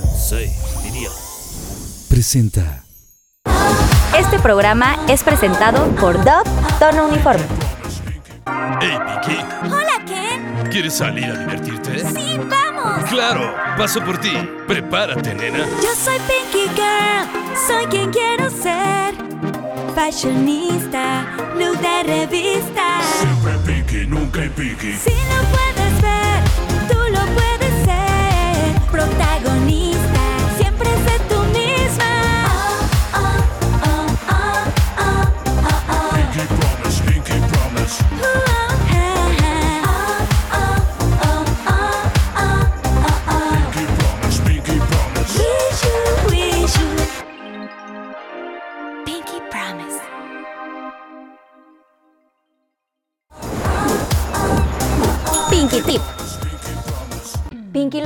Sensei, diría. Presenta. Este programa es presentado por Dove Tono Uniforme. Hey, Pinky, Hola, Ken. ¿quieres salir a divertirte? Sí, vamos. Claro, paso por ti. Prepárate, nena. Yo soy Pinky Girl. Soy quien quiero ser. Fashionista, look de revista. Siempre Pinky, nunca Pinky. Si lo puedes ver, tú lo puedes ser. Protagonista,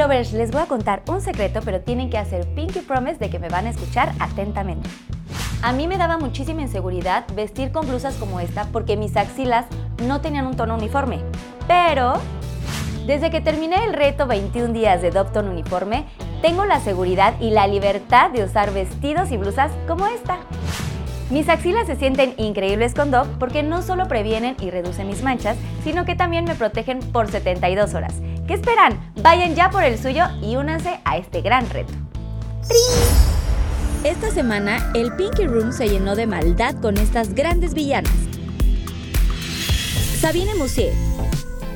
Les voy a contar un secreto, pero tienen que hacer Pinky Promise de que me van a escuchar atentamente. A mí me daba muchísima inseguridad vestir con blusas como esta porque mis axilas no tenían un tono uniforme. Pero, desde que terminé el reto 21 días de Dopton Uniforme, tengo la seguridad y la libertad de usar vestidos y blusas como esta. Mis axilas se sienten increíbles con Dove porque no solo previenen y reducen mis manchas, sino que también me protegen por 72 horas. ¿Qué esperan? Vayan ya por el suyo y únanse a este gran reto. Esta semana, el Pinky Room se llenó de maldad con estas grandes villanas. Sabine Musier,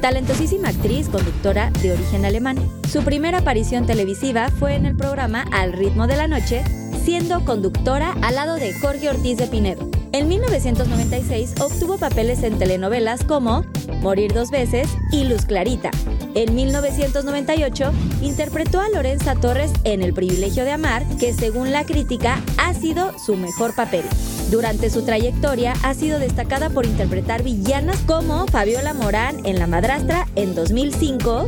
talentosísima actriz, conductora de origen alemán. Su primera aparición televisiva fue en el programa Al ritmo de la noche, siendo conductora al lado de Jorge Ortiz de Pinedo. En 1996 obtuvo papeles en telenovelas como Morir dos veces y Luz Clarita. En 1998 interpretó a Lorenza Torres en El privilegio de amar, que según la crítica ha sido su mejor papel. Durante su trayectoria ha sido destacada por interpretar villanas como Fabiola Morán en La Madrastra en 2005,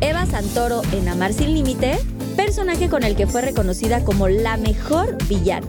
Eva Santoro en Amar sin Límite, personaje con el que fue reconocida como la mejor villana.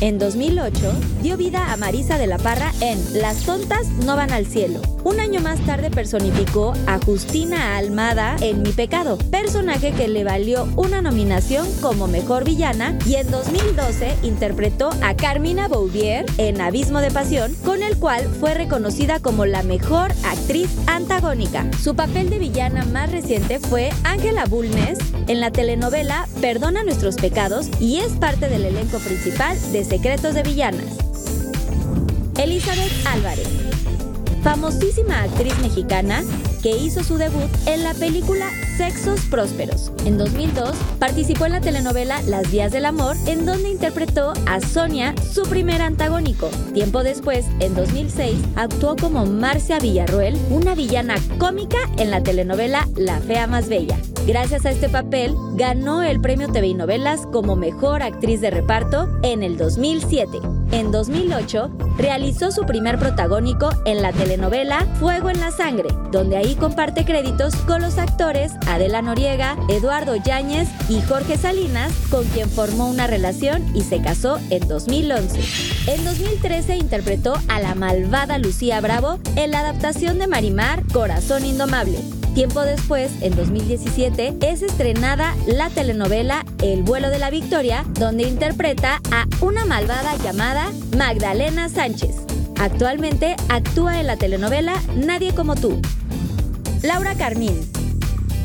En 2008 dio vida a Marisa de la Parra en Las tontas no van al cielo. Un año más tarde personificó a Justina Almada en Mi pecado, personaje que le valió una nominación como mejor villana y en 2012 interpretó a Carmina Bouvier en Abismo de Pasión, con el cual fue reconocida como la mejor actriz antagónica. Su papel de villana más reciente fue Ángela Bulnes en la telenovela Perdona nuestros pecados y es parte del elenco principal de Secretos de Villanas. Elizabeth Álvarez, famosísima actriz mexicana que hizo su debut en la película Sexos Prósperos. En 2002 participó en la telenovela Las Vías del Amor, en donde interpretó a Sonia, su primer antagónico. Tiempo después, en 2006, actuó como Marcia Villarruel, una villana cómica en la telenovela La Fea Más Bella. Gracias a este papel, ganó el premio TV y Novelas como Mejor Actriz de Reparto en el 2007. En 2008, realizó su primer protagónico en la telenovela Fuego en la Sangre, donde ahí comparte créditos con los actores Adela Noriega, Eduardo Yáñez y Jorge Salinas, con quien formó una relación y se casó en 2011. En 2013 interpretó a la malvada Lucía Bravo en la adaptación de Marimar Corazón Indomable. Tiempo después, en 2017, es estrenada la telenovela El vuelo de la victoria, donde interpreta a una malvada llamada Magdalena Sánchez. Actualmente actúa en la telenovela Nadie como tú. Laura Carmín,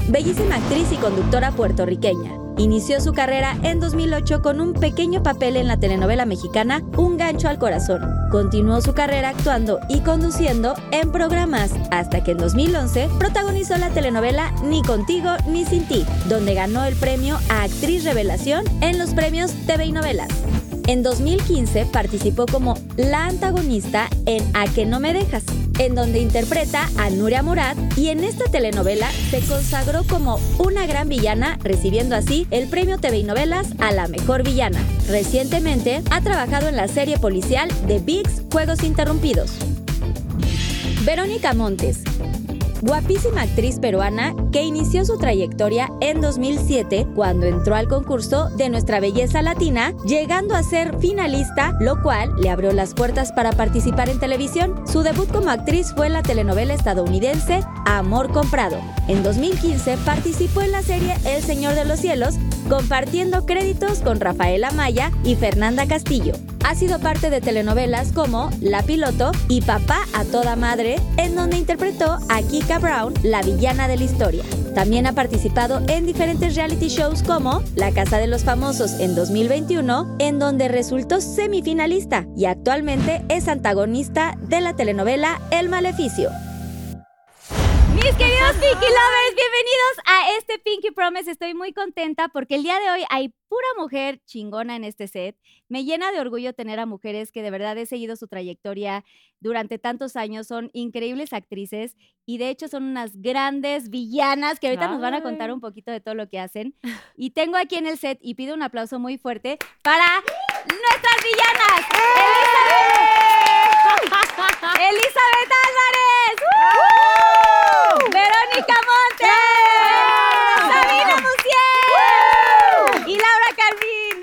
bellísima actriz y conductora puertorriqueña. Inició su carrera en 2008 con un pequeño papel en la telenovela mexicana Un gancho al corazón. Continuó su carrera actuando y conduciendo en programas hasta que en 2011 protagonizó la telenovela Ni contigo ni sin ti, donde ganó el premio a Actriz Revelación en los premios TV y Novelas. En 2015 participó como la antagonista en A que no me dejas, en donde interpreta a Nuria Murad y en esta telenovela se consagró como una gran villana, recibiendo así el premio TV y Novelas a la mejor villana. Recientemente ha trabajado en la serie policial de VIX Juegos Interrumpidos. Verónica Montes. Guapísima actriz peruana que inició su trayectoria en 2007 cuando entró al concurso de Nuestra Belleza Latina, llegando a ser finalista, lo cual le abrió las puertas para participar en televisión. Su debut como actriz fue en la telenovela estadounidense Amor Comprado. En 2015 participó en la serie El Señor de los Cielos, compartiendo créditos con Rafaela Maya y Fernanda Castillo. Ha sido parte de telenovelas como La Piloto y Papá a toda madre, en donde interpretó a Kika Brown, la villana de la historia. También ha participado en diferentes reality shows como La Casa de los Famosos en 2021, en donde resultó semifinalista y actualmente es antagonista de la telenovela El Maleficio. Mis queridos Pinky Lovers, bienvenidos a este Pinky Promise. Estoy muy contenta porque el día de hoy hay pura mujer chingona en este set. Me llena de orgullo tener a mujeres que de verdad he seguido su trayectoria durante tantos años. Son increíbles actrices y de hecho son unas grandes villanas que ahorita nos van a contar un poquito de todo lo que hacen. Y tengo aquí en el set y pido un aplauso muy fuerte para nuestras villanas. Elizabeth, Elizabeth Álvarez. Verónica Montes. Sabina Musier. Y Laura Carmín.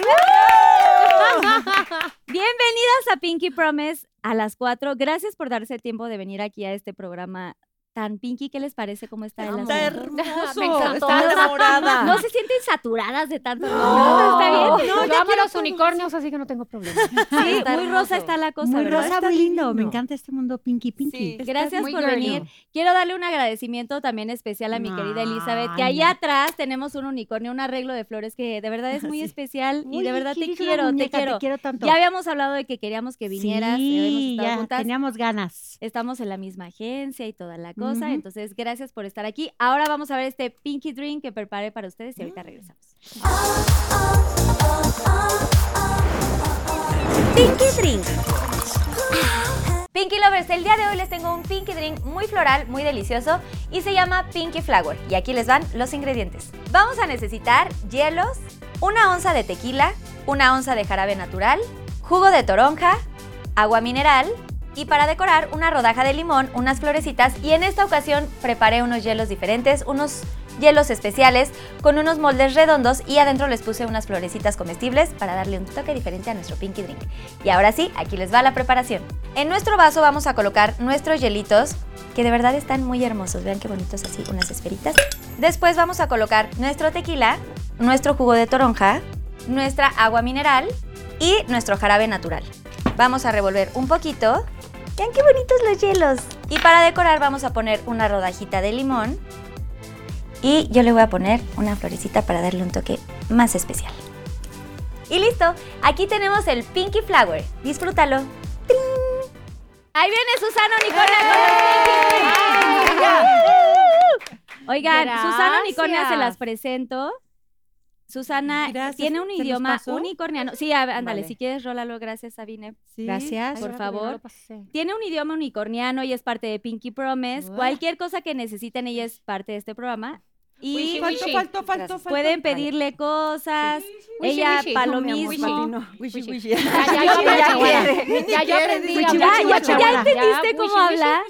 Bienvenidas a Pinky Promise a las 4. Gracias por darse el tiempo de venir aquí a este programa tan pinky. ¿Qué les parece? ¿Cómo está el Está asunto? hermoso. Me encantó. Está enamorada. ¿No se sienten saturadas de tanto? No, ¿Está bien? No, ya yo amo quiero los unicornios, así que no tengo problema. Sí, Está muy hermoso. rosa está la cosa, Muy ¿verdad? rosa, muy lindo. Me encanta este mundo pinky pinky. Sí. Gracias muy por venir. Quiero darle un agradecimiento también especial a mi querida Elizabeth, que allá no. atrás tenemos un unicornio, un arreglo de flores que de verdad es muy Sí. especial y de verdad te quiero, te quiero. Te quiero tanto. Ya habíamos hablado de que queríamos que vinieras, Sí, ya juntas. teníamos ganas. Estamos en la misma agencia y toda la cosa, Entonces gracias por estar aquí. Ahora vamos a ver este Pinky Drink que preparé para ustedes y ahorita regresamos. Pinky Drink. Pinky Lovers, el día de hoy les tengo un Pinky Drink muy floral, muy delicioso y se llama Pinky Flower. Y aquí les van los ingredientes. Vamos a necesitar hielos, una onza de tequila, una onza de jarabe natural, jugo de toronja, agua mineral y para decorar una rodaja de limón, unas florecitas y en esta ocasión preparé unos hielos diferentes, unos hielos especiales con unos moldes redondos y adentro les puse unas florecitas comestibles para darle un toque diferente a nuestro Pinky Drink. Y ahora sí, aquí les va la preparación. En nuestro vaso vamos a colocar nuestros hielitos, que de verdad están muy hermosos. Vean qué bonitos así, unas esferitas. Después vamos a colocar nuestro tequila, nuestro jugo de toronja, nuestra agua mineral y nuestro jarabe natural. Vamos a revolver un poquito. Vean qué bonitos los hielos. Y para decorar vamos a poner una rodajita de limón. Y yo le voy a poner una florecita para darle un toque más especial. Y listo, aquí tenemos el Pinky Flower. Disfrútalo. ¡Trin! Ahí viene Susana Unicornia con los Pinky. Oigan, Susana Unicornia se las Gracias. presento. Susana Gracias. tiene un ¿Se los idioma unicorniano. Sí, a- ándale, Vale. si quieres, rólalo. Gracias, Sabine. Sí. Gracias. Por Ay, favor. Tiene un idioma unicorniano y es parte de Pinky Promise. Uah. Cualquier cosa que necesiten, ella es parte de este programa. Y Wishy, Faltó, wishy. faltó, faltó, Gracias. faltó. pueden pedirle cosas. Wishy, Ella, wishy. para lo mismo. no. Ya, ya, yo aprendí, Ya. Ya entendiste cómo habla.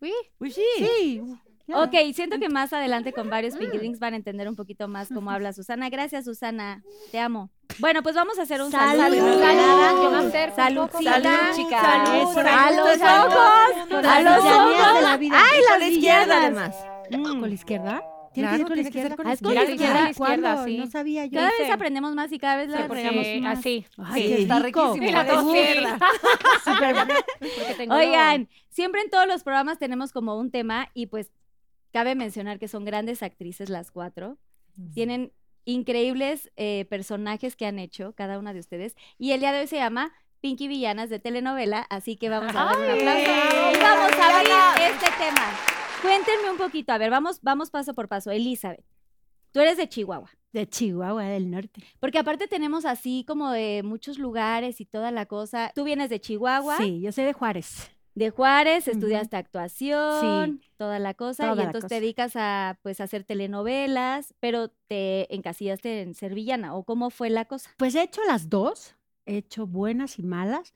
Sí. Ok, siento que más adelante con varios Pinky Drinks van a entender un poquito más cómo habla Susana. Gracias, Susana. Te amo. Bueno, pues vamos a hacer un saludo. Salud. que Salud. nada. Yo me acerco poco. Salud, chicas. Salud. Eso, A los salud. ojos. Con A los ojos. de la vida. ¡Ay, Con las la izquierda, además. Mm. ¿Con la izquierda? ¿Tiene Claro, con la tiene que ser izquierda? con la izquierda. La izquierda, la izquierda, sí. No sabía yo. Cada vez aprendemos más y cada vez la porque más. así. Ay, Está rico. riquísimo. Y la Por la dos izquierda. Oigan, siempre en todos los programas tenemos como un tema y pues cabe mencionar que son grandes actrices las cuatro. Tienen increíbles eh, personajes que han hecho cada una de ustedes y el día de hoy se llama Pinky Villanas de telenovela, así que vamos a darle un aplauso y vamos a abrir este tema. Cuéntenme un poquito, a ver, vamos, vamos paso por paso. Elizabeth, tú eres de Chihuahua. De Chihuahua del Norte. Porque aparte tenemos así como de muchos lugares y toda la cosa. Tú vienes de Chihuahua, Sí, yo soy de Juárez. De Juárez, Ujú. estudiaste actuación, toda la cosa, toda y entonces te dedicas a pues hacer telenovelas, pero te encasillaste en ser villana, ¿o cómo fue la cosa? Pues he hecho las dos. He hecho buenas y malas.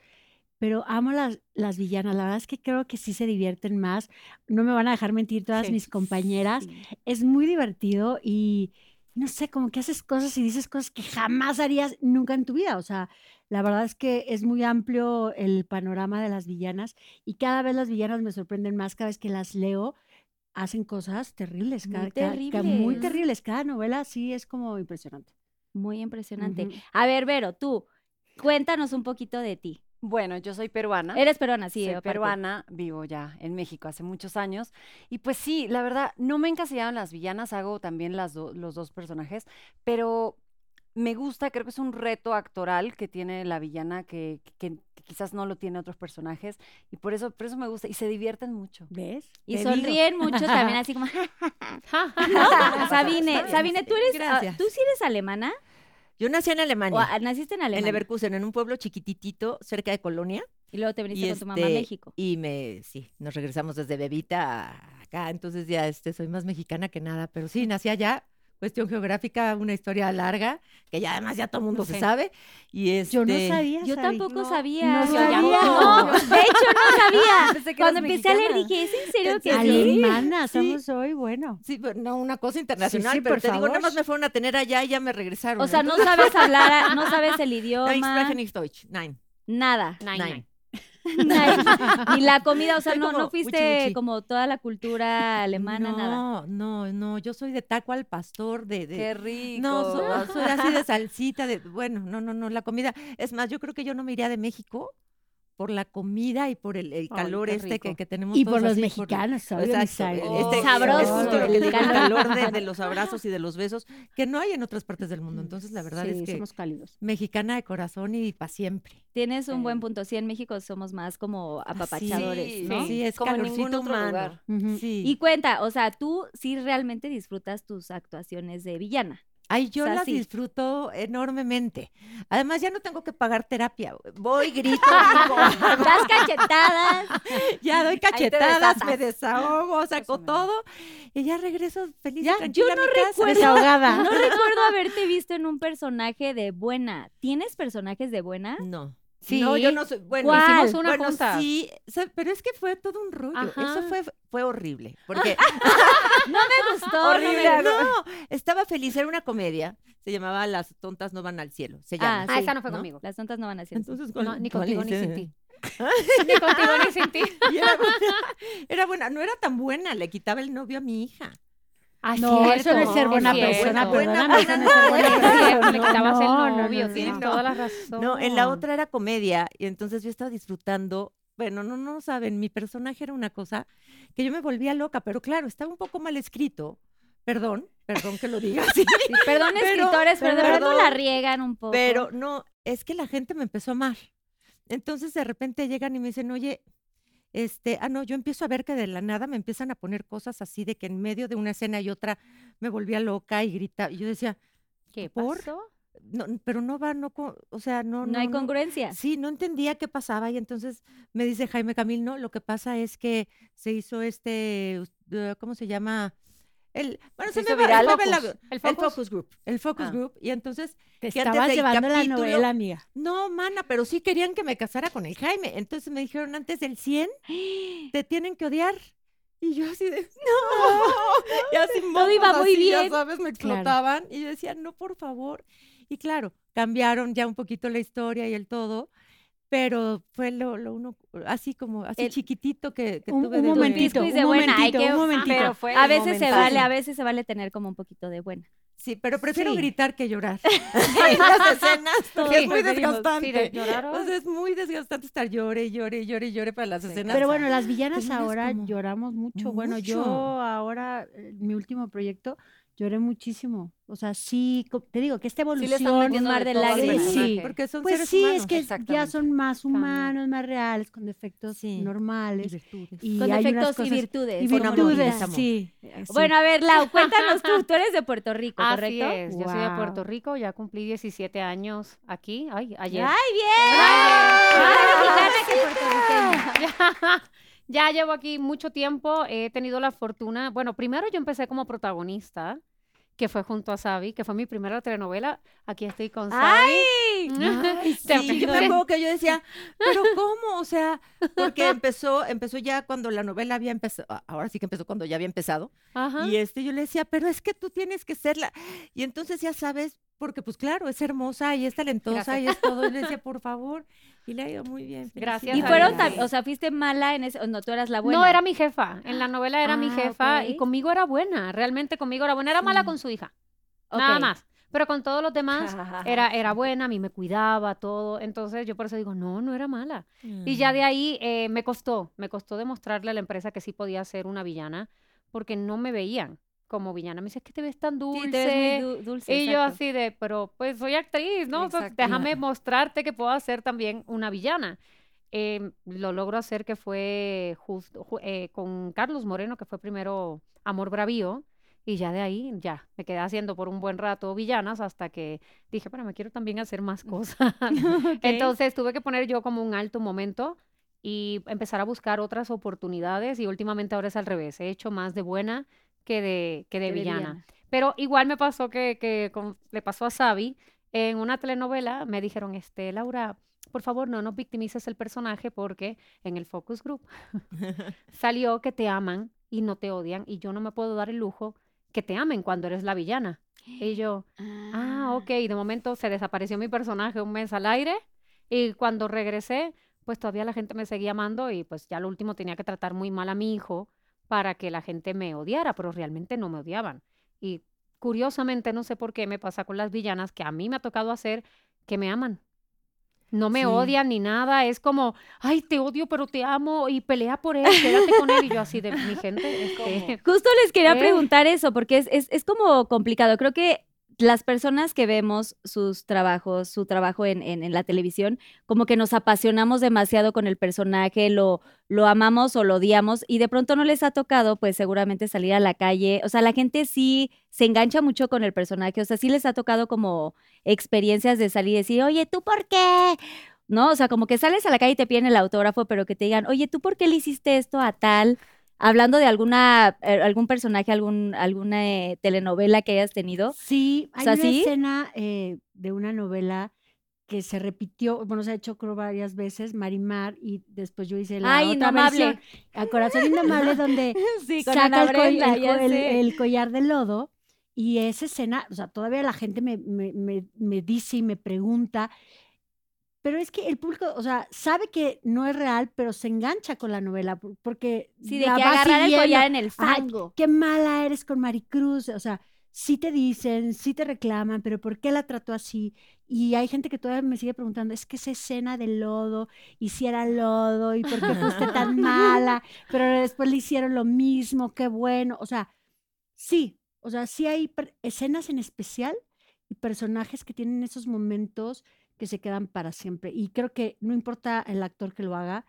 pero amo las, las villanas. La verdad es que creo que sí se divierten más. No me van a dejar mentir todas Sí. mis compañeras. Es muy divertido y no sé, como que haces cosas y dices cosas que jamás harías nunca en tu vida. O sea, la verdad es que es muy amplio el panorama de las villanas y cada vez las villanas me sorprenden más. Cada vez que las leo, hacen cosas terribles. Muy cada- cada- ca- muy terribles. terribles. Cada novela sí es como impresionante. Muy impresionante. A ver, Vero, tú, cuéntanos un poquito de ti. Bueno, yo soy peruana. Eres peruana, sí. Soy peruana, vivo ya en México hace muchos años. Y pues sí, la verdad, no me he encasillado en las villanas, hago también las do- los dos personajes, pero me gusta, creo que es un reto actoral que tiene la villana que, que- que quizás no lo tiene otros personajes. Y por eso, por eso me gusta. Y se divierten mucho. ¿Ves? Y Te digo. sonríen mucho también, así como. ¿no? Sabine, Sabine, tú eres. ah, Gracias. ¿Tú sí eres alemana? Yo nací en ¿O Alemania, ah, naciste en en Alemania? Leverkusen, en un pueblo chiquititito cerca de Colonia. Y luego te viniste con tu mamá a este, México. Y me, sí, nos regresamos desde bebita a acá, entonces ya este, soy más mexicana que nada, pero sí, nací allá, cuestión geográfica, una historia larga, que ya además ya todo el mundo se sabe. Y este, Yo no sabía. Yo Sabi. tampoco no, sabía. no. No, de hecho no sabía. Cuando empecé a leer mexicana. dije, ¿es en serio ¿En que? Alemana, Sí. somos hoy, bueno. Sí, pero no una cosa internacional, sí, pero te digo, nada más me fueron a tener allá y ya me regresaron. O sea, no entonces- sabes hablar, no sabes el idioma, spreche nicht Deutsch. Nein, nada. Nein. Ni la comida, o sea, Soy no, como no fuiste uchi. como toda la cultura alemana, no, nada. No, no, yo soy de taco al pastor, de... de- Qué rico. No, so- soy así de salsita, de, bueno, no, no, no, la comida. Es más, yo creo que yo no me iría de México por la comida y por el, calor este que, que tenemos Y todos por los así, mexicanos, obvio, mi Exacto, el- este- Sabroso, es justo lo que el digo, el calor. calor de, de los abrazos y de los besos, que no hay en otras partes del mundo. Entonces, la verdad Sí, es que somos cálidos. mexicana de corazón y para siempre. Tienes un buen Sí. punto. Sí, en México somos más como Así, apapachadores, Sí, ¿no? Sí, es Como calorcito ningún otro humano. lugar. Y cuenta, o sea, tú sí realmente disfrutas tus actuaciones de villana. Ay, yo O sea, las sí. disfruto enormemente. Además, ya no tengo que pagar terapia. Voy, grito, digo, Das cachetadas. ya doy cachetadas, me desahogo, saco todo y ya regreso feliz Ya, yo a no recuerdo- Desahogada. No recuerdo haberte visto en un personaje de buena. ¿Tienes personajes de buena? No. Sí. No, yo no soy. Bueno, ¿Cuál? Hicimos una bueno, junta. sí, pero es que fue todo un rollo. Ajá. Eso fue, fue horrible. Porque No me gustó. no me- Horrible. no, estaba feliz, era una comedia. Se llamaba Las tontas no van al cielo. Se llama. Ah, esa no fue ¿no? conmigo. Las tontas no van a ser. Entonces, No, ¿cuál- ni cuál contigo ni sin ti. Ni contigo ni sin ti. Y era buena, era buena, no era tan buena, le quitaba el novio a mi hija. Ah, No, cierto, eso no es ser buena cierto. persona, Buena no es ser buena Es persona. cierto, le No, quitabas el no, no, novio, no, tienes no. toda la razón. No, en la otra era comedia y entonces yo estaba disfrutando. Bueno, no, no saben, mi personaje era una cosa que yo me volvía loca, pero claro, estaba un poco mal escrito. Perdón, perdón que lo diga así. Sí, perdón, Pero- escritores, pero de la riegan un poco. Pero no, es que la gente me empezó a amar. Entonces de repente llegan y me dicen, oye, este, ah, no, yo empiezo a ver que de la nada me empiezan a poner cosas así de que en medio de una escena y otra me volvía loca y gritaba. Y yo decía, ¿Qué ¿por? pasó? no, pero no va, no, o sea, no, no hay no, congruencia. Sí, no entendía qué pasaba y entonces me dice Jaime Camil, no, lo que pasa es que se hizo este, eh, ¿cómo se llama? El, bueno, Se me va- va Focus. la- ¿El el focus? group, el focus Ah. group y entonces Te antes estabas llevando la novela, amiga. no, mana, pero sí querían que me casara con el Jaime. Entonces me dijeron, antes del 100, te tienen que odiar. Y yo así de, no. Y así Todo iba muy así, ya bien. sabes, me explotaban. Y yo decía, no, por favor. Y claro, cambiaron ya un poquito la historia y el todo. Pero fue lo, lo uno, así como, así El- chiquitito que, que Un, tuve un de momentito, un de buena, hay momentito, que- un momentito. Pero fue A veces se vale, a veces se vale tener como un poquito de buena. Sí, pero prefiero Sí. gritar que llorar. en las escenas, porque Sí, es muy preferimos, desgastante. Sí, de llorar. O sea, es muy desgastante estar llore, llore, llore, llore para las Sí. escenas. Pero bueno, las villanas ahora como- lloramos mucho. Bueno, yo ahora, eh, mi último proyecto, lloré muchísimo. O sea, sí, te digo que esta Sí le evolución... están metiendo mar de lágrimas. Sí, porque son Pues seres sí, humanos. es que ya son más humanos, más reales, con defectos Sí. y normales. virtudes. Y Con defectos y cosas- virtudes. Y virtudes, sí. eh, sí. Bueno, a ver, Lau, cuéntanos tú. Tú eres de Puerto Rico, Así ¿correcto? es, yo soy de. Puerto Rico, ya cumplí 17 años aquí, ay, ayer. ¡Ay, bien! Que puertorriqueña. ya llevo aquí mucho tiempo, he tenido la fortuna, bueno, primero yo empecé como protagonista, que fue junto a Sabi, que fue mi primera telenovela. Aquí estoy con Sabi. ¡Ay! Ay, sí, yo me acuerdo que yo decía, pero ¿cómo? O sea, porque empezó, empezó ya cuando la novela había empezado, ahora sí que empezó cuando ya había empezado, Ajá. y este yo le decía, pero es que tú tienes que ser la, y entonces ya sabes, porque pues claro, es hermosa y es talentosa y es todo, y le decía, por favor, y le ha ido muy bien. Gracias Y fueron, o sea, fuiste mala en ese, no, tú eras la buena. No, era mi jefa. En la novela era mi Ah, jefa y ok. conmigo era buena. Realmente conmigo era buena. Era mala con su hija. Nada más. Pero con todos los demás era, era buena, a mí me cuidaba, todo. Entonces yo por eso digo, no, no era mala. Y ya de ahí eh, me costó, me costó demostrarle a la empresa que sí podía ser una villana, porque no me veían como villana. Me dice, es que te ves tan Sí, dulce. te ves muy du- dulce. y yo así de, pero pues soy actriz, ¿no? Entonces, déjame mostrarte que puedo hacer también una villana. Em, lo logro hacer que fue justo ju- eh, con Carlos Moreno, que fue primero Amor Bravío, y ya de ahí, ya, me quedé haciendo por un buen rato villanas hasta que dije, pero me quiero también hacer más cosas. Entonces tuve que poner yo como un alto momento y empezar a buscar otras oportunidades y últimamente ahora es al revés, he hecho más de buena que de, que de Que de villana. Pero igual me pasó que, que con- le pasó a Sabi en una telenovela, me dijeron, este, Laura, por favor, no nos victimices el personaje porque en el focus group salió que te aman y no te odian y yo no me puedo dar el lujo que te amen cuando eres la villana. Y yo, ah, ok, y de momento se desapareció mi personaje un mes al aire y cuando regresé, pues todavía la gente me seguía amando y pues ya lo último tenía que tratar muy mal a mi hijo para que la gente me odiara, pero realmente no me odiaban. Y curiosamente, no sé por qué me pasa con las villanas que a mí me ha tocado hacer que me aman. No me Sí. odian ni nada, es como, ay, te odio, pero te amo y pelea por él, quédate con él. Y yo así de mi gente, este, Justo les quería ¿Eh? preguntar eso, porque es, es, es como complicado. Creo que las personas que vemos sus trabajos, su trabajo en, en, en la televisión, como que nos apasionamos demasiado con el personaje, lo, lo amamos o lo odiamos, y de pronto no les ha tocado, pues seguramente salir a la calle. O sea, la gente sí se engancha mucho con el personaje, o sea, sí les ha tocado como experiencias de salir y decir, oye, ¿tú por qué? ¿No? O sea, como que sales a la calle y te piden el autógrafo, pero que te digan, oye, ¿tú por qué le hiciste esto a tal? Hablando de alguna, eh, algún personaje, algún, alguna eh, telenovela que hayas tenido. Sí, hay sea, una ¿sí? escena eh, de una novela que se repitió, bueno, se ha hecho creo varias veces, Marimar, y después yo hice la Ay, otra Indomable. versión, A Corazón Indomable, donde Sí, saca el, Brenda, el el- el collar de lodo y esa escena, o sea, todavía la gente me, me- me- me dice y me pregunta, pero es que el público, o sea, sabe que no es real, pero se engancha con la novela por- porque Sí, de la que agarrar el collar en el Ay, fango. qué mala eres con Maricruz, o sea, sí te dicen, sí te reclaman, pero ¿por qué la trató así? Y hay gente que todavía me sigue preguntando, es que esa escena del lodo, y si era lodo, y por qué fuiste tan mala, pero después le hicieron lo mismo, qué bueno, o sea, sí, o sea, sí hay escenas en especial y personajes que tienen esos momentos que se quedan para siempre. Y creo que no importa el actor que lo haga,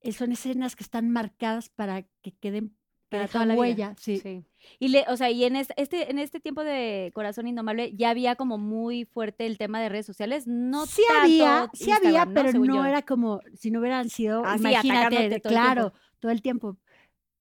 eh, son escenas que están marcadas para que queden que Para toda la vida. huella. Sí. sí. Y le, o sea, y en este, en este tiempo de Corazón Indomable ya había como muy fuerte el tema de redes sociales. No sí tanto había, sí había, pero no era como si no hubieran sido, Así, imagínate, todo el claro, todo el tiempo.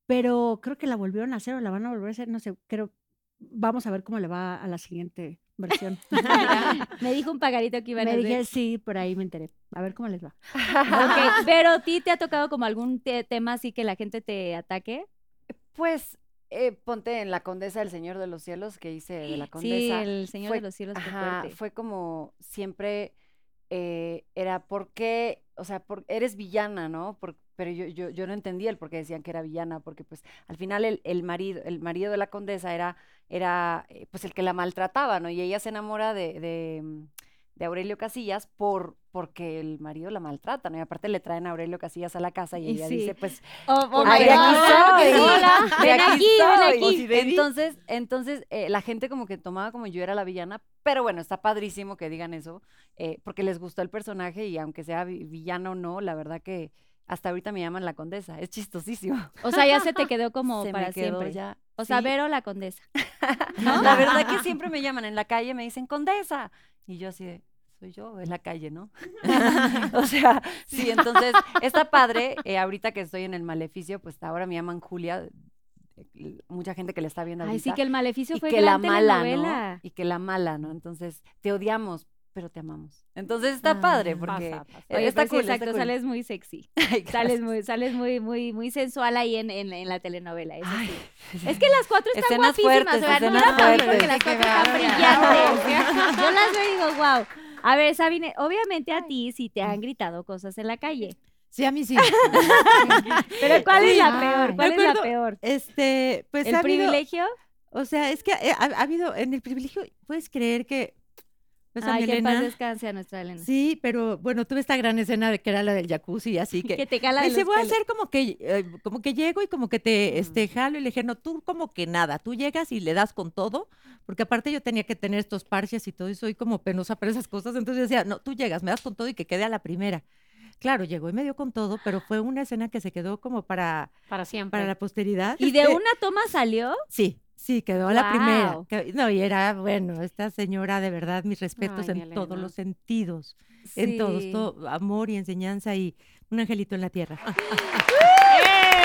Pero creo que la volvieron a hacer o la van a volver a hacer, no sé, creo. Vamos a ver cómo le va a la siguiente versión. Me dijo un pagarito que iban a me dije, sí, por ahí me enteré. A ver cómo les va. Ok, pero a ti te ha tocado como algún te- tema así que la gente te ataque. Pues eh, ponte en La Condesa del Señor de los Cielos, que hice de La Sí, Condesa. el Señor fue- de los Cielos. Ajá, fue como siempre eh, era por qué, o sea, por, eres villana, ¿no? Por- pero yo, yo, yo no entendía el por qué decían que era villana, porque pues al final el, el marido, el marido de la condesa era, era eh, pues el que la maltrataba, ¿no? Y ella se enamora de, de, mm, de Aurelio Casillas por porque el marido la maltrata, ¿no? Y aparte le traen a Aurelio Casillas a la casa y Y ella sí. dice, pues, Oh, oh Ay, de aquí soy. Hola, de aquí, ven. Entonces, entonces eh, la gente como que tomaba como yo era la villana, pero bueno, está padrísimo que digan eso, eh, porque les gustó el personaje y aunque sea vi- villana o no, la verdad que hasta ahorita me llaman la condesa, es chistosísimo. O sea, ya se te quedó como Se me para quedó siempre. ya, O sea, sí. Vero la condesa. La verdad que siempre me llaman en la calle, me dicen condesa, y yo así de, soy yo, es la calle, ¿no? o sea, sí, entonces está padre, eh, ahorita que estoy en el maleficio, pues ahora me llaman Julia, mucha gente que le está viendo Ay, ahorita. sí, que el maleficio y fue que la mala, ¿no? Y que la mala, ¿no? Entonces, te odiamos, pero te amamos. Entonces está padre, porque Pasa, pasa. Oye, está pues sí, cool, está exacto, cool. sales muy sexy. Ay, Sales muy, sales muy, muy, muy sensual ahí en, en, en la telenovela. Eso Ay, sí. Es que las cuatro están Escenas guapísimas. fuertes, o sea, no mí fuertes. porque las cuatro están brillantes. Yo las veo y digo, wow. A ver, Sabine, obviamente a ti sí te han gritado cosas en la calle. Sí, a mí sí. Pero ¿cuál es la peor? ¿Cuál es la peor? Este, pues ¿El ha habido- privilegio? o sea, es que eh, ha, ha habido, en el privilegio, puedes creer que, pues a Ay, que paz descanse a nuestra Elena. Sí, pero bueno, tuve esta gran escena de que era la del jacuzzi, así que Que te cala los voy a pelos". hacer como que, eh, como que llego y como que te este, jalo y le dije, no, tú como que nada, tú llegas y le das con todo, porque aparte yo tenía que tener estos parches y todo y soy como penosa para esas cosas, entonces decía, no, tú llegas, me das con todo y que quede a la primera. Claro, llegó y me dio con todo, pero fue una escena que se quedó como para, Para siempre. para la posteridad. ¿Y de Este, una toma salió? Sí, sí, quedó la primera. Que- No, y era, bueno, esta señora, de verdad, mis respetos Ay, en todos los sentidos, en todos, todo, amor y enseñanza y un angelito en la tierra.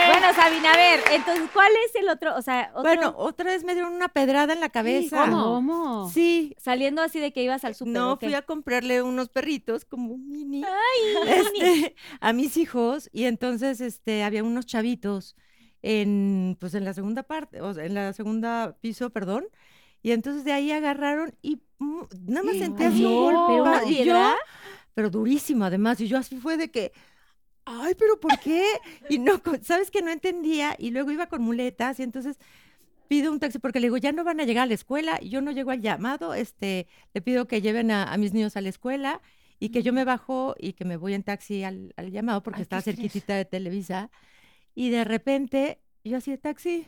Bueno, Sabina, a ver, entonces, ¿cuál es el otro? O sea, otro, Bueno, otra vez me dieron una pedrada en la cabeza. ¿cómo? ¿Cómo? Sí, saliendo así de que ibas al súper. no, ¿o qué? fui a comprarle unos perritos como un mini, este, a mis hijos y entonces este, había unos chavitos en, pues en la segunda parte, o sea, en la segunda piso, perdón, y entonces de ahí agarraron y mm, nada más sentí así un golpe, una y yo, pero durísimo además, y yo así fue de que, ay, pero ¿por qué? Y no, sabes que no entendía, y luego iba con muletas, y entonces pido un taxi porque le digo, ya no van a llegar a la escuela, yo no llego al llamado, este, le pido que lleven a, a mis niños a la escuela, y que yo me bajo y que me voy en taxi al, al llamado porque Ay, estrés. cerquitita de Televisa, y de repente yo así de taxi,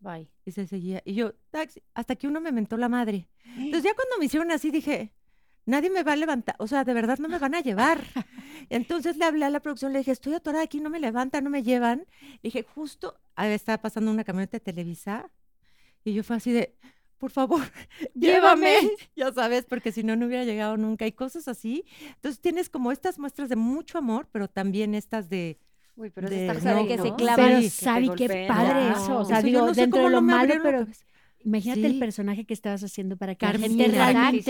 Bye. y se seguía, y yo, taxi, hasta que uno me mentó la madre. Entonces ya cuando me hicieron así dije, nadie me va a levantar, o sea, de verdad no me van a llevar. Entonces le hablé a la producción, le dije, estoy atorada aquí, no me levantan, no me llevan. Le dije, justo, ahí estaba pasando una camioneta de Televisa, y yo fue así de, por favor, llévame, ya sabes, porque si no, no hubiera llegado nunca, y cosas así. Entonces tienes como estas muestras de mucho amor, pero también estas de... Uy, pero de- eso está no, heavy, que se ¿no? clava. Pero te Sabi, qué padre Wow. eso. O sea, Eso digo, no sé dentro cómo de lo malo, pero imagínate el Sí. personaje que estabas haciendo para que la gente Carmina. realmente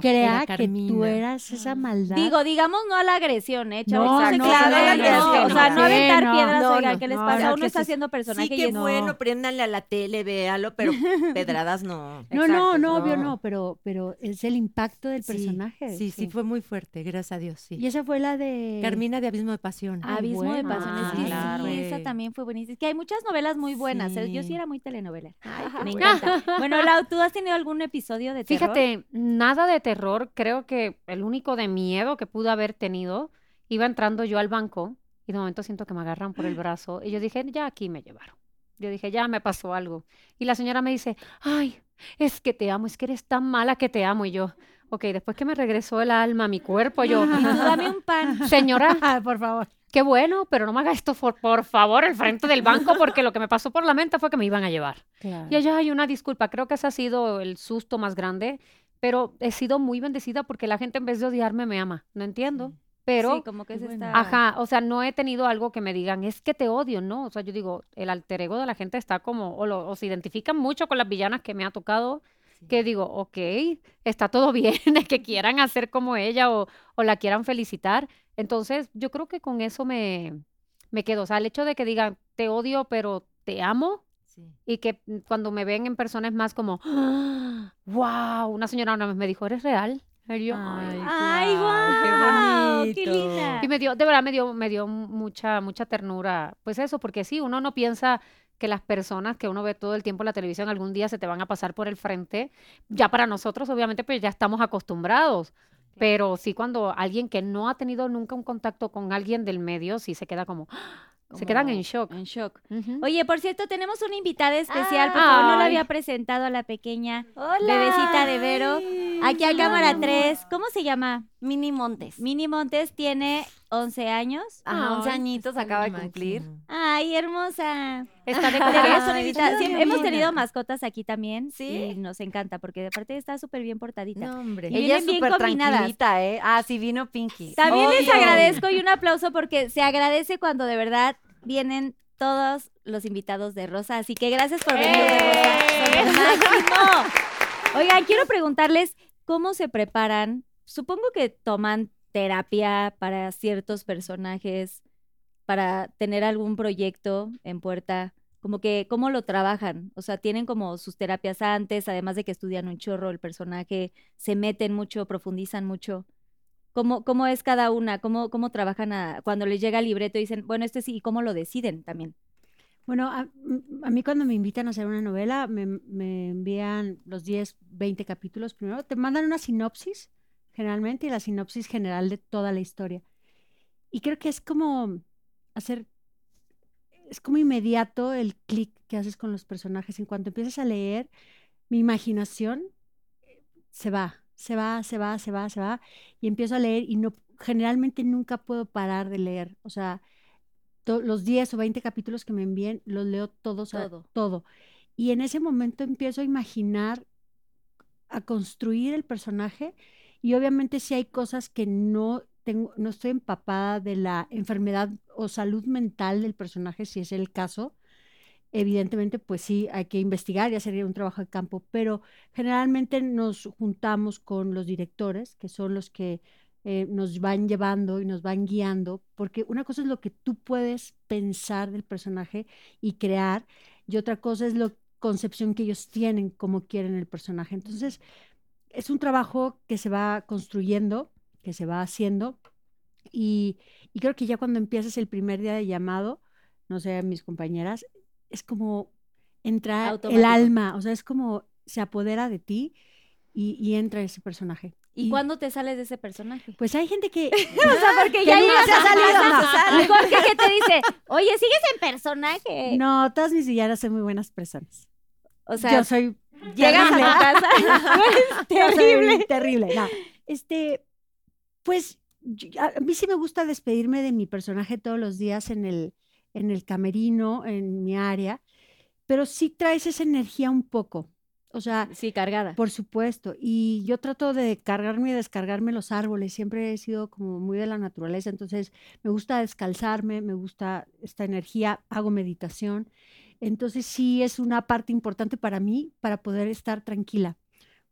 crea que tú Carmina. eras esa maldad. Digo, digamos no a la agresión, ¿eh, chavos? No, No, se no, claven, no, no, no, O sea, no, no aventar no, piedras, no, oigan, no, ¿qué les no, pasa? no, Uno está sí- haciendo personaje Sí, y qué es... bueno, préndanle a la tele, véalo, pero pedradas no. no, no, Exacto, no, obvio no. no, pero, pero es el impacto del Sí, personaje. Sí, sí, fue muy fuerte, gracias a Dios, sí. Y esa fue la de... Carmina de Abismo de Pasión. Ay, Abismo de. Pasión, es que Ah, sí, claro. esa también fue buenísima. Es que hay muchas novelas muy buenas, ¿eh? yo sí Sí. era muy telenovela. Me encanta. Bueno, Lau, ¿tú has tenido algún episodio de terror? Fíjate, nada de terror. Creo que el único de miedo que pude haber tenido, iba entrando yo al banco y de momento siento que me agarran por el brazo y yo dije, ya aquí me llevaron. Yo dije, ya me pasó algo. Y la señora me dice, ay, es que te amo, es que eres tan mala que te amo. Y yo, ok, después que me regresó el alma a mi cuerpo, yo, Y tú dame un pan. señora, Ah, por favor. Qué bueno, pero no me haga esto por, por favor al frente del banco porque lo que me pasó por la mente fue que me iban a llevar. Y ella hay una disculpa, creo que ese ha sido el susto más grande, pero he sido muy bendecida porque la gente en vez de odiarme me ama, no entiendo, pero... sí, como que es qué bueno. esta... Ajá, o sea, no he tenido algo que me digan, es que te odio, ¿no? O sea, yo digo, el alter ego de la gente está como, o, lo- o se identifican mucho con las villanas que me ha tocado, que digo, ok, está todo bien, es que quieran hacer como ella o, o la quieran felicitar. Entonces, yo creo que con eso me, me quedo. O sea, el hecho de que digan, te odio, pero te amo, Sí. y que mm, cuando me ven en persona es más como, wow, una señora una vez me dijo, ¿eres real? Y yo, "Ay". ¡Ay, guau, guau! qué ¡Qué bonito. linda! Y me dio, de verdad me dio, me dio mucha, mucha ternura. Pues eso, porque sí, uno no piensa que las personas que uno ve todo el tiempo en la televisión algún día se te van a pasar por el frente. Ya para nosotros, obviamente, pues ya estamos acostumbrados. Pero sí cuando alguien que no ha tenido nunca un contacto con alguien del medio, sí se queda como, se quedan en shock. En shock. Oye, por cierto, tenemos una invitada especial, por favor, no la había presentado a la pequeña bebecita de Vero. Aquí a cámara 3, ¿cómo se llama? Mini Montes. Mini Montes tiene 11 años. Ajá, 11 Ay, añitos acaba de cumplir. Ay, hermosa. Está de bien hemos tenido mascotas aquí también ¿Sí? y nos encanta porque de parte está súper bien portadita. No, hombre. Y Ella es bien súper tranquilita, ¿eh? Ah, sí, vino Pinky. También les agradezco y un aplauso porque se agradece cuando de verdad vienen todos los invitados de Rosa, así que gracias por venir de Rosa. Oigan, quiero preguntarles cómo se preparan. Supongo que toman terapia para ciertos personajes, para tener algún proyecto en puerta. Como que, ¿cómo lo trabajan? O sea, tienen como sus terapias antes, además de que estudian un chorro el personaje, se meten mucho, profundizan mucho. ¿Cómo, cómo es cada una? ¿Cómo, cómo trabajan a- cuando les llega el libreto dicen, bueno, este sí, y cómo lo deciden también? Bueno, a, mí cuando me invitan a hacer una novela, me, me envían los 10, 20 capítulos primero. Te mandan una sinopsis, generalmente, y la sinopsis general de toda la historia. Y creo que es como hacer, es como inmediato el clic que haces con los personajes. En cuanto empiezas a leer, mi imaginación eh, se va, se va, se va, se va, se va, y empiezo a leer y no, generalmente nunca puedo parar de leer. O sea, los 10 o 20 capítulos que me envíen, los leo todos, a- Todo. todo. Y en ese momento empiezo a imaginar, a construir el personaje y obviamente si hay cosas que no tengo, no estoy empapada de la enfermedad o salud mental del personaje, si es el caso, evidentemente pues sí hay que investigar, ya sería un trabajo de campo, pero generalmente nos juntamos con los directores, que son los que eh, nos van llevando y nos van guiando, porque una cosa es lo que tú puedes pensar del personaje y crear, y otra cosa es la concepción que ellos tienen, como quieren el personaje. Entonces, es un trabajo que se va construyendo, que se va haciendo, y, y creo que ya cuando empiezas el primer día de llamado, no sé, mis compañeras, es como entra el Automático. alma, o sea, es como se apodera de ti y, y entra ese personaje. ¿Y, cuándo te sales de ese personaje? Pues hay gente que... o sea, porque que ya llegas se salido, no. y que te dice, oye, sigues en personaje. No, todas mis villanas son muy buenas personas. O sea, yo soy llegas a tu casa. Terrible. terrible. No, este, pues yo- a mí sí me gusta despedirme de mi personaje todos los días en el, en el camerino, en mi área, pero sí traes esa energía un poco. O sea, Sí, cargada. por supuesto. Y yo trato de cargarme y descargarme los árboles. Siempre he sido como muy de la naturaleza. Entonces, me gusta descalzarme, me gusta esta energía, hago meditación. Entonces, sí es una parte importante para mí para poder estar tranquila.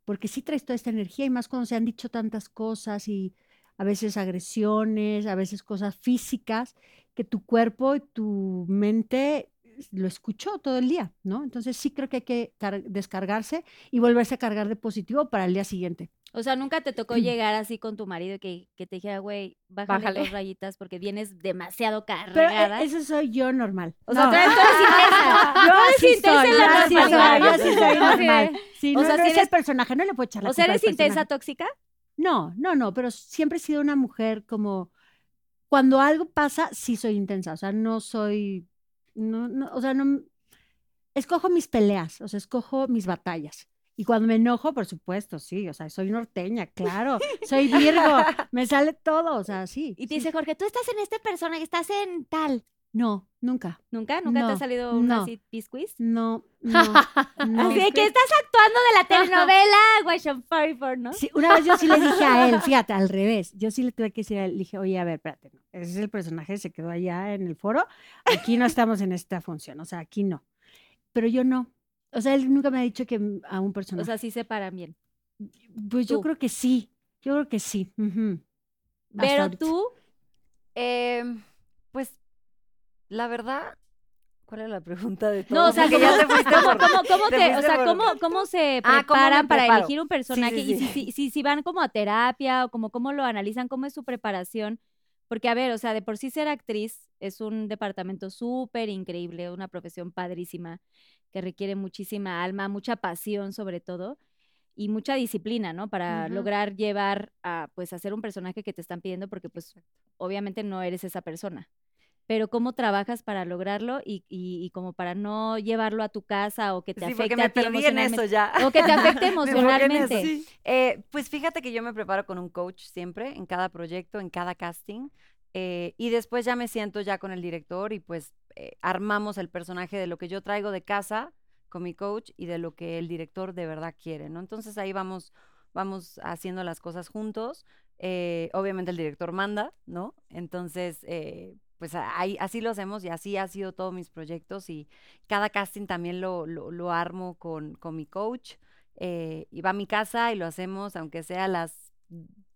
Porque sí traes toda esta energía y más cuando se han dicho tantas cosas y a veces agresiones, a veces cosas físicas, que tu cuerpo y tu mente lo escuchó todo el día, ¿no? Entonces sí creo que hay que car- descargarse y volverse a cargar de positivo para el día siguiente. O sea, nunca te tocó llegar así con tu marido que, que te dijera, güey, bájale, Bájale. dos rayitas porque vienes demasiado Pero eh, cargada. eso soy yo normal. O sea, No. eres- tú eres intensa. Yo eres sí intensa soy, la yo sí soy, normalidad. yo sí soy sea, normal. Sí, o no, sea, no si es el eres- personaje, no le puedo echar la O sea, ¿eres intensa tóxica? No, no, no, pero siempre he sido una mujer como cuando algo pasa, sí soy intensa, o sea, no soy, no, no, o sea, no, escojo mis peleas, o sea, escojo mis batallas. Y cuando me enojo, por supuesto, sí, o sea, soy norteña, claro, soy Virgo, me sale todo, o sea, sí. Y te sí. dice, Jorge, tú estás en este personaje, estás en tal. No, nunca, ¿Nunca? ¿Nunca te ha salido una no. así no, no, no. Así que estás actuando de la telenovela Washington Firefour, ¿no? Sí, una vez yo sí le dije a él, fíjate, al revés, yo sí le tuve que decir a él, le dije, oye, a ver, espérate, no, ese es el personaje, se quedó allá en el foro, aquí no estamos en esta función, o sea, aquí no. Pero yo no. O sea, él nunca me ha dicho que mm, a un O personaje. sea, sí se paran bien. pues yo creo que sí, yo creo que sí. Pero tú, Em, pues, la verdad, ¿cuál es la pregunta de todo? no, o sea, ¿cómo, ya te fuiste cómo- por- cómo- cómo te te- o fuiste sea, por- cómo, cómo se Ah, ¿cómo me preparan para elegir un Sí, personaje? sí, Y si, si, si van como a terapia o como cómo lo analizan, cómo es su preparación. Porque, a ver, o sea, de por sí ser actriz es un departamento súper increíble, una profesión padrísima que requiere muchísima alma, mucha pasión sobre todo y mucha disciplina, ¿no? Para lograr llevar a, pues, hacer un personaje que te están pidiendo porque, pues, obviamente no eres esa persona. Pero cómo trabajas para lograrlo y, y, y como para no llevarlo a tu casa o que te Sí, afecte me a ti perdí en eso ya. O que te afecte eso. emocionalmente. Eh, pues fíjate que yo me preparo con un coach siempre, en cada proyecto, en cada casting. eh, y después ya me siento ya con el director y pues eh, armamos el personaje de lo que yo traigo de casa con mi coach y de lo que el director de verdad quiere, ¿no? Entonces ahí vamos, vamos haciendo las cosas juntos. obviamente el director manda, ¿no? Entonces, eh, pues ahí, así lo hacemos y así ha sido todos mis proyectos y cada casting también lo, lo, lo armo con, con mi coach eh, y va a mi casa y lo hacemos, aunque sea a las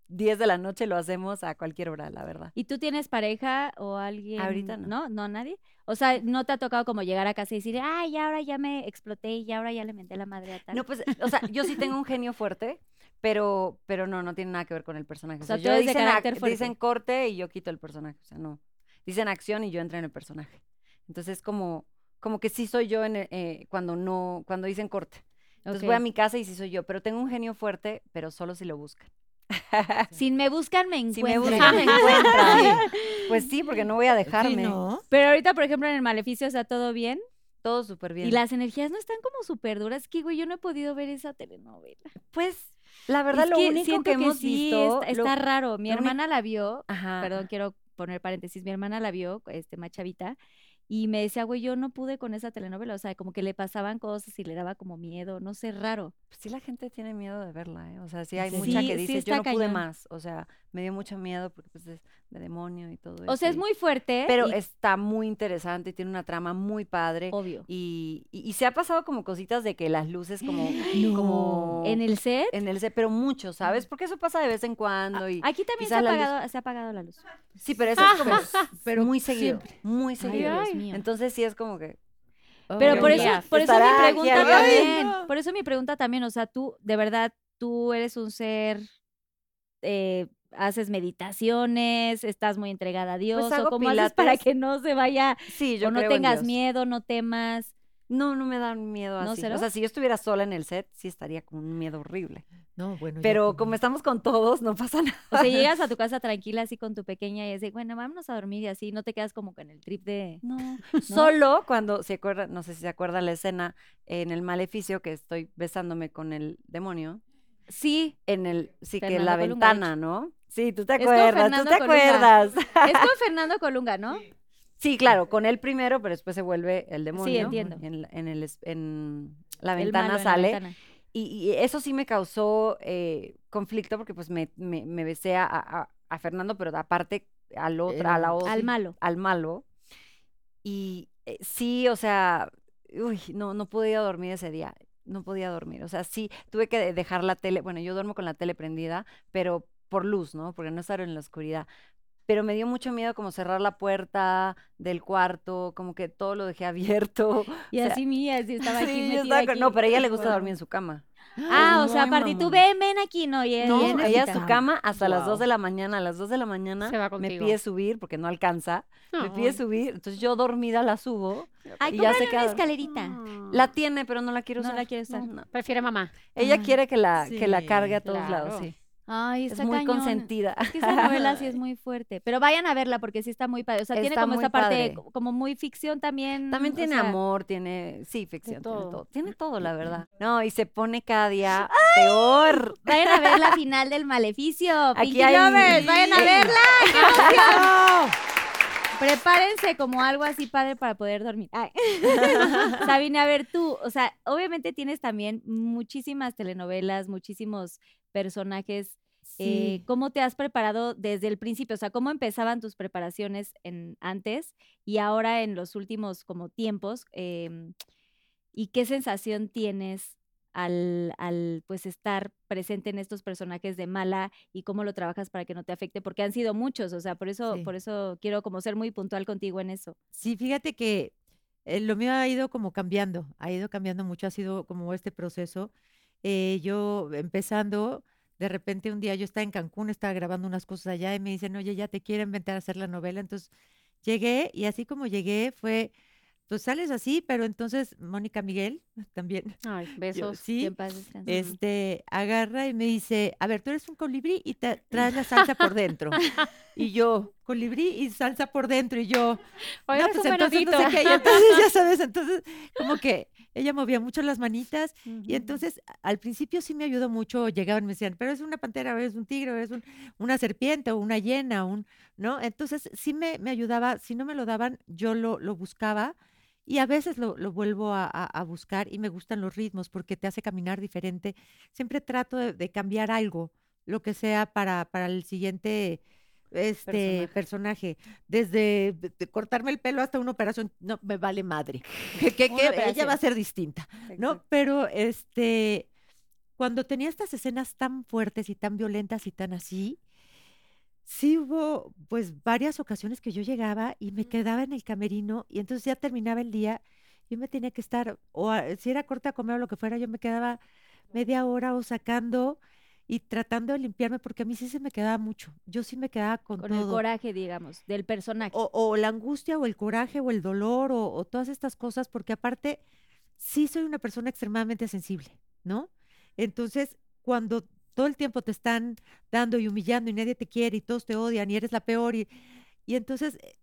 10 de la noche, lo hacemos a cualquier hora, la verdad. ¿Y tú tienes pareja o alguien? Ahorita no. ¿No? ¿No nadie? O sea, ¿no te ha tocado como llegar a casa y decir, ay, ahora ya me exploté y ahora ya le menté la madre a tal? No, pues, o sea, yo sí tengo un genio fuerte, pero, pero no, no tiene nada que ver con el personaje. O sea, sea, tú yo dicen, dicen corte y yo quito el personaje. O sea, no. Dicen acción y yo entro en el personaje. Entonces, como, como que sí soy yo en el- eh, cuando no, cuando dicen corte. Entonces voy a mi casa y sí soy yo, pero tengo un genio fuerte, pero solo si lo buscan. Si me buscan, me Si me encuentran. buscan, me encuentran. Pues sí, porque no voy a Sí, dejarme. ¿no? Pero ahorita, por ejemplo, en el Maleficio está todo bien. Todo súper bien. Y las energías no están como súper duras. Es que, güey, yo no he podido ver esa telenovela. Pues, la verdad, Es lo que único que hemos sí, visto... está, lo- raro. Mi hermana la vio. Ajá. Perdón, quiero poner paréntesis. Mi hermana la vio, este, más chavita. Y me decía, güey, yo no pude con esa telenovela. O sea, como que le pasaban cosas y le daba como miedo. No sé, raro. Pues sí, la gente tiene miedo de verla, ¿eh? O sea, sí hay Sí, mucha que dice, yo no pude más. O sea, me dio mucho miedo porque pues es de demonio y todo eso. O sea, es muy fuerte. Pero y- está muy interesante y tiene una trama muy padre. Obvio. Y, y, y se ha pasado como cositas de que las luces como... como En el set. en el set, pero mucho, ¿sabes? Porque eso pasa de vez en cuando y... Aquí también se ha, luz- apagado, se ha apagado la luz. Sí, pero eso es como... pero muy seguido, muy Ay, seguido. Dios mío. Entonces sí es como que... Pero Ok. por eso, por eso mi pregunta también, Ay, no. por eso mi pregunta también, o sea, tú, de verdad, tú eres un ser, eh, haces meditaciones, estás muy entregada a Dios, Pues hago o cómo haces para pilates. que no se vaya, Sí, yo o no tengas Dios. miedo, no temas. No, no me dan miedo ¿No, así. cero? O sea, si yo estuviera sola en el set, sí estaría con un miedo horrible. No, bueno. Pero como- estamos con todos, no pasa nada. O sea, llegas a tu casa tranquila así con tu pequeña y es de, bueno, vámonos a dormir y así, no te quedas como con el trip de... No, solo cuando se acuerda, no sé si se acuerda la escena en el maleficio que estoy besándome con el demonio. Sí, En el, sí, que Fernando la Colunga, de ventana, ¿no? Sí, tú te acuerdas, tú te Colunga. acuerdas. es con Fernando Colunga, ¿no? Sí, claro, con él primero, pero después se vuelve el demonio. entiendo. En, el, es- en la El ventana malo en la sale. ventana. Y, y eso sí me causó eh, conflicto porque pues me, me, me besé a, a- a Fernando, pero aparte al otro, a la otra Al malo. al malo. Y eh, sí, o sea, uy, no, no podía dormir ese día. No podía dormir. O sea, sí, tuve que de- dejar la tele. Bueno, yo duermo con la tele prendida, pero por luz, ¿no? Porque no estar en la oscuridad. Pero me dio mucho miedo como cerrar la puerta del cuarto, como que todo lo dejé abierto. Y O sea, así mía, así estaba aquí sí, yo metida estaba con- aquí. No, pero a ella le gusta dormir en su cama. Ah, o sea, muy aparte tú ven, ven aquí, no, y No, ella a su cama hasta las 2 Guau. de la mañana. A las 2 de la mañana Se va me pide subir porque no alcanza. Me pide subir. Entonces yo dormida la subo. Ay, y ya se queda una escalerita. La tiene, pero no la quiero No usar. la quiere usar. no. Prefiere mamá. Ella Ay, quiere que la, que la cargue a todos lados, sí. Ay, Es está muy cañón. consentida. Es que esa novela sí es muy fuerte. Pero vayan a verla porque sí está muy padre. O sea, tiene como esta parte padre. como muy ficción también. También tiene sea, amor, tiene, sí, ficción, tiene todo. Tiene todo, la verdad. No, y se pone cada día peor. Vayan a ver la final del Maleficio. Aquí Pinky hay- Lovers, vayan a verla. Prepárense como algo así padre para poder dormir. Ay. Sabine, a ver tú, o sea, obviamente tienes también muchísimas telenovelas, muchísimos personajes. Eh, Sí. ¿Cómo te has preparado desde el principio? O sea, ¿cómo empezaban tus preparaciones en, antes y ahora en los últimos como tiempos? Em, ¿Y qué sensación tienes al, al pues estar presente en estos personajes de mala y cómo lo trabajas para que no te afecte? Porque han sido muchos, o sea, por eso, Sí. por eso quiero como ser muy puntual contigo en eso. Sí, fíjate que eh, lo mío ha ido como cambiando, ha ido cambiando mucho, ha sido como este proceso. Eh, yo empezando, de repente un día yo estaba en Cancún, estaba grabando unas cosas allá y me dicen, oye, ya te quiero inventar hacer la novela. Entonces llegué y así como llegué fue, pues sales así, pero entonces Mónica Miguel también. Ay, yo- besos. Que sí, este, agarra y me dice, a ver, tú eres un colibrí y te traes la salsa por dentro. Y yo, colibrí y salsa por dentro. Y yo, Hoy no, pues entonces no sé qué. Y entonces, ya sabes, entonces, como que ella movía mucho las manitas. Y entonces, al principio sí me ayudó mucho. Llegaban y me decían, pero es una pantera, o es un tigre, o es un- una serpiente, o una hiena, un, ¿no? Entonces, sí me, me ayudaba. Si no me lo daban, yo lo, lo buscaba. Y a veces lo, lo vuelvo a, a- a buscar y me gustan los ritmos porque te hace caminar diferente. Siempre trato de, de cambiar algo, lo que sea para, para el siguiente, este personaje, desde de- de cortarme el pelo hasta una operación, no me vale madre. Que, que- ella va a ser distinta, ¿no? Pero este, cuando tenía estas escenas tan fuertes y tan violentas y tan así, sí hubo pues varias ocasiones que yo llegaba y me quedaba en el camerino y entonces ya terminaba el día, yo me tenía que estar, o a- si era corte a comer o lo que fuera, yo me quedaba media hora o sacando y tratando de limpiarme porque a mí sí se me quedaba mucho. Yo sí me quedaba con, Con el coraje, digamos, del personaje. O, o la angustia o el coraje o el dolor o, o todas estas cosas, porque aparte sí soy una persona extremadamente sensible, ¿no? Entonces, cuando todo el tiempo te están dando y humillando y nadie te quiere y todos te odian y eres la peor y, y entonces eh,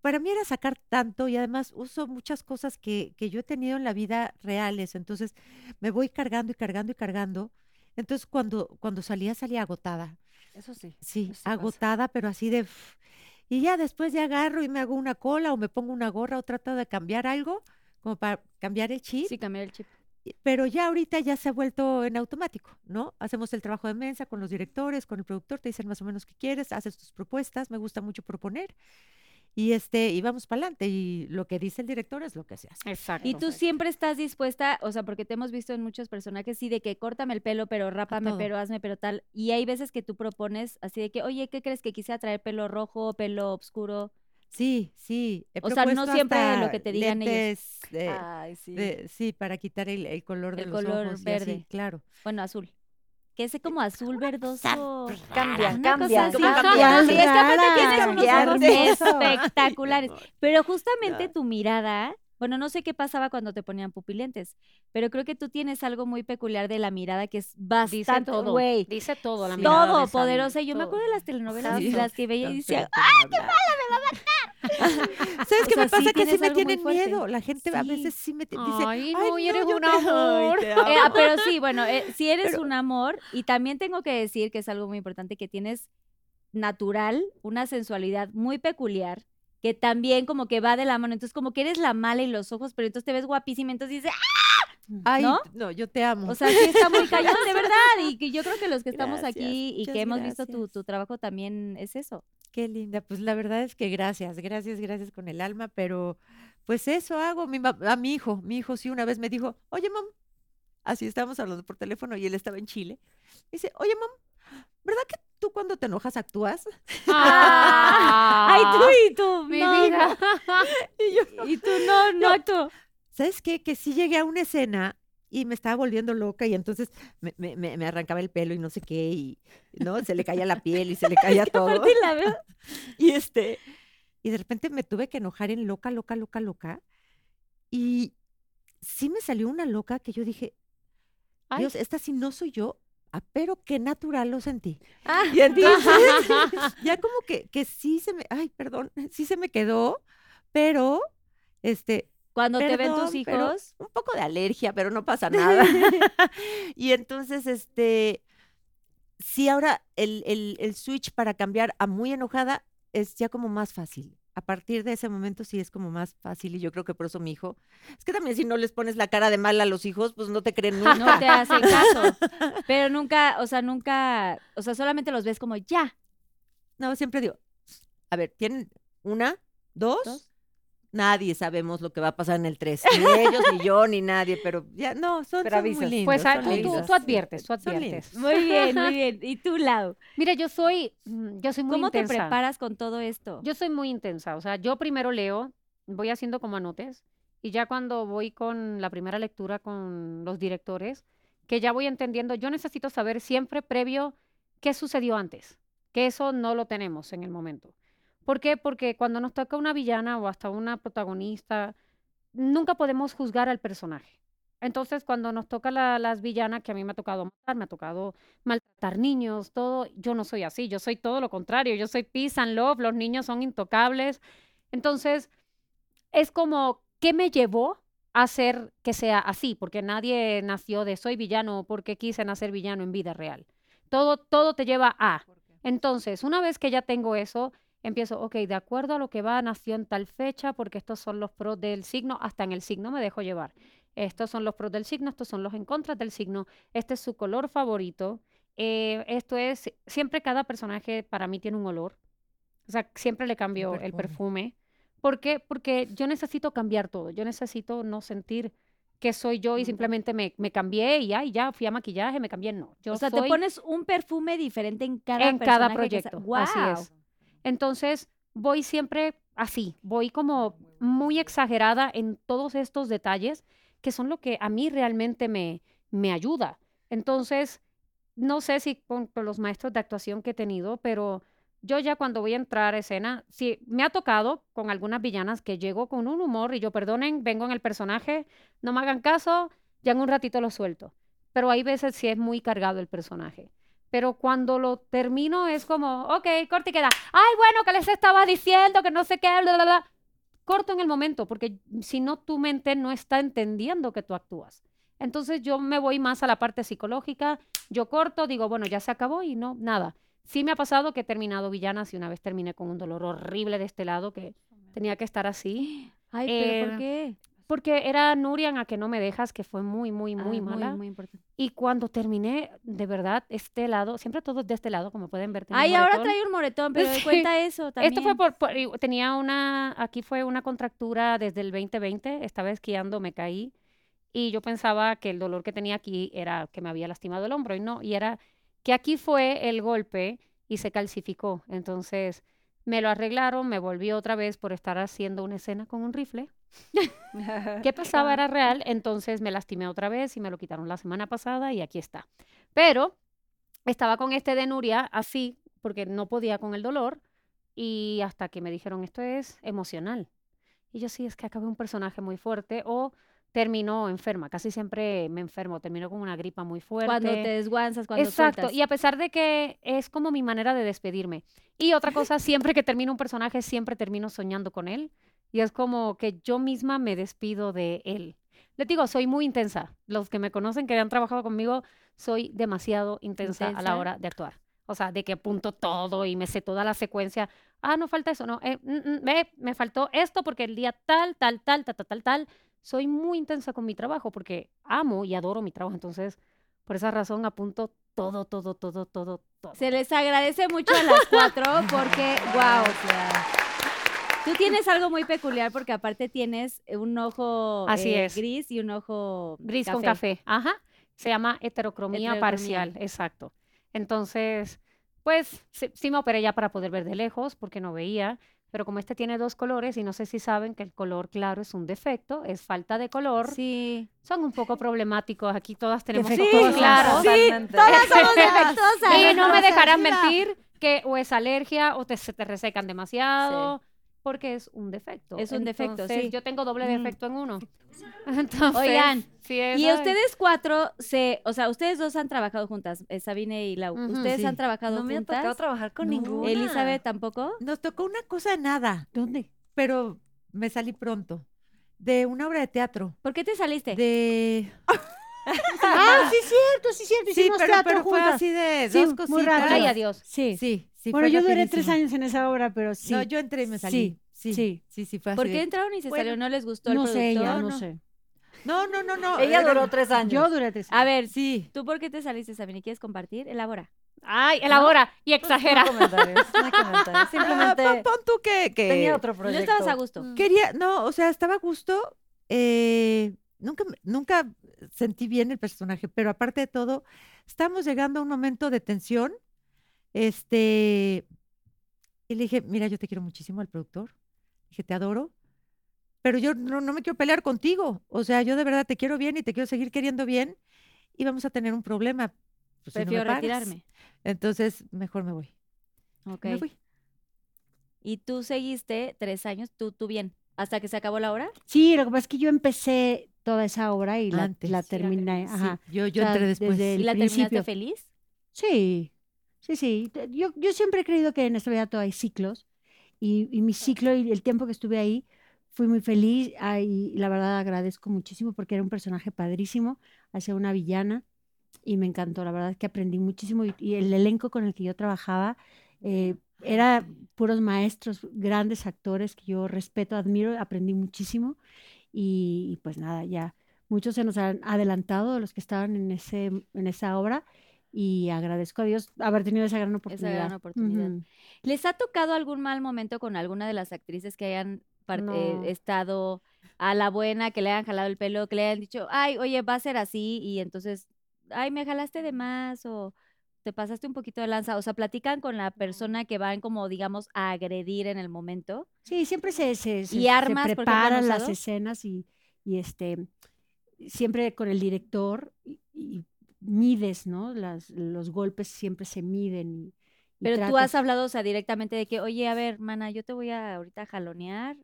para mí era sacar tanto y además uso muchas cosas que, que yo he tenido en la vida reales, entonces me voy cargando y cargando y cargando. Entonces cuando, cuando salía, salía agotada. Eso sí. Sí, eso pasa. agotada, pero así de... Y ya después ya agarro y me hago una cola o me pongo una gorra o trato de cambiar algo, como para cambiar el chip. Sí, cambiar el chip. Pero ya ahorita ya se ha vuelto en automático, ¿no? Hacemos el trabajo de mensa con los directores, con el productor, te dicen más o menos qué quieres, haces tus propuestas, me gusta mucho proponer. Y este, y vamos para adelante. Y lo que dice el director es lo que se hace. Exacto. Y tú siempre estás dispuesta, o sea, porque te hemos visto en muchos personajes, sí, de que córtame el pelo, pero rápame, pero hazme, pero tal. Y hay veces que tú propones así de que, oye, ¿qué crees que quisiera traer pelo rojo, pelo oscuro? Sí, sí. he O sea, no siempre lo que te digan ellos. de- Ay, sí. de- sí, para quitar el, el color de El los color ojos y así, verde. claro. Bueno, azul. Que ese como azul verdoso. Cambia, Una cambia. cosa así. ¿Cómo Ajá, cambiar? sí, es que aparte Rara. tienes unos ojos Cambiarte. espectaculares. Pero justamente tu mirada, bueno, no sé qué pasaba cuando te ponían pupilentes, pero creo que tú tienes algo muy peculiar de la mirada que es Dice bastante, todo. güey, Dice todo la mirada todo poderosa. Y yo me acuerdo de las telenovelas Sí. las que veía y decía, feo que me habla. ¿Sabes qué sea, me sí pasa? que sí me tienen miedo. La gente a veces sí me dice, Ay, no, y eres yo un te- ay, amor". Eh, amo". ah, pero sí, bueno, eh, si eres Pero- un amor, y también tengo que decir que es algo muy importante, que tienes natural, una sensualidad muy peculiar, que también como que va de la mano, entonces como que eres la mala y los ojos, pero entonces te ves guapísima, entonces dices, Ay, ¿no? ¿no? yo te amo. "Ah", o sea, sí está muy cañón, de verdad, y que yo creo que los que estamos Gracias, aquí y que hemos visto tu, tu trabajo también es eso. Qué linda. Pues la verdad es que gracias, gracias, gracias con el alma, pero pues eso hago. Mi, a mi hijo, mi hijo sí una vez me dijo, oye, mam, así estábamos hablando por teléfono y él estaba en Chile. Dice, oye, mam, ¿verdad que tú cuando te enojas actúas? Ay, tú Ah, y tú, mi no, vida. Y yo, y tú no, no, actúo. ¿sabes qué? Que sí llegué a una escena y me estaba volviendo loca y entonces me, me- arrancaba el pelo y no sé qué y, ¿no? Se le caía la piel y se le caía todo. Aparte la veo Y este, y de repente me tuve que enojar en loca, loca, loca, loca. Y sí me salió una loca que yo dije, Ay. Dios, esta sí no soy yo, ah, pero qué natural lo sentí. Ah, Y entonces, ya como que, que sí se me, ay, perdón, sí se me quedó, pero, este, Cuando te ven tus hijos, un poco de alergia, pero no pasa nada. y entonces, este, sí, ahora el, el, el switch para cambiar a muy enojada es ya como más fácil. A partir de ese momento sí es como más fácil y yo creo que por eso mi hijo, es que también si no les pones la cara de mal a los hijos, pues no te creen nunca. no te hacen caso. Pero nunca, o sea, nunca, o sea, solamente los ves como ya. No, siempre digo, a ver, ¿tienen una, dos? Dos. Nadie sabemos lo que va a pasar en el tres. Ni ellos, ni yo, ni nadie, pero ya no, son, Pero son muy lindos. Pues ah, son tú, tú- lindos. tú adviertes, tú adviertes. Muy bien, muy bien. ¿Y tú, Lau? Mira, yo soy, mm, yo soy muy ¿Cómo te intensa. preparas con todo esto? Yo soy muy intensa, o sea, yo primero leo, voy haciendo como anotes y ya cuando voy con la primera lectura con los directores, que ya voy entendiendo, yo necesito saber siempre previo qué sucedió antes, que eso no lo tenemos en el momento. ¿Por qué? Porque cuando nos toca una villana o hasta una protagonista, nunca podemos juzgar al personaje. Entonces, cuando nos toca la- las villanas, que a mí me ha tocado matar, me ha tocado maltratar niños, todo, yo no soy así, yo soy todo lo contrario, yo soy peace and love, los niños son intocables. Entonces, es como, ¿qué me llevó a hacer que sea así? Porque nadie nació de soy villano porque quise nacer villano en vida real. Todo, todo te lleva a. Entonces, una vez que ya tengo eso, empiezo, ok, de acuerdo a lo que va, nació en tal fecha, porque estos son los pros del signo, hasta en el signo me dejo llevar. Estos son los pros del signo, estos son los en contra del signo, este es su color favorito. eh, esto es, siempre cada personaje para mí tiene un olor. O sea, siempre le cambio el perfume. ¿Por qué? Porque yo necesito cambiar todo. Yo necesito no sentir que soy yo y simplemente me, me cambié y ya, y ya fui a maquillaje, me cambié. No, yo o sea, soy te pones un perfume diferente en cada en cada proyecto. Así ¡Guau! es. Entonces, voy siempre así, voy como muy exagerada en todos estos detalles que son lo que a mí realmente me, me ayuda. Entonces, no sé si con, los maestros de actuación que he tenido, pero yo ya cuando voy a entrar a escena, sí, me ha tocado con algunas villanas que llego con un humor y yo, perdonen, vengo en el personaje, no me hagan caso, ya en un ratito lo suelto. Pero hay veces sí es muy cargado el personaje. Pero cuando lo termino es como, ok, corte y queda. Ay, bueno, que les estaba diciendo que no sé qué, bla, bla, bla. Corto en el momento, porque si no, tu mente no está entendiendo que tú actúas. Entonces yo me voy más a la parte psicológica, yo corto, digo, bueno, ya se acabó y no, nada. Sí me ha pasado que he terminado villanas y una vez terminé con un dolor horrible de este lado que tenía que estar así. Ay, pero ¿por Eh, qué? Porque era Nurian a que no me dejas, que fue muy, muy, muy Ah, mala. Muy, importante. Y cuando terminé, de verdad, este lado, siempre todo es de este lado, como pueden ver. Ay, ahora trae un moretón, pero Sí. cuenta eso también. Esto fue por, por- tenía una, aquí fue una contractura desde el 2020, estaba esquiando, me caí y yo pensaba que el dolor que tenía aquí era que me había lastimado el hombro y no, y era que aquí fue el golpe y se calcificó. Entonces me lo arreglaron, me volví otra vez por estar haciendo una escena con un rifle. ¿Qué pasaba? Era real, entonces me lastimé otra vez y me lo quitaron la semana pasada y aquí está. Pero estaba con este de Nuria así, porque no podía con el dolor, y hasta que me dijeron, esto es emocional. Y yo sí, es que acabé un personaje muy fuerte o terminó enferma. Casi siempre me enfermo, termino con una gripa muy fuerte. Cuando te desguanzas, cuando Exacto, sueltas. y a pesar de que es como mi manera de despedirme. Y otra cosa, siempre que termino un personaje, siempre termino soñando con él. Y es como que yo misma me despido de él. Les digo, soy muy intensa. Los que me conocen, que han trabajado conmigo, soy demasiado intensa, a la hora de actuar. O sea, de que apunto todo y me sé toda la secuencia. Ah, no falta eso, no. eh, mm, mm, me faltó esto porque el día tal, tal, tal, tal, tal, tal, tal. Soy muy intensa con mi trabajo porque amo y adoro mi trabajo. Entonces, por esa razón apunto todo, todo, todo, todo, todo. Se les agradece mucho a las cuatro porque, wow, o sea, tú tienes algo muy peculiar porque aparte tienes un ojo Así eh, es. gris y un ojo Gris con café. Ajá. Se llama heterocromía, Heterocromía. parcial. Exacto. Entonces, pues sí, sí me operé ya para poder ver de lejos porque no veía. Pero como este tiene dos colores y no sé si saben que el color claro es un defecto, es falta de color, Sí. son un poco problemáticos. Aquí todas tenemos Defectuosas. ojos claros. Sí, todas somos defectuosas. Y no me dejarán mentir que o es alergia o te, se te resecan demasiado. Porque es un defecto. Es un defecto, sí. Yo tengo doble Mm. defecto en uno. Entonces, Oigan, sí es, Y ay. ustedes cuatro, se, o sea, ustedes dos han trabajado juntas, eh, Sabine y Lau. ¿Ustedes sí. han trabajado No me ha juntas? tocado trabajar con No. ninguna. Elizabeth tampoco. Nos tocó una cosa de nada, ¿Dónde? pero me salí pronto. De una obra de teatro. ¿Por qué te saliste? De. Ah, sí, cierto, sí, cierto. Sí, Hicimos pero, teatro pero fue juntas. así de Sí, dos cositas. Ay, adiós. Sí. Sí, sí. bueno, yo duré tres años en esa obra, pero sí. No, yo entré y me salí. Sí, sí. sí, sí, fue así. ¿Por qué entraron y se Bueno, salió? ¿No les gustó el no productor? sé, ella, No, no, no. sé. No, no, no, no. Ella duró tres años. Yo duré tres A ver, Sí. ¿tú por qué te saliste, Sabine? ¿Quieres compartir? Elabora. Ay, elabora y exagera. No comentarios, no comentarios. Ah, Simplemente pon, pon tú que, que tenía otro No proyecto. estabas a gusto. quería, no, o sea, estaba a gusto. eh, nunca, me- nunca sentí bien el personaje, pero aparte de todo, estamos llegando a un momento de tensión. Este, y le dije, mira, yo te quiero muchísimo al productor. Dije, te adoro, pero yo no, no me quiero pelear contigo. O sea, yo de verdad te quiero bien y te quiero seguir queriendo bien y vamos a tener un problema. pues, si no me Prefiero pagas". retirarme. Entonces, mejor me voy. Ok. Me fui. Y tú seguiste tres años, tú, tú bien, hasta que se acabó la hora. Sí, lo que pasa es que yo empecé toda esa obra y la, Antes. la Sí, terminé. Sí, Ajá. yo, yo O sea, entré después. desde ¿Y El la terminaste principio. feliz? Sí, sí, sí. Yo, yo siempre he creído que en esta vida todo hay ciclos y, y mi ciclo y el tiempo que estuve ahí fui muy feliz ah, y la verdad agradezco muchísimo porque era un personaje padrísimo, hacía una villana y me encantó. La verdad es que aprendí muchísimo y, y el elenco con el que yo trabajaba eh, era puros maestros, grandes actores que yo respeto, admiro, aprendí muchísimo y, y pues nada, ya muchos se nos han adelantado, los que estaban en, ese, en esa obra y agradezco a Dios haber tenido esa gran oportunidad. Esa gran oportunidad. ¿Les ha tocado algún mal momento con alguna de las actrices que hayan eh, estado a la buena, que le hayan jalado el pelo, que le hayan dicho, ay, oye, va a ser así, y entonces, ay, me jalaste de más, o te pasaste un poquito de lanza? O sea, platican con la persona que van como, digamos, a agredir en el momento. Sí, siempre se, se, se- ¿Y se armas, por ejemplo, han preparan las escenas y, y este siempre con el director y, y mides, ¿no? Las, los golpes siempre se miden. y- y Pero tú has tratas- hablado, o sea, directamente de que, oye, a ver, mana, yo te voy a ahorita jalonear.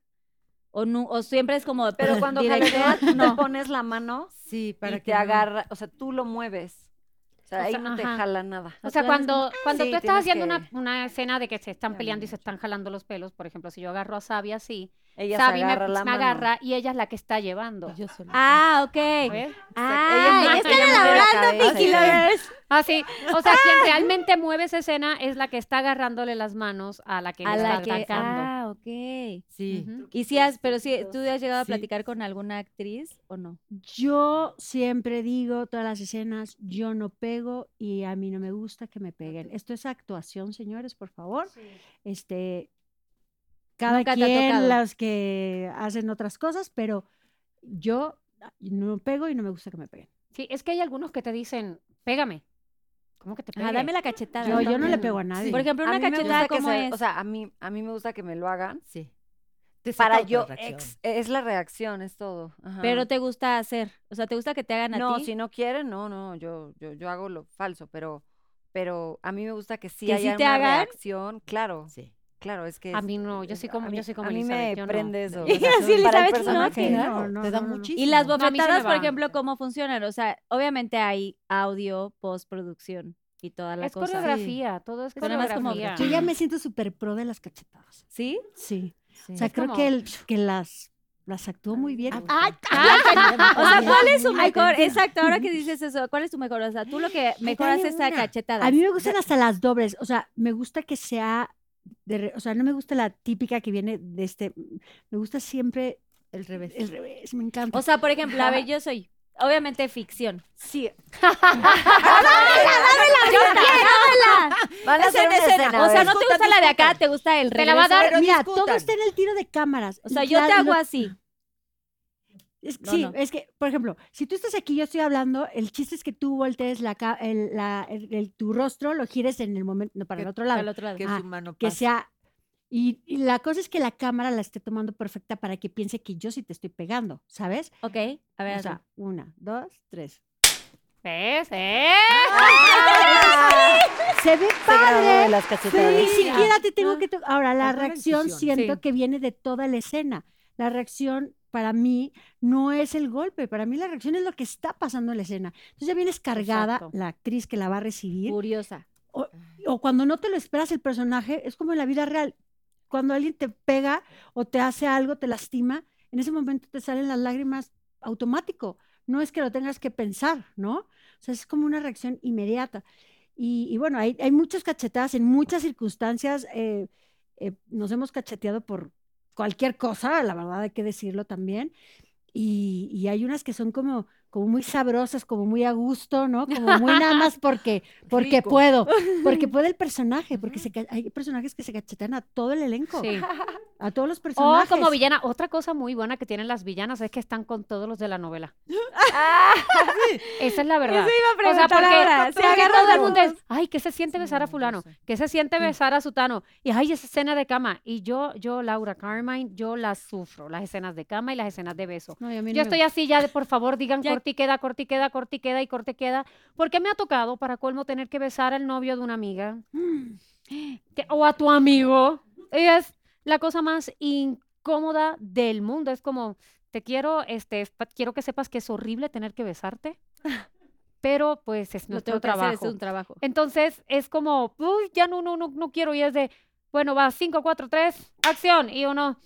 O, no, o siempre es como, Pero cuando tú no. pones la mano Sí, para y que te no- agarra, o sea, tú lo mueves. O sea, O ahí sea, no te ajá. jala nada. O sea, cuando, cuando Sí, tú estás haciendo una, que- una escena de que se están peleando y se están jalando los pelos, por ejemplo, si yo agarro a Sabi así, Ella Sabi me, agarra la me mano. agarra y ella es la que está llevando. Yo sola. Ah, ok. ¿ves? Ah, ella están mueve la elaborando, sí. Lovers. Ah, sí. O sea, quien realmente mueve esa escena es la que está agarrándole las manos a la que A le la está que, atacando. ah, ok. Sí. Y si has, pero si tú has llegado a Sí. platicar con alguna actriz o no. Yo siempre digo, todas las escenas, yo no pego y a mí no me gusta que me peguen. Esto es actuación, señores, por favor. Este, cada Nunca quien las que hacen otras cosas, pero yo ah, no pego y no me gusta que me peguen. Sí, es que hay algunos que te dicen, pégame. ¿Cómo que te pegue? dame la cachetada. Yo, yo no le pego a nadie. Por ejemplo, una cachetada, gusta que ¿cómo se- es? O sea, a mí, a mí me gusta que me lo hagan. Sí. Te Para yo, ex- es la reacción, es todo. Ajá. pero te gusta hacer. O sea, ¿te gusta que te hagan a no, ti? si no quieren, no, no, yo, yo, yo hago lo falso, pero, pero a mí me gusta que sí ¿Que sí haya te una hagan? reacción, claro, Sí. Claro, es que A es- mí no, yo es- soy como, a mí, yo soy como a mí Elizabeth, me yo no. prende eso. Sí, o sea, Elizabeth, no, claro. no, te da no, no. muchísimo. Y las No, bofetadas, por ejemplo, ¿cómo funcionan? O sea, obviamente hay audio, postproducción y toda la Es cosa. coreografía, todo es más como coreografía. Yo ya me siento súper pro de las cachetadas. ¿Sí? Sí. Sí. O sea, Es creo como- que, el- que las, las actuó muy bien. Ah, ¡Ay! O sea, ¿cuál es su mejor? ay, Exacto, ahora que dices eso, ¿cuál es tu mejor? O sea, tú lo que mejor haces es una. cachetadas. A mí me gustan hasta las dobles. O sea, me gusta que sea. De, o sea, no me gusta la típica que viene de este. Me gusta siempre El revés. el revés. Me encanta. O sea, por ejemplo, a ver, yo soy, obviamente, ficción. Sí. ¡Dámela! Van a hacer una escena. O sea, no te gusta la de acá, te gusta el Te la va a regreso. dar- Pero Mira, discutan. todo está en el tiro de cámaras. O sea, yo te hago lo- así. Es- No, sí, no. es que, por ejemplo, si tú estás aquí, yo estoy hablando, el chiste es que tú voltees la, el, la- el- el- tu rostro, lo gires en el momento, no, para Que- el otro lado. otro lado. Que Ah, mano que sea. Y, y la cosa es que la cámara la esté tomando perfecta para que piense que yo sí te estoy pegando, ¿sabes? Ok, a ver, O sea, una, dos, tres. ¿Ves? ¿Eh? Se ve Se de padre. las Ni siquiera te tengo Ah. que Ahora, la reacción siento Sí. que viene de toda la escena. La reacción para mí no es el golpe, para mí la reacción es lo que está pasando en la escena. Entonces ya vienes cargada Exacto. la actriz que la va a recibir. Furiosa. o cuando no te lo esperas el personaje, es como en la vida real. Cuando alguien te pega o te hace algo, te lastima, en ese momento te salen las lágrimas automático. No es que lo tengas que pensar, ¿no? O sea, es como una reacción inmediata. Y, y bueno, hay, hay muchas cachetadas en muchas circunstancias. eh, eh, nos hemos cacheteado por cualquier cosa, la verdad hay que decirlo también. Y, y hay unas que son como, como muy sabrosas, como muy a gusto, ¿no? Como muy nada más porque, porque Rico. puedo, porque puede el personaje, porque se hay personajes que se cachetean a todo el elenco, Sí. a todos los O personajes. como villana, otra cosa muy buena que tienen las villanas es que están con todos los de la novela. Esa es la verdad. Eso iba a O sea, preguntar porque, ahora. Se porque todo el mundo es, ay, ¿qué se siente besar a fulano? ¿Qué se siente besar a sutano? Y ay, esa escena de cama. Y yo, yo, Laura Carmine, yo las sufro, las escenas de cama y las escenas de beso. No, no Yo estoy así ya de, por favor, digan Ya- corte y queda, corte y queda, corte y queda y corte y queda. Porque me ha tocado, para colmo, tener que besar al novio de una amiga. o a tu amigo. Es la cosa más incómoda del mundo. Es como, te quiero, este, quiero que sepas que es horrible tener que besarte. Pero pues es nuestro tengo que hacer, trabajo. es un trabajo. Entonces es como, ya no, no, no, no quiero. Y es de, bueno, va, 5, 4, 3, acción. Y uno,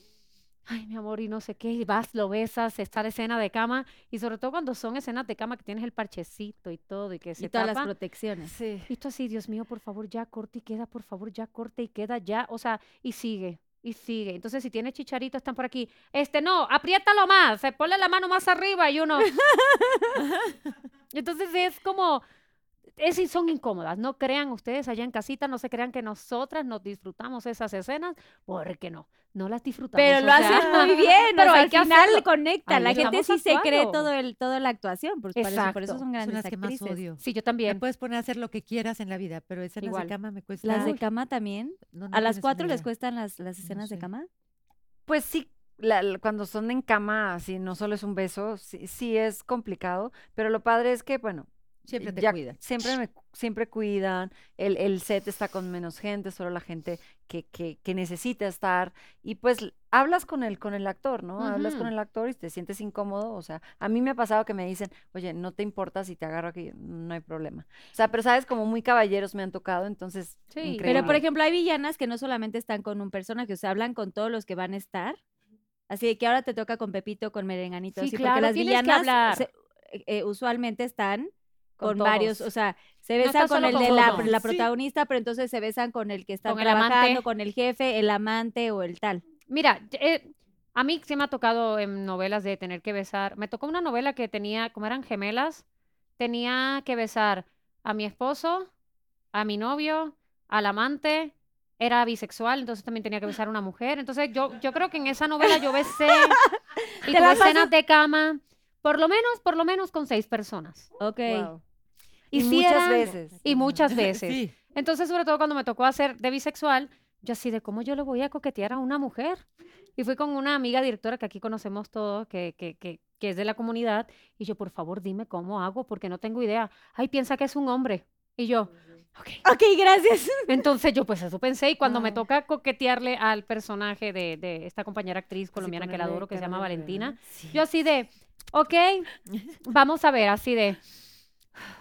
ay, mi amor, y no sé qué, y vas, lo besas, está la escena de cama. Y sobre todo cuando son escenas de cama que tienes el parchecito y todo y que se Y todas las protecciones. Sí. Y tú así, Dios mío, por favor, ya corte y queda, por favor, ya corte y queda, ya. O sea, y sigue, y sigue. Entonces, si tiene chicharito, están por aquí. Este, no, apriétalo más, se ponle la mano más arriba y uno. Entonces es como, es, y son incómodas. No crean ustedes allá en casita, no se crean que nosotras nos disfrutamos esas escenas, porque no, no las disfrutamos. Pero lo sea, haces muy bien, pero o sea, hay al que final hacerlo. conecta, la gente sí se cree todo el, toda la actuación, pues por eso, por eso son Son grandes las que más odio. Sí, yo Me también. puedes poner a hacer lo que quieras en la vida, pero escenas Igual. de cama me cuesta. Las de cama también. no, no ¿A las cuatro les cuestan las, las escenas de sé. cama? Pues sí, la- la- cuando son en cama, así no solo es un beso, sí, sí es complicado, pero lo padre es que, bueno, Siempre te ya cuidan. Siempre, me, siempre cuidan, el, el set está con menos gente, solo la gente que, que, que necesita estar, y pues hablas con el, con el actor, ¿no? Hablas con el actor y te sientes incómodo, o sea, a mí me ha pasado que me dicen, oye, no te importa si te agarro aquí, no hay problema. O sea, pero sabes, como muy caballeros me han tocado, entonces, Sí, Pero, por ejemplo, hay villanas que no solamente están con un personaje, o sea, hablan con todos los que van a estar. Así de que ahora te toca con Pepito, con Merenganito, Sí, así, claro, porque las que villanas hablar. se- eh, usualmente están Con con, varios, o sea, se besan con el con de la, Sí. protagonista, pero entonces se besan con el que está Con trabajando, con el jefe, el amante o el tal. Mira, eh, a mí sí me ha tocado en novelas de tener que besar. Me tocó una novela que tenía, como eran gemelas, tenía que besar a mi esposo, a mi novio, al amante. Era bisexual, entonces también tenía que besar a una mujer. Entonces yo, yo creo que en esa novela yo besé y tuve escenas de cama, por lo menos, por lo menos con seis personas. Ok. Guau. Y, Y sí muchas eran- veces. Y muchas veces. Sí. Entonces, sobre todo cuando me tocó hacer de bisexual, yo así de cómo yo le voy a coquetear a una mujer. Y fui con una amiga directora que aquí conocemos todos, que, que, que, que es de la comunidad, y yo, por favor, dime cómo hago, porque no tengo idea. Ay, piensa que es un hombre. Y yo, ok. Ok, gracias. Entonces yo pues eso pensé, y cuando me Wow. toca coquetearle al personaje de, de esta compañera actriz colombiana que la adoro, que se llama Valentina, bebé. yo así de, ok, vamos a ver, así de.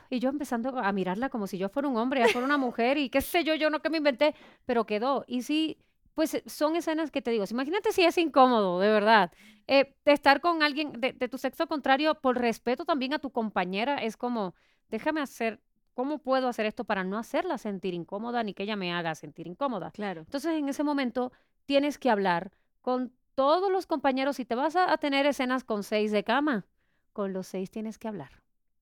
Y yo empezando a mirarla como si yo fuera un hombre, ella fuera una mujer, y qué sé yo, yo no que me inventé, pero quedó. Y sí, pues eh, son escenas que te digo, imagínate si es incómodo, de verdad. Eh, de estar con alguien de, de tu sexo contrario, por respeto también a tu compañera, es como, déjame hacer, ¿cómo puedo hacer esto para no hacerla sentir incómoda ni que ella me haga sentir incómoda? Claro. Entonces, en ese momento tienes que hablar con todos los compañeros. Si te vas a, a tener escenas con seis de cama, con los seis tienes que hablar.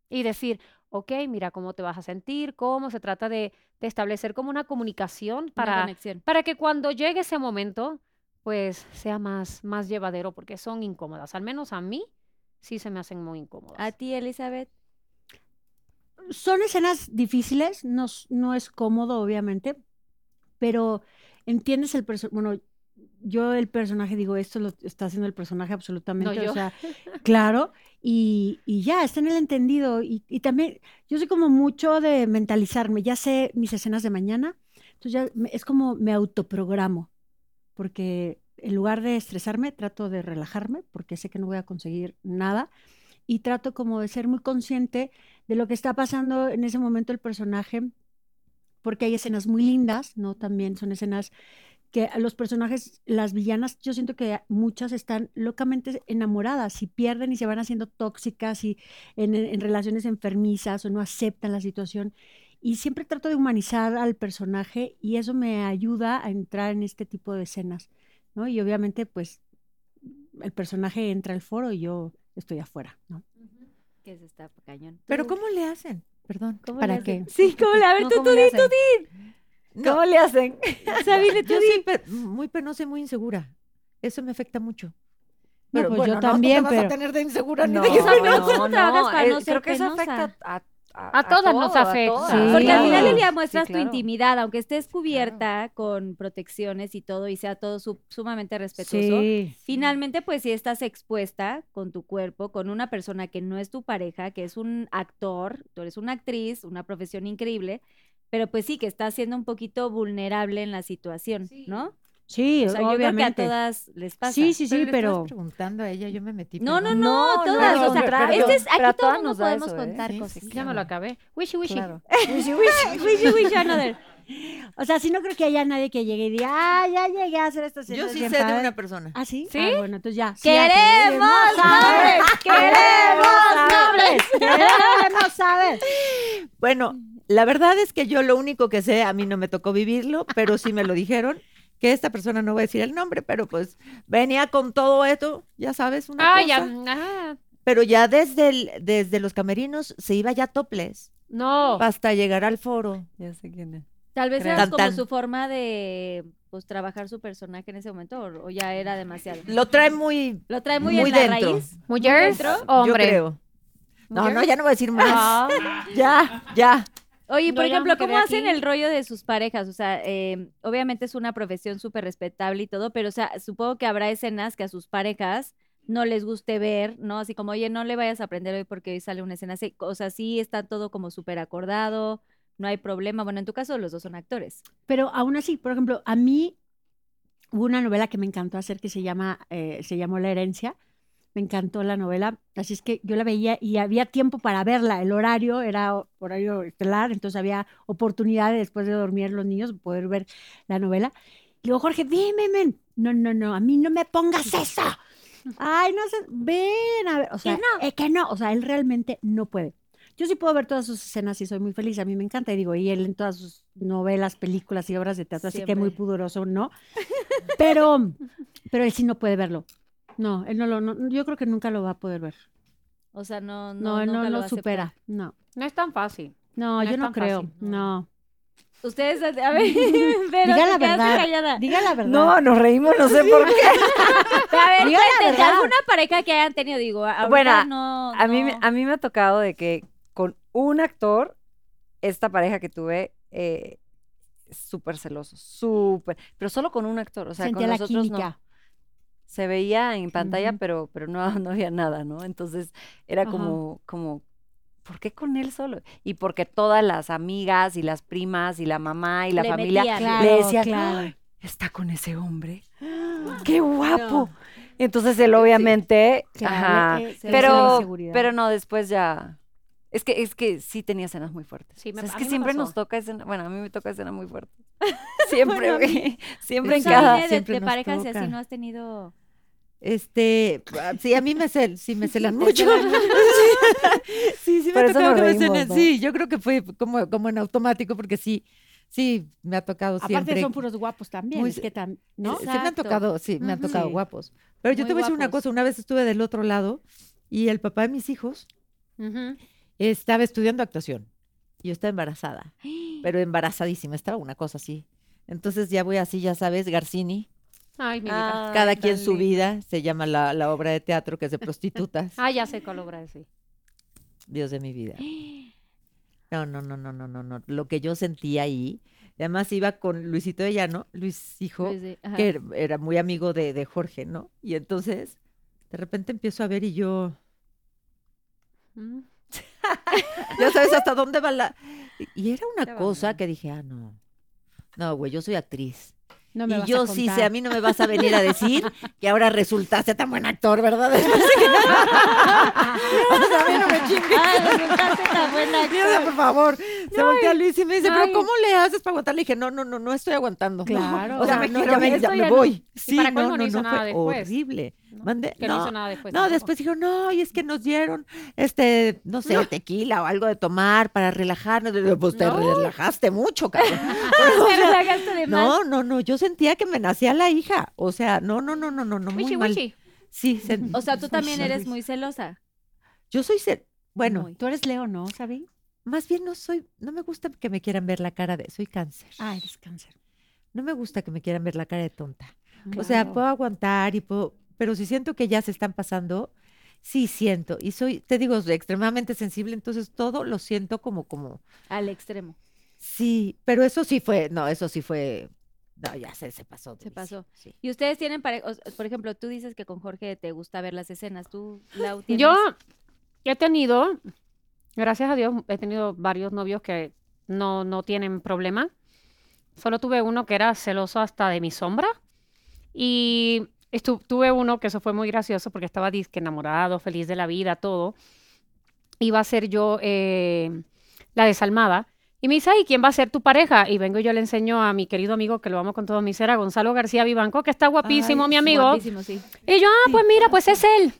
Y decir, ok, mira cómo te vas a sentir, cómo se trata de, de establecer como una comunicación para, para que cuando llegue ese momento, pues sea más, más llevadero, porque son incómodas. Al menos a mí sí se me hacen muy incómodas. A ti, Elizabeth. son escenas difíciles, no, no es cómodo, obviamente, pero entiendes el personaje. Bueno, yo el personaje digo, esto lo está haciendo el personaje absolutamente, yo. o sea, claro, y, y ya, está en el entendido. Y, y también, yo soy como mucho de mentalizarme, ya sé mis escenas de mañana, entonces ya me- es como me autoprogramo, porque en lugar de estresarme, trato de relajarme, porque sé que no voy a conseguir nada, y trato como de ser muy consciente de lo que está pasando en ese momento el personaje, porque hay escenas muy lindas, ¿no? También son escenas que los personajes, las villanas, yo siento que muchas están locamente enamoradas y pierden y se van haciendo tóxicas y en, en relaciones enfermizas o no aceptan la situación. Y siempre trato de humanizar al personaje y eso me ayuda a entrar en este tipo de escenas, ¿no? Y obviamente, pues, el personaje entra al foro y yo estoy afuera, ¿no? Que se está cañón. Pero. ¿cómo le hacen? Perdón. ¿Cómo ¿Para le hacen? qué? Sí, ¿cómo le A ver, No, tú, ¿cómo tú di, tú di. No, ¿Cómo le hacen? Sabine, tú yo pe- muy penosa y muy insegura. Eso me afecta mucho. No, pues yo no, también, no te vas pero- a tener de insegura ni No, de que no, no, no ser creo que eso afecta a, A todas nos todo, a afecta. todas. Sí. Porque al final del Claro. día Sí, muestras tu claro. intimidad, aunque estés cubierta con protecciones y todo y sea todo su- sumamente respetuoso. Sí. Finalmente, pues si estás expuesta con tu cuerpo, con una persona que no es tu pareja, que es un actor, tú eres una actriz, una profesión increíble, pero pues sí, que estás siendo un poquito vulnerable en la situación, ¿no? Sí, O sea, yo creo que a obviamente. todas les pasa. Sí, sí, sí, pero... preguntando a ella, yo me metí. No, no, no, No, todas. no, o sea, contrario. este es, Pero aquí todo todas el mundo nos podemos eso, ¿eh? contar Sí, cosas. sí, Ya me lo acabé. Wishy, wishy. Claro. Wishy, wishy, wishy, wishy, another. O sea, sí no creo que haya nadie que llegue y diga, ah, ya llegué a hacer estas Yo sí sé de padres". una persona. ¿Ah, sí? ¿Sí? Ah, bueno, entonces ya. sí, ¡Queremos nombres! ¡Queremos nombres! ¡Queremos saber! Bueno, la verdad es que yo lo único que sé, a mí no me tocó vivirlo, pero sí me lo dijeron, que esta persona no voy a decir el nombre, pero pues venía con todo esto, ya sabes, una Ah, cosa. ya. ah. Pero ya desde, el- desde los camerinos se iba ya topless. No. hasta llegar al foro. Ya sé quién es. Tal vez era como tan. su forma de pues trabajar su personaje en ese momento o, o ya era demasiado. Lo trae muy, Lo trae muy, muy en la dentro. raíz. ¿Mujeres dentro? o hombre? yo creo. No, no, ya no voy a decir más. Ah. Ya, ya. Oye, por ejemplo, ¿cómo hacen aquí. el rollo de sus parejas? O sea, eh, obviamente es una profesión súper respetable y todo, pero o sea, supongo que habrá escenas que a sus parejas no les guste ver, ¿no? Así como, oye, no le vayas a aprender hoy porque hoy sale una escena así. O sea, sí está todo como súper acordado, no hay problema. Bueno, en tu caso los dos son actores. Pero aún así, por ejemplo, a mí hubo una novela que me encantó hacer que se llama, eh, se llamó La herencia. Me encantó la novela, así es que yo la veía y había tiempo para verla. El horario era ho- horario estelar, entonces había oportunidad de, después de dormir los niños poder ver la novela. Y luego Jorge, ven, ven, ven. No, no, no, a mí no me pongas eso. Ay, no sé, ven a ver. O sea, eh, que no, o sea, él realmente no puede. Yo sí puedo ver todas sus escenas y soy muy feliz, a mí me encanta. Y digo, y él en todas sus novelas, películas y obras de teatro, así que muy pudoroso, ¿no? Pero, pero él sí no puede verlo. No, él no lo, no- yo creo que nunca lo va a poder ver. O sea, no, No, no, él no, lo supera. No, No es tan fácil. no, No yo es no tan creo. fácil, No. Ustedes, a ver, pero Diga la quedaste verdad. callada. Diga la verdad. No, nos reímos, no sé por qué. Pero a ver, Diga la verdad. alguna pareja que hayan tenido, digo, ahorita Bueno, no, A mí, me- no. a mí me ha tocado de que con un actor, esta pareja que tuve, eh, súper celoso, súper, pero solo con un actor, o sea, Sentía con la nosotros química. Se veía en pantalla, pero, pero no, no había nada, ¿no? Entonces era Ajá. como, como, ¿por qué con él solo? Y porque todas las amigas y las primas y la mamá y la Le familia. Claro, le decían, claro. "Ay, está con ese hombre. ¡Qué guapo! Entonces él obviamente, Claro, ajá, eh, pero, pero no, después ya. Es que, es que sí tenía escenas muy fuertes. Sí, O sea, me- es a que siempre nos toca escena, bueno, a mí me toca escena muy fuerte. Siempre. Siempre en O sea, cada. de- siempre y así no has tenido... Este, ah, sí, a mí me cel, sí me celan mucho. sí, sí Por me ha tocado que me celen. ¿no? Sí, yo creo que fue como, como en automático porque sí, sí, me ha tocado Aparte siempre. son puros guapos también, Muy es se- que tam- ¿no? Sí me han Exacto. tocado, sí, me han Ujú. tocado Sí. guapos. Pero yo Muy te voy a decir una cosa, una vez estuve del otro lado y el papá de mis hijos estaba estudiando actuación. y Yo estaba embarazada, pero embarazadísima, estaba una cosa así. Entonces ya voy así, ya sabes, Garcini, Ay, mi vida. Ay, cada quien su vida, se llama la, la obra de teatro que es de prostitutas. Ah, ya sé cuál obra decir. Dios de mi vida. No, no, no, no, no, no, no. Lo que yo sentía ahí. Además iba con Luisito de Llano, Luis hijo, Luis de- ajá. que er- era muy amigo de, de Jorge, ¿no? Y entonces, de repente empiezo a ver y yo, Mm. ya sabes hasta dónde va la... Y- Y era una cosa que dije, ah, no. No, güey, yo soy actriz. No me y vas a yo sí sé, a mí no me vas a venir a decir que ahora resultaste tan buen actor, ¿verdad? o sea, a mí no me chingues. Ah, resultaste tan buena Mierda, por favor. Se voltea Luis y me dice, pero ¿cómo le haces para aguantar? Le dije, no, no, no, no estoy aguantando. Claro. O sea, me no, ya me, ya no- voy. Sí, para no, no, no no, fue después. horrible. ¿No? Que no, no, hizo nada después. no, tampoco. después dijo, no, y es que nos dieron, este, no sé, tequila o algo de tomar para relajarnos. Pues te relajaste mucho, cabrón. Te relajaste de. No, no, no, yo sentía que me nacía la hija. O sea, no, no, no, no, no, no, muy Wichi, mal. wichi. Sí, se- O sea, tú también eres muy celosa. Yo soy, ce- bueno, Muy. Tú eres Leo, ¿no, Sabi? más bien no soy, no me gusta que me quieran ver la cara de, soy cáncer. Ah, eres cáncer. No me gusta que me quieran ver la cara de tonta. O sea, puedo aguantar y puedo, pero si siento que ya se están pasando, sí siento. Y soy, te digo, extremadamente sensible, entonces todo lo siento como, como, Al extremo. sí, pero eso sí fue, no, eso sí fue, no, ya se, se pasó. Se pasó. sí. Y ustedes tienen, pare- por ejemplo, tú dices que con Jorge te gusta ver las escenas. ¿Tú, Lau, tienes? Yo he tenido, gracias a Dios, he tenido varios novios que no, no tienen problema. Solo tuve uno que era celoso hasta de mi sombra. Y estu- tuve uno que eso fue muy gracioso porque estaba disque enamorado, feliz de la vida, todo. Iba a ser yo eh, la desalmada. Y me dice, ay, ¿quién va a ser tu pareja? Y vengo y yo le enseño a mi querido amigo, que lo amo con todo mi ser, a Gonzalo García Vivanco, que está guapísimo, Ay, mi amigo. Guapísimo, sí. Y yo, ah, pues mira, pues es él.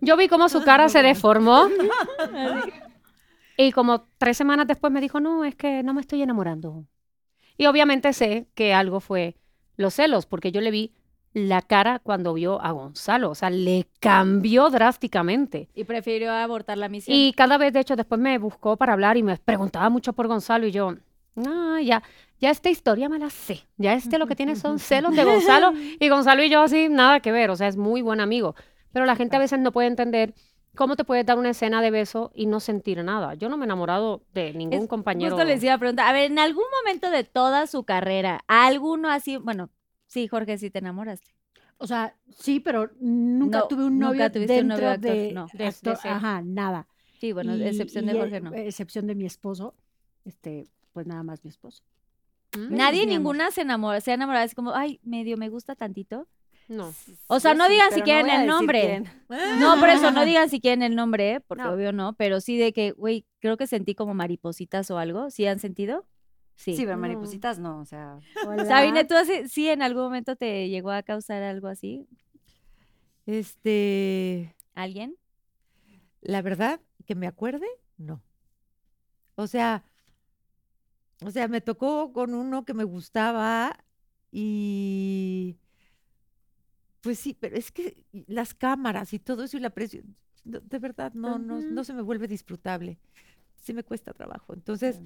Yo vi cómo su cara se deformó. Y como tres semanas después me dijo, no, es que no me estoy enamorando. Y obviamente sé que algo fue los celos, porque yo le vi la cara cuando vio a Gonzalo. O sea, le cambió drásticamente. Y prefirió abortar la misión. Y cada vez, de hecho, después me buscó para hablar y me preguntaba mucho por Gonzalo y yo, ah, ya, ya esta historia me la sé. Ya este lo que tiene son celos de Gonzalo y Gonzalo y yo así, nada que ver. O sea, es muy buen amigo. Pero la gente a veces no puede entender cómo te puedes dar una escena de beso y no sentir nada. Yo no me he enamorado de ningún Es- compañero. Justo les iba a preguntar, a ver, en algún momento de toda su carrera, ¿alguno así, bueno, sí, Jorge, sí te enamoraste? O sea, sí, pero nunca No, tuve un nunca novio tuviste dentro un novio actor, de, no. De- actor- ajá, nada. Sí, bueno, Y- excepción de y, Jorge, no. Excepción de mi esposo, este, pues nada más mi esposo. ¿Mm? Nadie, ninguna se enamora, se ha enamorado así como, ay, medio me gusta tantito. No. O sea, no sí, digan si quieren el nombre. No, por eso no digan si quieren el nombre, porque No. obvio no, pero sí de que, güey, creo que sentí como maripositas o algo. ¿Sí han sentido? Sí. Sí, pero maripositas no, o sea. Sabine, ¿tú así- sí en algún momento te llegó a causar algo así? Este, ¿Alguien? la verdad, que me acuerde, no. O sea, o sea, me tocó con uno que me gustaba y pues sí, pero es que las cámaras y todo eso y la presión, de verdad, no, no, no se me vuelve disfrutable. Sí me cuesta trabajo. Entonces,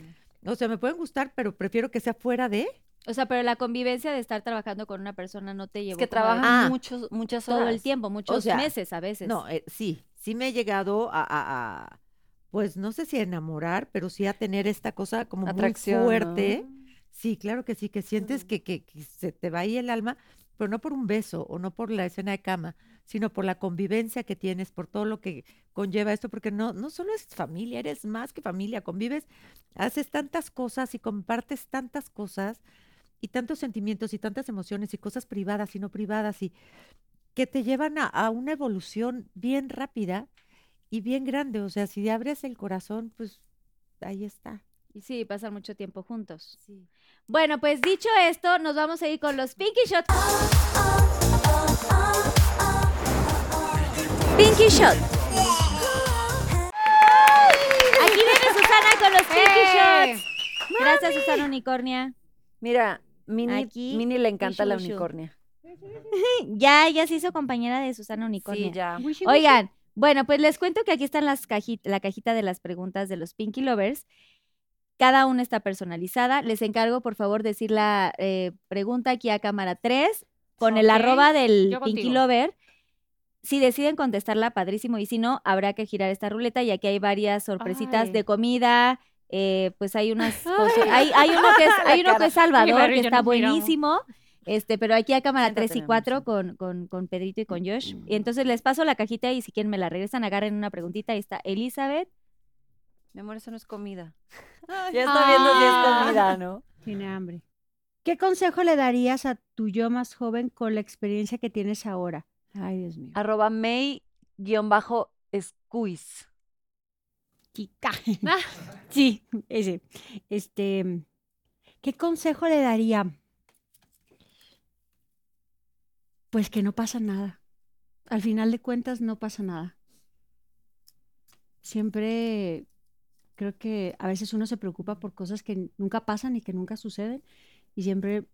o sea, me pueden gustar, pero prefiero que sea fuera de. O sea, pero la convivencia de estar trabajando con una persona no te llevó Es que trabajan Ah. muchos, muchas todo el horas. tiempo, muchos sea, meses a veces. No, eh, sí, sí me he llegado a, a- a, pues no sé si a enamorar, pero sí a tener esta cosa como Atracción, muy ¿no? fuerte. Sí, claro que sí, que sientes que, que, que se te va ahí el alma, pero no por un beso o no por la escena de cama, sino por la convivencia que tienes, por todo lo que conlleva esto, porque no, no solo es familia, eres más que familia, convives, haces tantas cosas y compartes tantas cosas y tantos sentimientos y tantas emociones y cosas privadas y no privadas y que te llevan a, a una evolución bien rápida y bien grande. O sea, si abres el corazón, pues ahí está. Y sí, pasan mucho tiempo juntos. Bueno, pues dicho esto, nos vamos a ir con los Pinky Shots. Pinky Shot. Aquí viene Susana con los Pinky. Shots. Gracias, Susana Unicornia. Mira, Mini, Aquí, Mini le encanta la unicornia. Ya, ella se hizo compañera de Susana Unicornia. Sí, ya. Oigan, bueno, pues les cuento que aquí están las caji- la cajita de las preguntas de los Pinky Lovers. Cada una está personalizada. Les encargo, por favor, decir la eh, pregunta aquí a cámara 3 con el arroba del Pinky. Lover. Si deciden contestarla, padrísimo. Y si no, habrá que girar esta ruleta y aquí hay varias sorpresitas Ay. de comida. eh, pues hay unas cosas. Hay, hay uno que es, hay uno que es Salvador, que está buenísimo. Este, pero aquí a cámara 3 y Siéntate, mi 4 amor, con, con, con Pedrito y con Josh. Y entonces les paso la cajita y si quieren me la regresan, agarren una preguntita. Ahí está Elizabeth. Mi amor, eso no es comida. Ya está viendo si es comida, ¿no? Tiene hambre. ¿Qué consejo le darías a tu yo más joven con la experiencia que tienes ahora? Ay, Dios mío. Arroba May-Squeeze. Chica. Ah. Sí, ese. Este, ¿qué consejo le daría? Pues que no pasa nada. Al final de cuentas no pasa nada. Siempre creo que a veces uno se preocupa por cosas que nunca pasan y que nunca suceden. Y siempre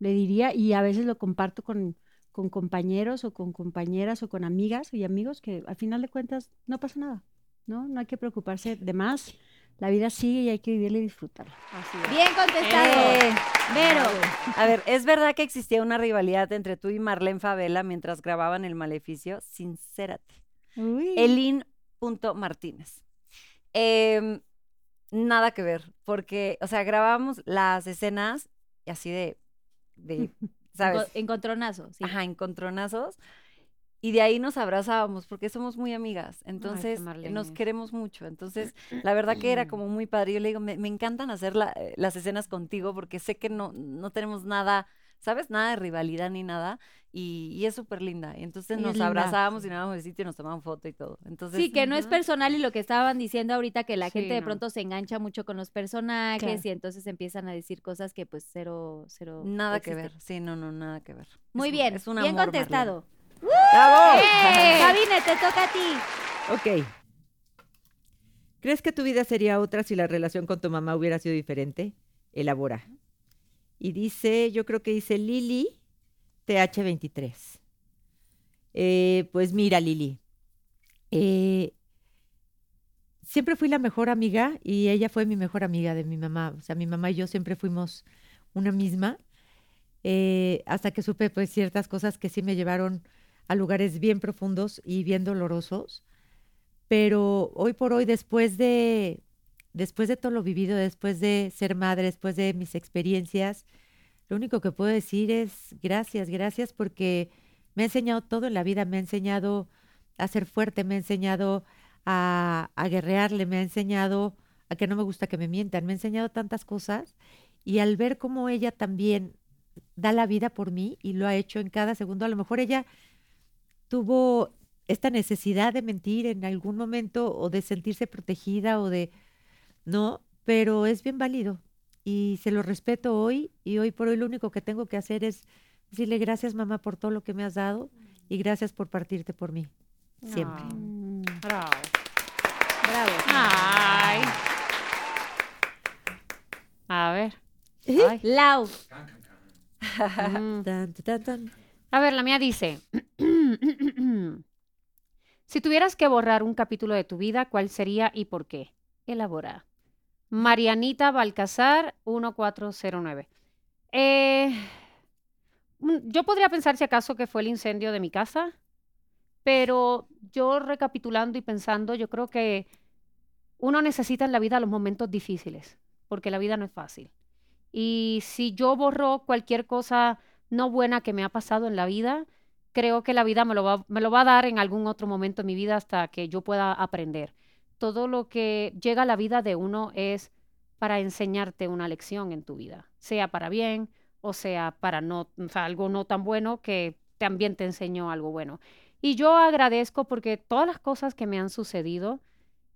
le diría, y a veces lo comparto con, con compañeros o con compañeras o con amigas y amigos, que al final de cuentas no pasa nada. ¿no? No hay que preocuparse de más. La vida sigue y hay que vivirla y disfrutarla. Bien contestado. Eh. Vero. A ver, ¿es verdad que existía una rivalidad entre tú y Marlene Favela mientras grababan El Maleficio? Sincérate. Elin.martínez. Em, nada que ver, porque, o sea, grabábamos las escenas y así de, de ¿sabes? Enco- Encontronazo. Sí. Ajá, encontronazos. Y de ahí nos abrazábamos porque somos muy amigas. Entonces, nos Marlene. queremos mucho. Entonces, la verdad que era como muy padre. Yo le digo, me, me encantan hacer la- eh, las escenas contigo porque sé que no, no tenemos nada, ¿sabes? Nada de rivalidad ni nada. Y, y es súper linda. Y entonces es nos linda. abrazábamos y nos dábamos besito y nos tomaban foto y todo. Entonces, Sí, que no es personal y lo que estaban diciendo ahorita, que la Sí, gente de no. pronto se engancha mucho con los personajes Claro. y entonces empiezan a decir cosas que pues cero, cero. Nada que ver. Sí, no, no, nada que ver. Es Muy un- bien, es un bien amor, contestado. Marlene. ¡Bravo! Sabine, te toca a ti. Ok. ¿Crees que tu vida sería otra si la relación con tu mamá hubiera sido diferente? Elabora. Y dice, yo creo que dice Lili TH23. Eh, pues mira, Lili, eh, siempre fui la mejor amiga y ella fue mi mejor amiga de mi mamá. O sea, mi mamá y yo siempre fuimos una misma, eh, hasta que supe pues ciertas cosas que sí me llevaron a lugares bien profundos y bien dolorosos. Pero hoy por hoy, después de, después de todo lo vivido, después de ser madre, después de mis experiencias, lo único que puedo decir es gracias, gracias porque me ha enseñado todo en la vida, me ha enseñado a ser fuerte, me ha enseñado a, a guerrearle, me ha enseñado a que no me gusta que me mientan, me ha enseñado tantas cosas y al ver cómo ella también da la vida por mí y lo ha hecho en cada segundo, a lo mejor ella tuvo esta necesidad de mentir en algún momento o de sentirse protegida o de, no, pero es bien válido y se lo respeto hoy y hoy por hoy lo único que tengo que hacer es decirle gracias mamá por todo lo que me has dado y gracias por partirte por mí, siempre. Mm, Bravo. Bravo. Ay. A ver. Ay. Lau. Mm. A ver, la mía dice, si tuvieras que borrar un capítulo de tu vida, ¿cuál sería y por qué? Elabora. Marianita Balcazar 1409. Eh, mm, yo podría pensar si acaso que fue el incendio de mi casa, pero yo recapitulando y pensando, yo creo que uno necesita en la vida los momentos difíciles, porque la vida no es fácil. Y si yo borro cualquier cosa no buena que me ha pasado en la vida, creo que la vida me lo va, me lo va a dar en algún otro momento en mi vida hasta que yo pueda aprender. Todo lo que llega a la vida de uno es para enseñarte una lección en tu vida, sea para bien o sea para no, o sea, algo no tan bueno que también te enseñó algo bueno. Y yo agradezco porque todas las cosas que me han sucedido,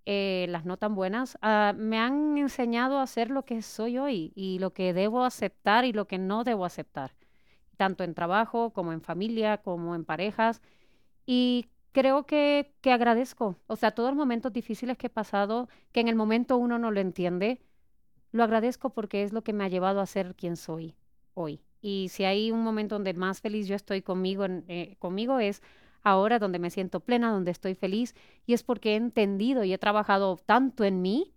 eh, las no tan buenas, ah, me han enseñado a ser lo que soy hoy y lo que debo aceptar y lo que no debo aceptar, tanto en trabajo como en familia, como en parejas. Y creo que, que agradezco, o sea, todos los momentos difíciles que he pasado, que en el momento uno no lo entiende, lo agradezco porque es lo que me ha llevado a ser quien soy hoy. Y si hay un momento donde más feliz yo estoy conmigo, eh, conmigo es ahora donde me siento plena, donde estoy feliz, y es porque he entendido y he trabajado tanto en mí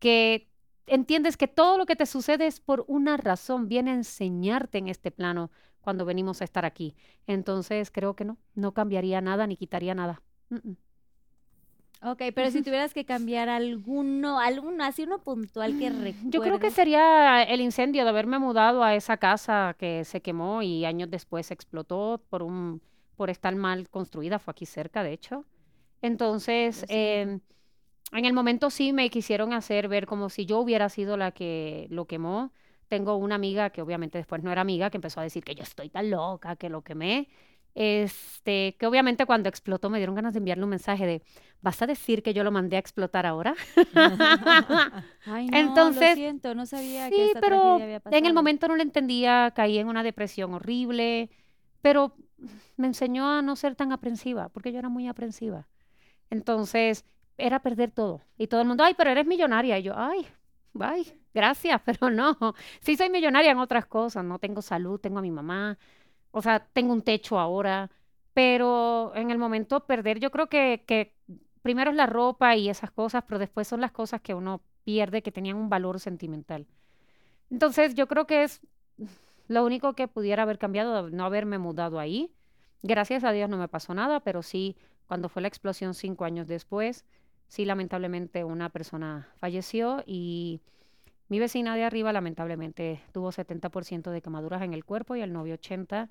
que entiendes que todo lo que te sucede es por una razón, viene a enseñarte en este plano cuando venimos a estar aquí. Entonces creo que no, no cambiaría nada ni quitaría nada. Mm, mm. Ok, pero si tuvieras que cambiar alguno, alguno, así uno puntual que recuerdes. Yo creo que sería el incendio de haberme mudado a esa casa que se quemó y años después explotó por un por estar mal construida, fue aquí cerca, de hecho. Entonces, em, en el momento sí me quisieron hacer ver como si yo hubiera sido la que lo quemó. Tengo una amiga que obviamente después no era amiga, que empezó a decir que yo estoy tan loca, que lo quemé. Este, que obviamente cuando explotó me dieron ganas de enviarle un mensaje de, ¿vas a decir que yo lo mandé a explotar ahora? Ay, no, Entonces, lo siento, no sabía que Sí, esta pero tragedia había pasado. en el momento no lo entendía, caí en una depresión horrible, pero me enseñó a no ser tan aprensiva, porque yo era muy aprensiva. Entonces, era perder todo. Y todo el mundo, ay, pero eres millonaria. Y yo, ay, bye, gracias, pero no. Sí soy millonaria en otras cosas, no tengo salud, tengo a mi mamá, o sea, tengo un techo ahora, pero en el momento perder, yo creo que, que primero es la ropa y esas cosas, pero después son las cosas que uno pierde que tenían un valor sentimental. Entonces, yo creo que es lo único que pudiera haber cambiado, no haberme mudado ahí. Gracias a Dios no me pasó nada, pero sí, cuando fue la explosión cinco años después, sí, lamentablemente una persona falleció y mi vecina de arriba lamentablemente tuvo 70% de quemaduras en el cuerpo y el novio 80%.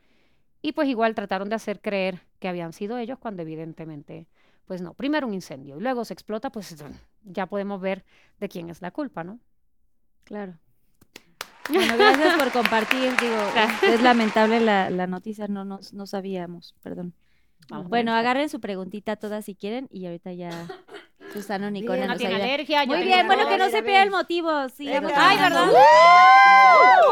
Y pues igual trataron de hacer creer que habían sido ellos cuando evidentemente, pues no. Primero un incendio y luego se explota, pues ya podemos ver de quién es la culpa, ¿no? Claro. Bueno, gracias por compartir. Digo, es, es lamentable la, la noticia, no, nos no sabíamos, perdón. Vamos, Bueno, agarren su preguntita todas si quieren y ahorita ya Susana Unicornia Bien. No tiene alergia, yo Muy bien, bueno, que no A se a pierda el motivo. Sigamos. Ay. ¿verdad?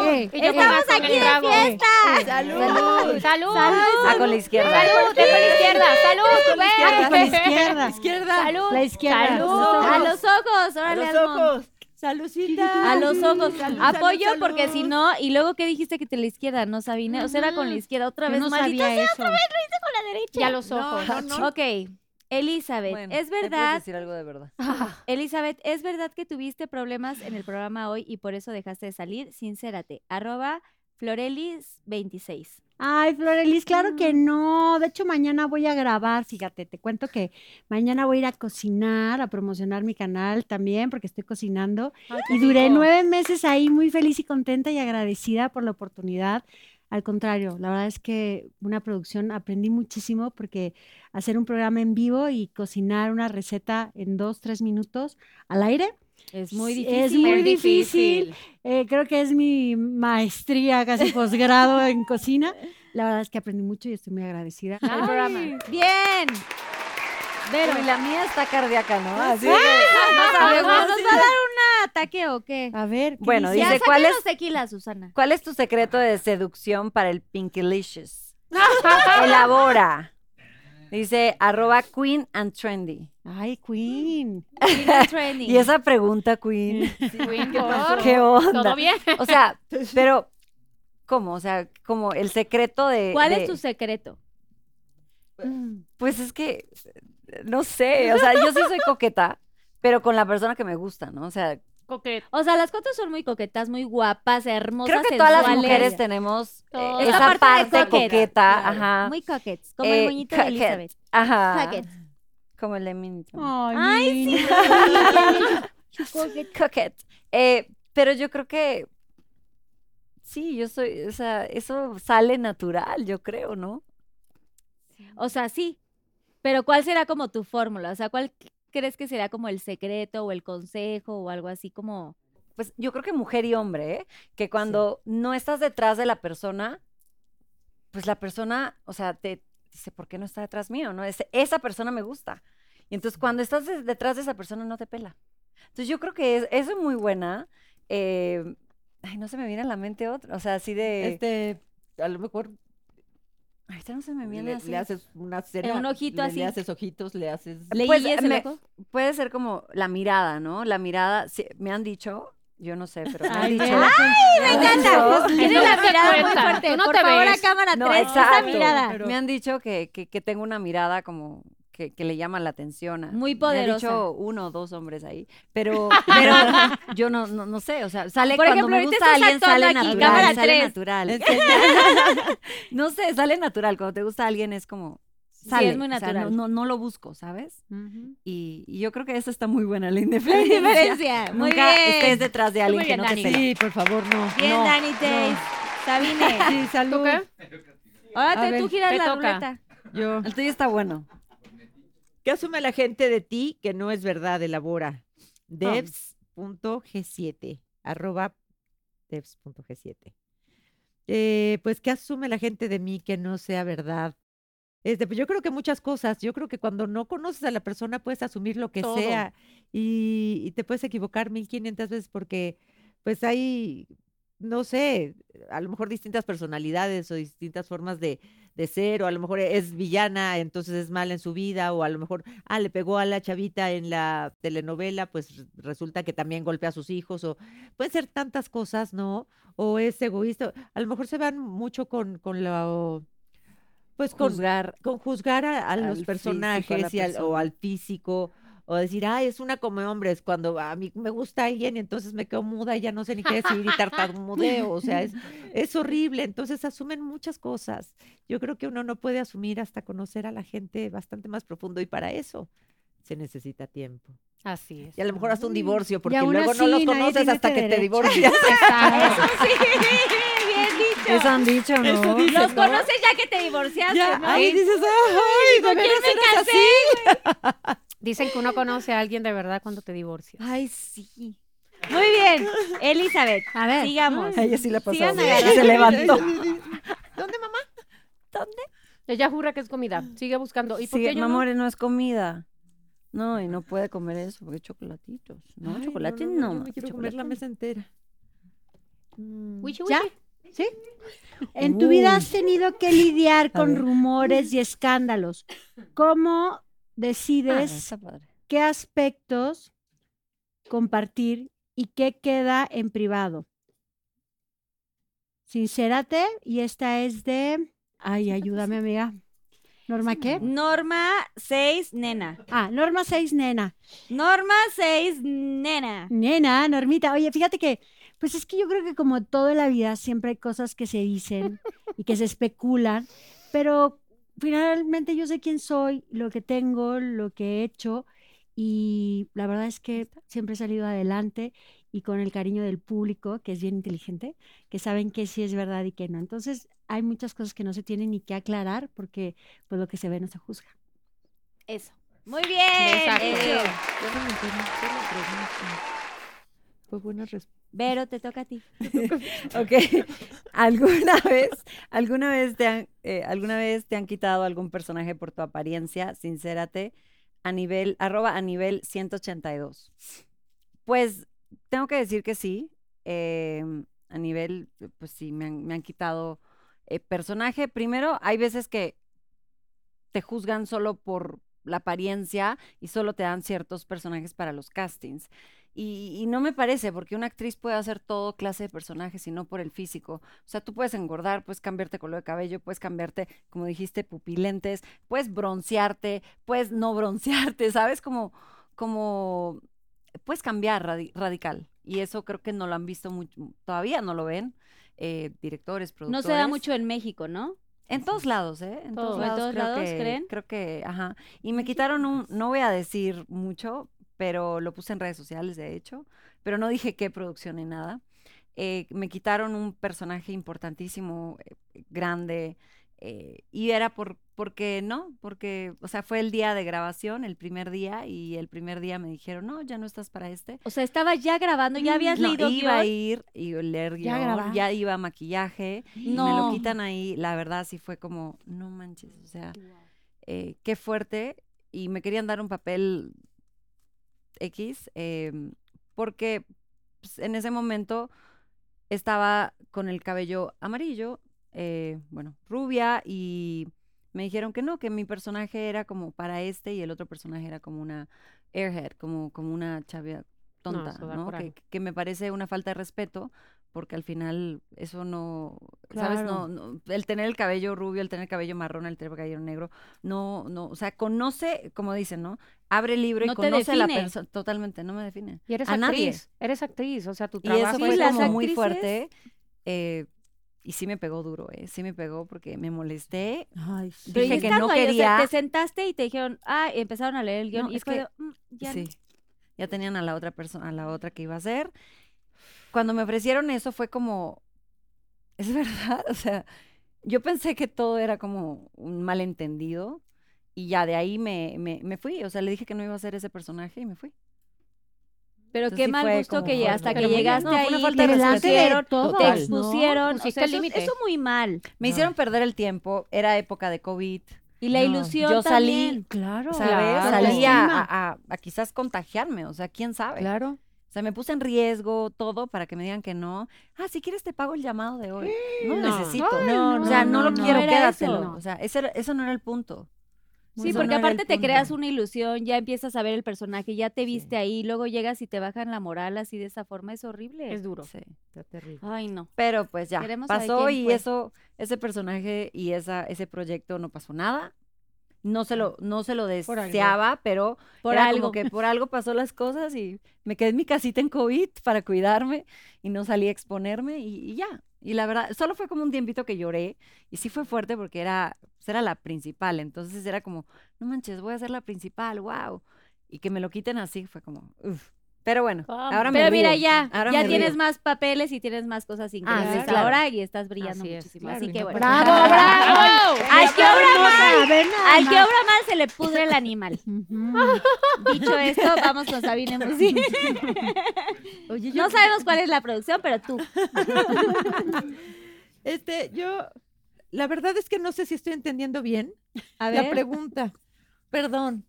Eh, Estamos aquí de trago. fiesta. ¡Salud! ¡Salud! Ah, con la izquierda. ¡Salud! ¡Usted con la izquierda! ¡Salud! con la izquierda. Izquierda. ¡Salud! La izquierda. ¡Salud! A los ojos, A órale, los Almond. ojos. Salucita. A los ojos. Salud, Apoyo salud, porque si no, y luego que dijiste que te la izquierda, no Sabine, o sea, era con la izquierda otra vez. no maldita sabía sea, eso. otra vez lo hice con la derecha. Y a los ojos. No, no, no. Ok, Elizabeth, Bueno, ¿es verdad? decir algo de verdad. Elizabeth, ¿es verdad que tuviste problemas en el programa hoy y por eso dejaste de salir? Sincérate. Arroba Florelis26. Ay, Florelis, claro Mm. que no. De hecho, mañana voy a grabar, fíjate, te cuento que mañana voy a ir a cocinar, a promocionar mi canal también, porque estoy cocinando. Y duré nueve meses ahí muy feliz y contenta y agradecida por la oportunidad. Al contrario, la verdad es que una producción aprendí muchísimo porque hacer un programa en vivo y cocinar una receta en dos, tres minutos al aire Es muy difícil. es muy difícil. Eh, creo que es mi maestría, casi posgrado en cocina. La verdad es que aprendí mucho y estoy muy agradecida. El programa. Bien. Pero la mía está cardíaca, ¿no? Así ¿Nos, de- ¿Nos va a dar un ataque o qué? A ver, ¿qué Bueno, dice? ¿cuál es, Susana. ¿cuál es tu secreto de seducción para el Pinkylicious? Elabora. Dice, arroba Queen and Trendy. Ay, Queen. Training. Y esa pregunta, Queen, Queen, ¿qué onda? ¿Todo bien? O sea, pero, ¿cómo? O sea, como el secreto de... ¿Cuál de- es tu secreto? Pues es que, no sé, o sea, yo sí soy coqueta, pero con la persona que me gusta, ¿no? O sea, Coquet. O sea, las cuatro son muy coquetas, muy guapas, hermosas, creo que todas las mujeres tenemos eh, esa parte, parte de coqueta, coqueta, claro, ajá. Muy coquettes, como Eh, el moñito de. Elizabeth. Ajá. Como el de Minnie. Ay, Ay, sí. Coquette. Eh, pero yo creo que sí, yo soy, o sea, eso sale natural, yo creo, ¿no? O sea, sí. Pero ¿cuál será como tu fórmula? O sea, ¿cuál crees que será como el secreto o el consejo o algo así como... Pues yo creo que mujer y hombre, ¿eh? que cuando no estás detrás de la persona, pues la persona, o sea, te dice, ¿por qué no está detrás mío? ¿No? Ese- esa persona me gusta. Y entonces cuando estás de- detrás de esa persona no te pela. Entonces yo creo que es, eso es muy buena. eh, ay, no se me viene a la mente otra. O sea, así de... Este, a lo mejor ahorita no se me viene le, así. le haces una cena. un ojito le, así. Le haces ojitos, le haces. ¿Le Pues, me-? Puede ser como la mirada, ¿no? La mirada, sí, me han dicho, yo no sé, pero me han Ay, dicho. vela, me encanta! Tiene la mirada muy fuerte. no Por te favor, a ves. cámara No, 3, esa exacto. mirada. Pero- Me han dicho que, que, que tengo una mirada como que, que le llama la atención. a- Muy Me poderosa. han dicho uno o dos hombres ahí. Pero, pero yo no, no, no sé, o sea, sale Por cuando ejemplo, me gusta alguien, sale aquí, natural. cámara sale tres. natural. no sé, sale natural. Cuando te gusta alguien es como. Sí, Sale, es muy o sea, natural. no, no, no lo busco, ¿sabes? Ujú. Y, y yo creo que eso está muy buena, la La indiferencia. indiferencia. Muy Nunca bien. estés detrás de alguien muy que bien, no te Dani. pela. Sí, por favor, no. Bien, no, Dani no. Tays. Sabine. Sí, salud. ¿Tú qué? Ahora te, tú giras te la toca. ruleta. Yo. El tuyo está bueno. ¿Qué asume la gente de ti que no es verdad? Elabora. Devs.g7. Arroba devs.g7. Eh, pues, ¿qué asume la gente de mí que no sea verdad? Este, pues yo creo que muchas cosas. Yo creo que cuando no conoces a la persona puedes asumir lo que Todo. sea y, y te puedes equivocar 1500 veces porque pues hay, no sé, a lo mejor distintas personalidades o distintas formas de, de ser, o a lo mejor es villana, entonces es mala en su vida, o a lo mejor, ah, le pegó a la chavita en la telenovela, pues resulta que también golpea a sus hijos, o pueden ser tantas cosas, ¿no? O es egoísta, a lo mejor se van mucho con, con lo, pues con, Juzgar. con juzgar a, a los físico, a la personajes y al- o al físico, o decir, ay, es una come hombres, cuando a mí me gusta alguien y entonces me quedo muda y ya no sé ni qué decir y tartamudeo, o sea, es, es horrible, entonces asumen muchas cosas. Yo creo que uno no puede asumir hasta conocer a la gente bastante más profundo y para eso se necesita tiempo. Así es. Y a lo mejor hasta un divorcio, porque luego no los conoces hasta este que te divorcias. Exacto. Bien dicho. Eso han dicho, ¿no? Eso dicen, Los ¿no? conoces ya que te divorciaste, Ya, ¿no? ahí dices, ay, ¿Con ¿de quién me casé? así? Dicen que uno conoce a alguien de verdad cuando te divorcias. Ay, sí. Muy bien. Elizabeth, A ver. sigamos. A ella sí la pasó. Agarrando. Se levantó. ¿Dónde, mamá? Ella jura que es comida. Sigue buscando. ¿Y por Sí, qué yo no? mamore, no es comida. No, y no puede comer eso porque es chocolatitos. No, Ay, chocolate no, no. no, yo me quiero comer la mesa entera. Mm. Wichi, ¿Ya? ¿Sí? En tu vida has tenido que lidiar con rumores y escándalos. ¿Cómo Ah, decides qué aspectos compartir y qué queda en privado. Sincérate, y esta es de. Ay, ayúdame, amiga. ¿Norma qué? Norma 6, nena. Ah, Norma 6, nena. Norma 6, nena. Nena, Normita. Oye, fíjate que, pues es que yo creo que como todo en la vida siempre hay cosas que se dicen y que se especulan, pero finalmente yo sé quién soy, lo que tengo, lo que he hecho y la verdad es que siempre he salido adelante y con el cariño del público, que es bien inteligente, que saben que sí es verdad y que no. Entonces, hay muchas cosas que no se tienen ni que aclarar porque pues lo que se ve no se juzga. Eso. Muy bien. Fue buena respuesta. Vero, te toca a ti. Ok. ¿Alguna vez, alguna vez te han, eh, alguna vez te han quitado algún personaje por tu apariencia? Sincérate. A nivel, arroba a nivel 182. Pues tengo que decir que sí. em, a nivel, pues sí, me han, me han quitado eh, personaje. Primero, hay veces que te juzgan solo por la apariencia y solo te dan ciertos personajes para los castings. Y, no me parece, porque una actriz puede hacer todo clase de personajes y no por el físico. O sea, tú puedes engordar, puedes cambiarte color de cabello, puedes cambiarte, como dijiste, pupilentes, puedes broncearte, puedes no broncearte, ¿sabes? Como, como, puedes cambiar radi- radical. Y eso creo que no lo han visto mucho, todavía no lo ven eh, directores, No productores. se da mucho en México, ¿no? En todos lados, ¿eh? En Todo. todos ¿En lados, todos creo lados, que, creen? Creo que, ajá. Y me quitaron un, no voy a decir mucho, pero lo puse en redes sociales, de hecho, pero no dije qué producción ni nada. Eh, me quitaron un personaje importantísimo, eh, grande, eh, y era por, porque, ¿no? Porque, o sea, fue el día de grabación, el primer día, y el primer día me dijeron, no, ya no estás para este. O sea, estabas ya grabando, ya habías No, leído iba a ir y leer Ya guion, grabar. ya iba a maquillaje, y me No. lo quitan ahí, la verdad sí fue como, no manches, o sea, eh, qué fuerte. Y me querían dar un papel X, em, porque pues, en ese momento estaba con el cabello amarillo, eh, bueno, rubia, y me dijeron que no, que mi personaje era como para este y el otro personaje era como una airhead, como, como una chavia tonta, eso. Que, que me parece una falta de respeto, porque al final eso no, ¿sabes? No, no- el tener el cabello rubio, el tener el cabello marrón, el tener el cabello negro, no, no, o sea, conoce, como dicen, ¿no? Abre el libro No y conoce a la persona, totalmente, no me define. Y eres a nadie. actriz. Eres actriz. O sea, tu Y trabajo eso Sí, fue como muy fuerte. eh, y sí me pegó duro, ¿eh? Sí me pegó porque me molesté. Ay, sí. Dije que no ahí, o sea, quería. te sentaste y te dijeron, ah, y empezaron a leer el guion No, y es fue que- "Mm, ya sí. no". Ya tenían a la otra persona, a la otra que iba a ser. Cuando me ofrecieron eso fue como, es verdad, o sea, yo pensé que todo era como un malentendido y ya de ahí me, me, me fui, o sea, le dije que no iba a ser ese personaje y me fui. Pero Entonces qué mal gusto que fuerte. hasta que Pero llegaste No, fue una ahí, falta te de expusieron, te ¿no? expusieron, o Pusiste sea, el eso, eso muy mal. Me hicieron perder el tiempo, era época de COVID, Y la No. ilusión Yo salí- también. Claro. ¿sabes? Salí a, Autoestima. a- a- a quizás contagiarme, o sea, quién sabe. Claro. O sea, me puse en riesgo todo para que me digan que no. Ah, si quieres te pago el llamado de hoy. No, necesito. no, o sea, no, no, lo no, quiero, quédatelo. eso. O sea, ese era- eso no era el punto. Sí, Eso porque aparte te creas una ilusión, ya empiezas a ver el personaje, ya te viste ahí, luego llegas y te bajan la moral así de esa forma, es horrible. Es duro. Sí. Está terrible. Ay, no. Pero pues ya, Queremos pasó y fue. eso, ese personaje y esa, ese proyecto no pasó nada. No se lo, no se lo deseaba, pero Por era algo. como que por algo pasó las cosas y me quedé en mi casita en COVID para cuidarme y no salí a exponerme y, y ya. Y la verdad, solo fue como un tiempito que lloré y sí fue fuerte porque era, pues, era la principal, entonces era como, no manches, voy a ser la principal, wow. Y que me lo quiten así fue como, uff. Pero bueno, Vamos. ahora me Pero mira, ya, ahora ya me tienes río. más papeles y tienes más cosas increíbles claro. ahora y estás brillando Así es, muchísimo. claro, Así que no bueno. ¡Bravo, bravo! Al que obra mal, al que obra mal se le pudre el animal. Dicho esto, vamos con Sabine Musi. No sabemos cuál es la producción, pero tú. este, yo, la verdad es que no sé si estoy entendiendo bien A la ver. pregunta. Perdón.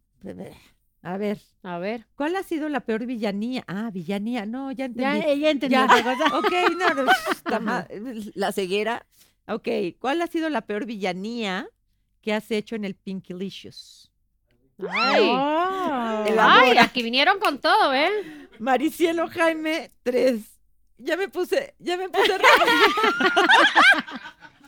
A ver, A ver. ¿cuál ha sido la peor villanía? Ah, villanía, no, ya entendí. Ya, ella entendió Ya. otra cosa. Ok, no, no, la ceguera. Ok, ¿cuál ha sido la peor villanía que has hecho en el Pinkylicious? Ay, Oh. ay, aquí vinieron con todo, ¿eh? Maricielo Jaime, tres. Ya me puse, ya me puse.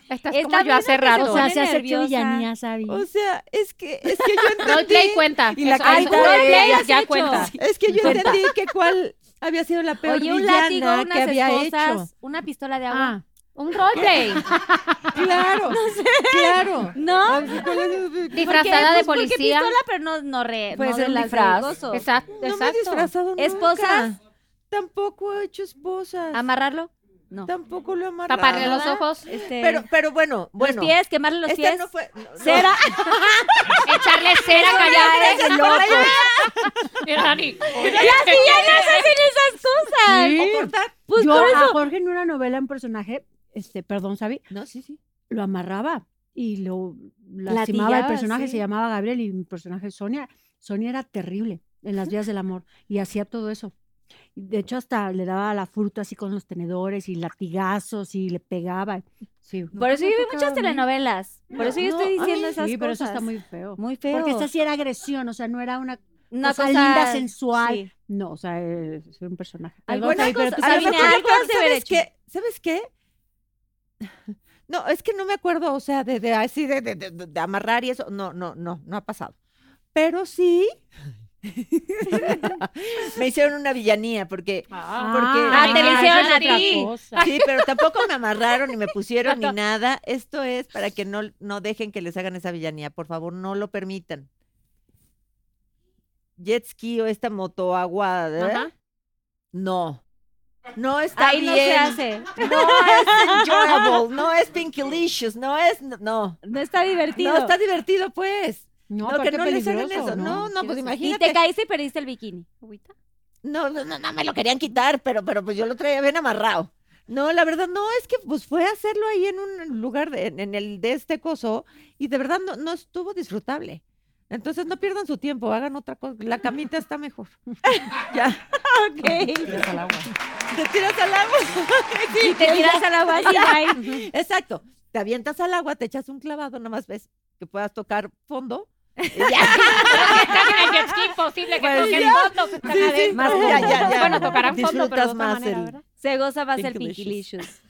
Estás Está como yo hace rato. O sea, se hace villanía, Sabi. O sea, es que, es que yo entendí. Roleplay cuenta. Y la carita de roleplay ella. ya hecho. cuenta. Es que yo entendí que cuál había sido la peor Oye, un villana látigo, que unas había esposas, hecho. una pistola de agua. Ah, Un roleplay. Claro, claro. ¿No? Disfrazada de Pues porque policía. pistola, pero no, no, re, Puede no de disfraz. Exacto. No me he exacto. disfrazado ¿Esposas? Tampoco he hecho esposas. ¿Amarrarlo? No. Tampoco lo he amarrado. Taparle los ojos. Este, Pero, pero bueno, bueno. los pies, quemarle los Este pies. no fue. no, no. Cera. Echarle cera caliente. Mira, Dani. Las villanas hacen esas cosas. Sí. ¿O cortar? Pues yo por a. Jorge en una novela, un personaje, este, perdón, Sabi, No, sí, sí. lo amarraba y lo lastimaba. Latillaba, El personaje sí. se llamaba Gabriel y mi personaje Sonia. Sonia era terrible en las vías del amor y hacía todo eso. De hecho, hasta le daba la fruta así con los tenedores y latigazos y le pegaba. Sí. Por eso yo vi muchas telenovelas. Por eso yo No, estoy diciendo ay, esas sí, pero eso cosas. está muy feo. Muy feo. Porque esta sí era agresión, o sea, no era una Una cosa, cosa linda, sensual. sí. No, o sea, es un personaje. Alguna Sabi, pero cosa- tú sabes algo ¿Sabes qué? ¿Sabes qué? No, es que no me acuerdo, o sea, de, de así de, de- de- de amarrar y eso. No, no, no, no ha pasado. Pero sí. me hicieron una villanía porque Ah, te lo hicieron a ti. sí, pero tampoco me amarraron ni me pusieron ni nada. Esto es para que no, no dejen que les hagan esa villanía. Por favor, no lo permitan. Jet ski o esta moto agua, ¿eh? Ajá. no. No está Ahí bien. no se hace. No es enjoyable, no es pinkylicious, no es, no. No está divertido. No está divertido, pues. No, No, que no les hagan eso. No, no, pues Y imagínate. te caíste y perdiste el bikini. No, no, no, no, me lo querían quitar, pero, pero pues yo lo traía bien amarrado. No, la verdad, no, es que pues fue a hacerlo ahí en un lugar, de- en, en el de este coso, y de verdad no, no estuvo disfrutable. Entonces no pierdan su tiempo, hagan otra cosa. La camita está mejor. ya. Ok. Te tiras al agua. Sí, Y te tiras al agua. Exacto. Te avientas al agua, te echas un clavado, nada más ves que puedas tocar fondo. imposible que Pues más. Bueno, tocarán fondo, pero más manera, el-. Se goza más el. Pinkylicious.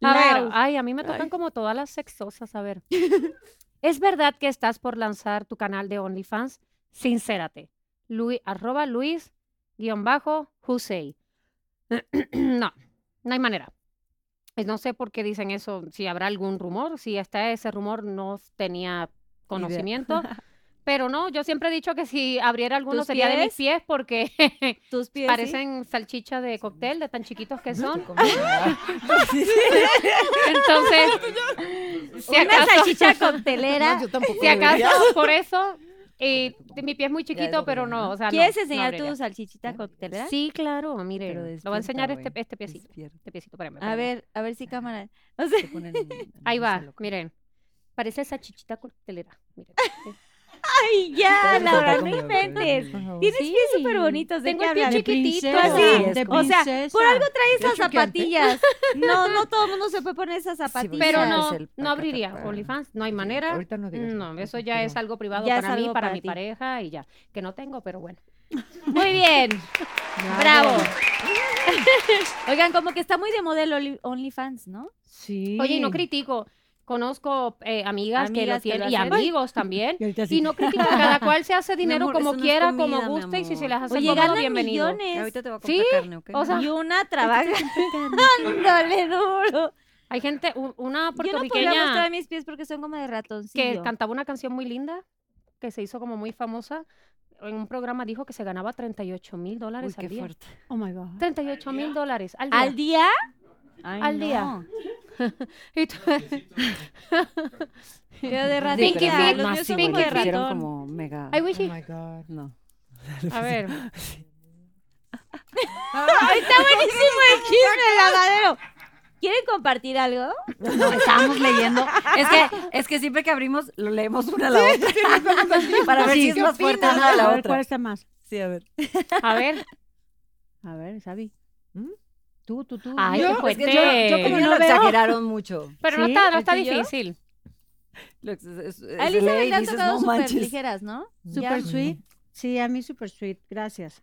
A ver, ay, a mí me tocan como todas las sexosas. A ver. ¿Es verdad que estás por lanzar tu canal de OnlyFans? Sincérate. Luis, arroba Luis, guion bajo, Husey. no, no hay manera. Eh, No sé por qué dicen eso, si habrá algún rumor, si está ese rumor no tenía conocimiento. Pero no, yo siempre he dicho que si abriera alguno ¿Tus sería de mis pies? porque Tus pies. sí. parecen salchicha de cóctel de tan chiquitos que son. Entonces, si Una salchicha coctelera. yo tampoco si debería. acaso por eso, eh, mi pie es muy chiquito, pero no, o sea, no, ¿Quieres no enseñar tu salchichita coctelera? Sí, claro, mire, lo voy a enseñar este, este piecito, despierta. este piecito, espérame, A espérame. ver, a ver si cámara. O sea, ponen Ahí va, miren, parece salchichita coctelera, miren. ay, ya, Laura, no inventes. Tienes Sí, pies súper bonitos. ¿De tengo el pie chiquitito, así. O sea, por algo trae esas zapatillas. No, no todo el mundo se puede poner esas zapatillas. Pero no, no abriría OnlyFans, no hay manera. Ahorita no digas No, eso ya es algo privado para mí, para, para mi pareja y ya, que no tengo, pero bueno. Muy bien. Bravo. Oigan, como que está muy de modelo Only- OnlyFans, ¿no? Sí. Oye, y no critico. Conozco eh, amigas, que lo Amigas que lo tienen y amigos también. Y sí. Y no critico, cada cual se hace dinero amor, como eso no quiera, comida, como guste, y si se las hace Oye, cómodo, ganan bienvenido. millones. Ahorita te voy a Sí, comprar carne, ¿ok? o sea, Y una trabaja dándole duro. Hay gente, una Yo no podría puertorriqueña mostrar mis pies porque son como de ratoncillo. que cantaba una canción muy linda, que se hizo como muy famosa. En un programa dijo que se ganaba 38 mil dólares qué al día. fuerte. Oh my God. 38 mil dólares al día. ¿Al día? Ay, Al día. no. Y tú- Pero de ratita. Pinky más míos sí, son Pinky de ratón. como mega. Ay, Wishy. Oh my God. No. A ver, Ay, está buenísimo el chisme, lavadero. ¿Quieren compartir algo? No, estábamos leyendo. Es que, es que siempre que abrimos, lo leemos una a la otra. Para ver Sí, si es ¿qué más fuerte una a la A ver, otra. ¿Cuál está más? Sí, a ver. a ver. A ver, Sabi. ¿Mm? Tú, tú, tú. Ay, Yo- qué Es fuerte. que yo, yo como Yo no lo veo. exageraron mucho. Pero no ¿Sí? está, no está ¿El tuyo? difícil. Lo ex- es- es- A se lee Elizabeth y le han tocado "No súper manches". ligeras, ¿no? Super Ya. sweet. Sí, a mí super sweet. Gracias.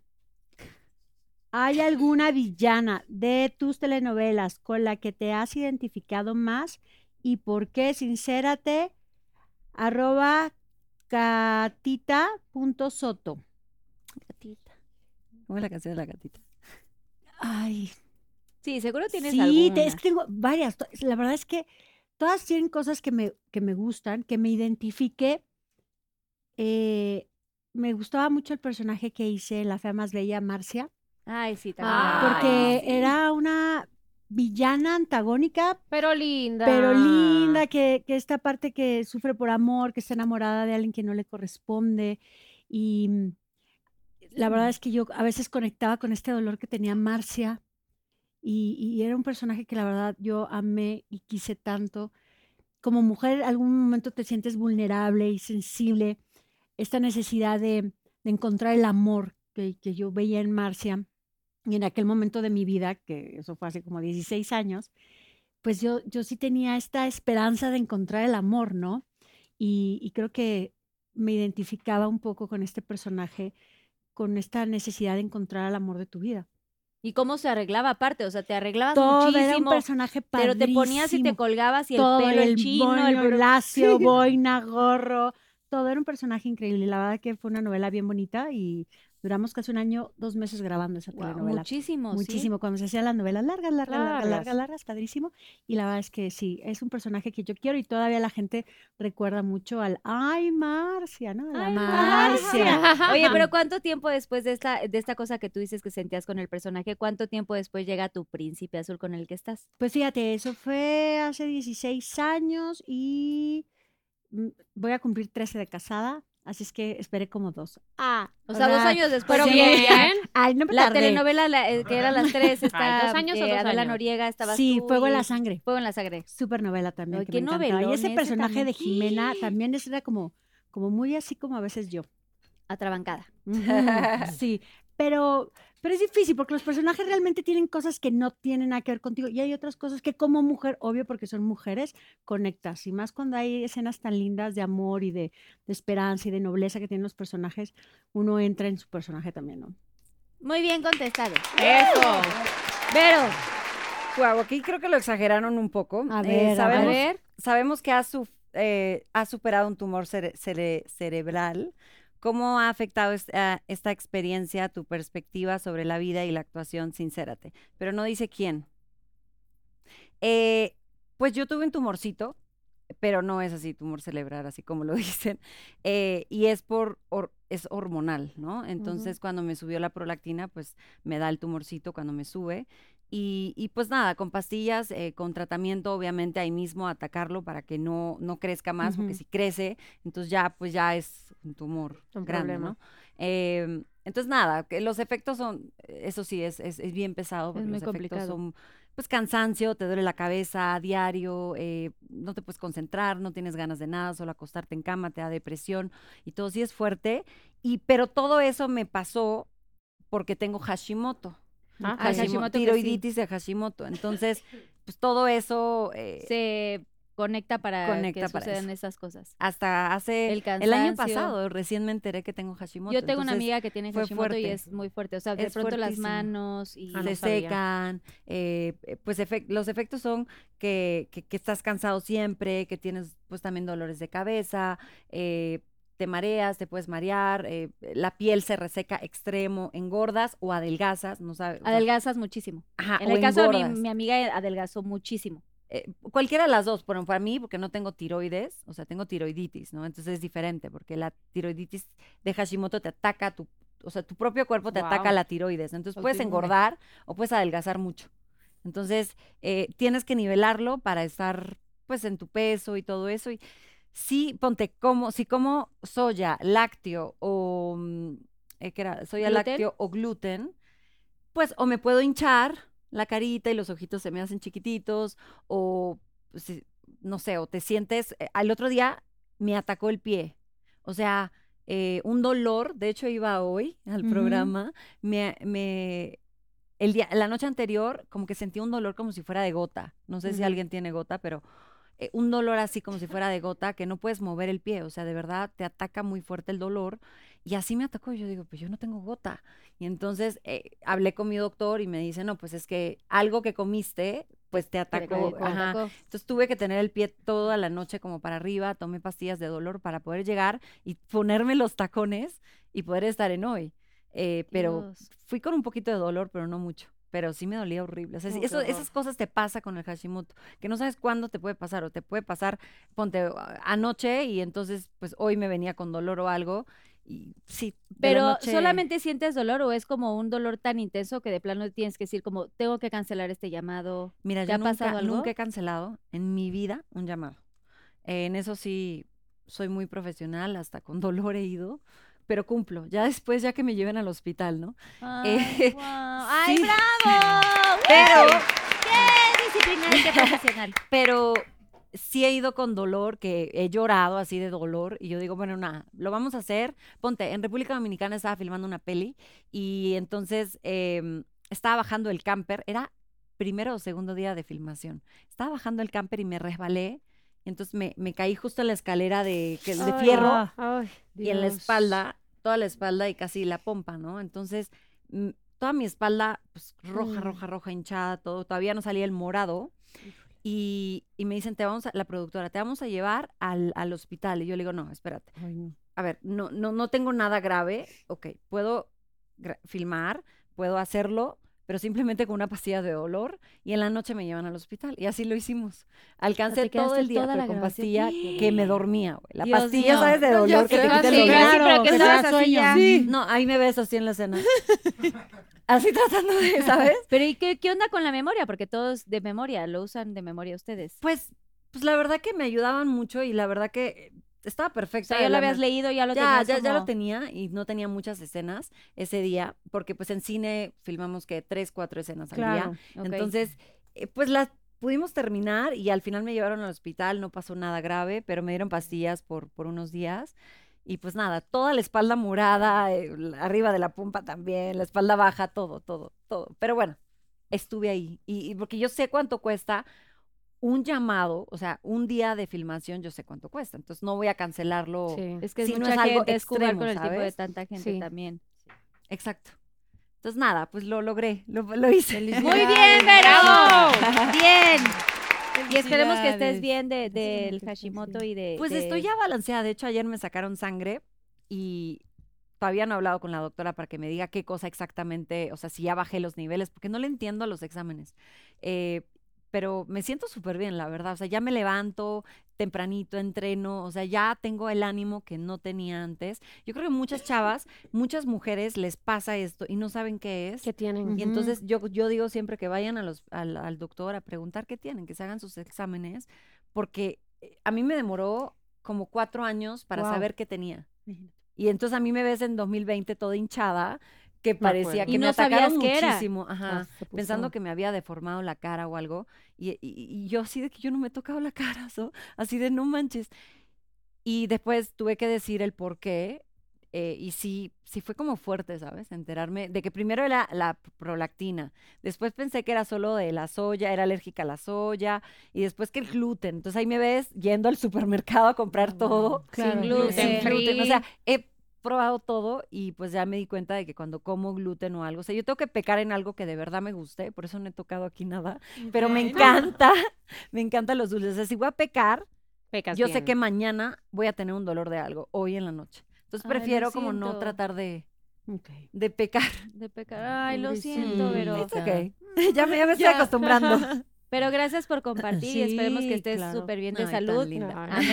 ¿Hay alguna villana de tus telenovelas con la que te has identificado más y por qué? Sincérate, arroba catita.soto. ¿Cómo es la canción de la gatita? Ay, Sí, seguro tienes sí, alguna. te- es que tengo varias. La verdad es que todas tienen cosas que me, que me gustan, que me identifique. Eh, me gustaba mucho el personaje que hice en La Fea Más Bella, Marcia, Ay, sí, también. Ah, porque era una villana antagónica, Pero linda. pero linda, que, que esta parte que sufre por amor, que está enamorada de alguien que no le corresponde. Y mm, la verdad es que yo a veces conectaba con este dolor que tenía Marcia. Y, era un personaje que la verdad yo amé y quise tanto. Como mujer, algún momento te sientes vulnerable y sensible. Esta necesidad de, de encontrar el amor que, yo veía en Marcia. Y en aquel momento de mi vida, que eso fue hace como 16 años, pues yo, yo sí tenía esta esperanza de encontrar el amor, ¿no? Y creo que me identificaba un poco con este personaje, con esta necesidad de encontrar el amor de tu vida. ¿Y cómo se arreglaba aparte? O sea, te arreglabas Todo muchísimo. era un personaje pero te ponías y te padrísimo. colgabas y el pelo, el, chino, el bro- lacio, boina, gorro, todo era un personaje increíble. La verdad que fue una novela bien bonita y duramos casi un año, dos meses grabando esa Guau, telenovela. muchísimo, sí. Muchísimo, cuando se hacían las novelas largas, largas, largas, Largas. largas, largas, padrísimo. Y la verdad es que sí, es un personaje que yo quiero y todavía la gente recuerda mucho al, ay, Marcia, ¿no? La Ay, Marcia. Marcia. Oye, pero ¿cuánto tiempo después de esta, de esta cosa que tú dices que sentías con el personaje, cuánto tiempo después llega tu príncipe azul con el que estás? Pues fíjate, eso fue hace 16 años y mm, voy a cumplir 13 de casada, así es que esperé como dos. Ah, O sea, dos años después. Pero sí, bien. Ay, no me La tardé. telenovela la- eh, que era las tres, está dos años o eh, dos Adela años. Noriega, estaba Sí, Fuego en la sangre. Fuego en la sangre. Super novela también. Ay, que qué me encantaba. Y ese personaje de Jimena también era como, como muy así como a veces yo. Atrabancada. Sí, pero, pero es difícil porque los personajes realmente tienen cosas que no tienen nada que ver contigo y hay otras cosas que como mujer, obvio porque son mujeres, conectas. Y más cuando hay escenas tan lindas de amor y de, de esperanza y de nobleza que tienen los personajes, uno entra en su personaje también, ¿no? Muy bien contestado. Eso. Pero, Guau, aquí creo que lo exageraron un poco. A Eh, ver, a sabemos, ver. sabemos que has, suf- eh, has superado un tumor cere- cere- cerebral. ¿Cómo ha afectado es- a esta experiencia tu perspectiva sobre la vida y la actuación? Sincérate. Pero no dice quién. Eh, pues yo tuve un tumorcito, pero no es así, tumor cerebral, así como lo dicen. eh, y es por es hormonal, ¿no? Entonces, cuando me subió la prolactina, pues me da el tumorcito cuando me sube. Y, y pues nada, con pastillas, eh, con tratamiento, obviamente ahí mismo atacarlo para que no, no crezca más, porque si crece, entonces ya, pues ya es un tumor Un grande, problema. ¿no? Em, entonces nada, que los efectos son, eso sí, es, es, es bien pesado, porque muy los efectos son pues cansancio, te duele la cabeza a diario, eh, no te puedes concentrar, no tienes ganas de nada, solo acostarte en cama, te da depresión y todo sí es fuerte. Y, pero todo eso me pasó porque tengo Hashimoto. Ah, Hashimo- Hashimoto que sí. tiroiditis de Hashimoto. Entonces, pues todo eso eh, se conecta para Conecta que para sucedan eso. esas cosas. hasta hace El el, año pasado recién me enteré que tengo Hashimoto. Yo tengo una amiga que tiene Hashimoto y es muy fuerte. O sea, de Es pronto las manos y... Ah, se secan, eh, pues efec- los efectos son que, que- que estás cansado siempre, que tienes pues también dolores de cabeza, eh, te mareas, te puedes marear, eh, la piel se reseca extremo, engordas o adelgazas, no sabes. Adelgazas muchísimo. Ajá, En o el caso de mi, amiga adelgazó muchísimo. Eh, cualquiera de las dos, pero para mí, porque no tengo tiroides, o sea, tengo tiroiditis, ¿no? Entonces es diferente, porque la tiroiditis de Hashimoto te ataca tu, o sea, tu propio cuerpo te ataca la tiroides, entonces puedes engordar o puedes adelgazar mucho. Entonces, eh, tienes que nivelarlo para estar, pues, en tu peso y todo eso. Y sí, ponte, como, si como soya, lácteo o, mm, eh, ¿qué era? Soya, ¿Gluten? lácteo o gluten, pues, o me puedo hinchar la carita y los ojitos se me hacen chiquititos, o pues, si- no sé, o te sientes, eh, al otro día me atacó el pie, o sea, eh, un dolor, de hecho iba hoy al programa, me, me, el día, la noche anterior como que sentí un dolor como si fuera de gota, no sé si alguien tiene gota, pero eh, un dolor así como si fuera de gota, que no puedes mover el pie, o sea, de verdad te ataca muy fuerte el dolor, y así me atacó, y yo digo, pues yo no tengo gota, Y entonces eh, hablé con mi doctor y me dice, no, pues es que algo que comiste, pues te atacó. Ajá. Entonces tuve que tener el pie toda la noche como para arriba, tomé pastillas de dolor para poder llegar y ponerme los tacones y poder estar en hoy. Eh, pero Dios. fui con un poquito de dolor, pero no mucho. Pero sí me dolía horrible. O sea, eso- esas cosas te pasa con el Hashimoto, que no sabes cuándo te puede pasar o te puede pasar, ponte a- anoche y entonces pues hoy me venía con dolor o algo y sí. Pero noche- solamente sientes dolor o es como un dolor tan intenso que de plano tienes que decir como tengo que cancelar este llamado. Mira, ¿Te yo ha nunca, pasado algo? nunca he cancelado en mi vida un llamado. Eh, en eso sí soy muy profesional, hasta con dolor he ido, pero cumplo. Ya después, ya que me lleven al hospital, ¿no? Ay, Eh, guau. ¡Ay, sí. bravo! Pero, ¡Qué disciplinada y qué profesional! pero sí he ido con dolor, que he llorado así de dolor, y yo digo, bueno, nada, lo vamos a hacer. Ponte, en República Dominicana estaba filmando una peli, y entonces em, estaba bajando el camper, era primero o segundo día de filmación. Estaba bajando el camper y me resbalé, y entonces me, me caí justo en la escalera de, que- de Ay, fierro, ay, y en la espalda, toda la espalda y casi la pompa, ¿no? Entonces, toda mi espalda, pues, roja, Mm. roja, roja, hinchada, todo, todavía no salía el morado. Y, y me dicen, te vamos a, la productora, te vamos a llevar al, al hospital. Y yo le digo, no, espérate. Ay, no. A ver, no, no, no tengo nada grave. Ok, puedo filmar, puedo hacerlo, pero simplemente con una pastilla de dolor. Y en la noche me llevan al hospital. Y así lo hicimos. Alcancé todo el día, pero con pastilla que me dormía. güey. La Dios pastilla, mío. ¿sabes? De No, dolor que te quita el dolor. que sueño. Sí. No, ahí me ves así en la escena. así tratando de, ¿sabes? Pero ¿y qué, qué onda con la memoria? Porque todos de memoria, lo usan de memoria ustedes. Pues, pues la verdad que me ayudaban mucho y la verdad que estaba O perfecta. sea, ya lo habías leído, ya lo ya, tenías ya, ya lo tenía y no tenía muchas escenas ese día, porque pues en cine filmamos que tres, cuatro escenas al Claro. día. Ok. Entonces, eh, pues las pudimos terminar y al final me llevaron al hospital, no pasó nada grave, pero me dieron pastillas por, por unos días. Y pues nada, toda la espalda morada, eh, arriba de la pompa también, la espalda baja, todo, todo, todo. Pero bueno, estuve ahí. Y, y porque yo sé cuánto cuesta un llamado, o sea, un día de filmación, yo sé cuánto cuesta. Entonces no voy a cancelarlo. Sí. Es que es si no mucha es algo gente, es jugar extremo, con el tiempo de ¿sabes? tanta gente Sí. también. Exacto. Entonces nada, pues lo logré, lo, lo hice. Muy bien, Vero. Bien. Y esperemos que estés bien de, del gracias, Hashimoto sí. y de... Pues de- estoy ya balanceada. De hecho, ayer me sacaron sangre y todavía no he hablado con la doctora para que me diga qué cosa exactamente, o sea, si ya bajé los niveles, porque no le entiendo a los exámenes. Eh, pero me siento súper bien, la verdad. O sea, ya me levanto tempranito, entreno, o sea, ya tengo el ánimo que no tenía antes. Yo creo que muchas chavas, muchas mujeres les pasa esto y no saben qué es. ¿Qué tienen? Y entonces yo, yo digo siempre que vayan a los, al, al doctor a preguntar qué tienen, que se hagan sus exámenes, porque eh, a mí me demoró como cuatro años para saber qué tenía. Y entonces a mí me ves en 2020 toda hinchada, que parecía que Y me no sabías atacaron qué era. muchísimo, ajá, Ah, pensando que me había deformado la cara o algo. Y, y- y yo así de que yo no me he tocado la cara, ¿so? así de no manches. Y después tuve que decir el por qué. eh, y sí, sí fue como fuerte, ¿sabes? Enterarme de que primero era la prolactina, después pensé que era solo de la soya, era alérgica a la soya, y después que el gluten. Entonces ahí me ves yendo al supermercado a comprar todo. Sin gluten sin gluten. O sea, he probado todo y pues ya me di cuenta de que cuando como gluten o algo, o sea, yo tengo que pecar en algo que de verdad me guste, por eso no he tocado aquí nada, pero me encanta, me encantan los dulces. O sea, si voy a pecar, Pecas yo sé que mañana voy a tener un dolor de algo, hoy en la noche. Entonces Ay, prefiero como no tratar de, de pecar. De pecar. Ay, lo siento. It's okay. ya me, ya me estoy acostumbrando. Pero gracias por compartir y esperemos que estés claro. súper bien de Ay, salud. Amén,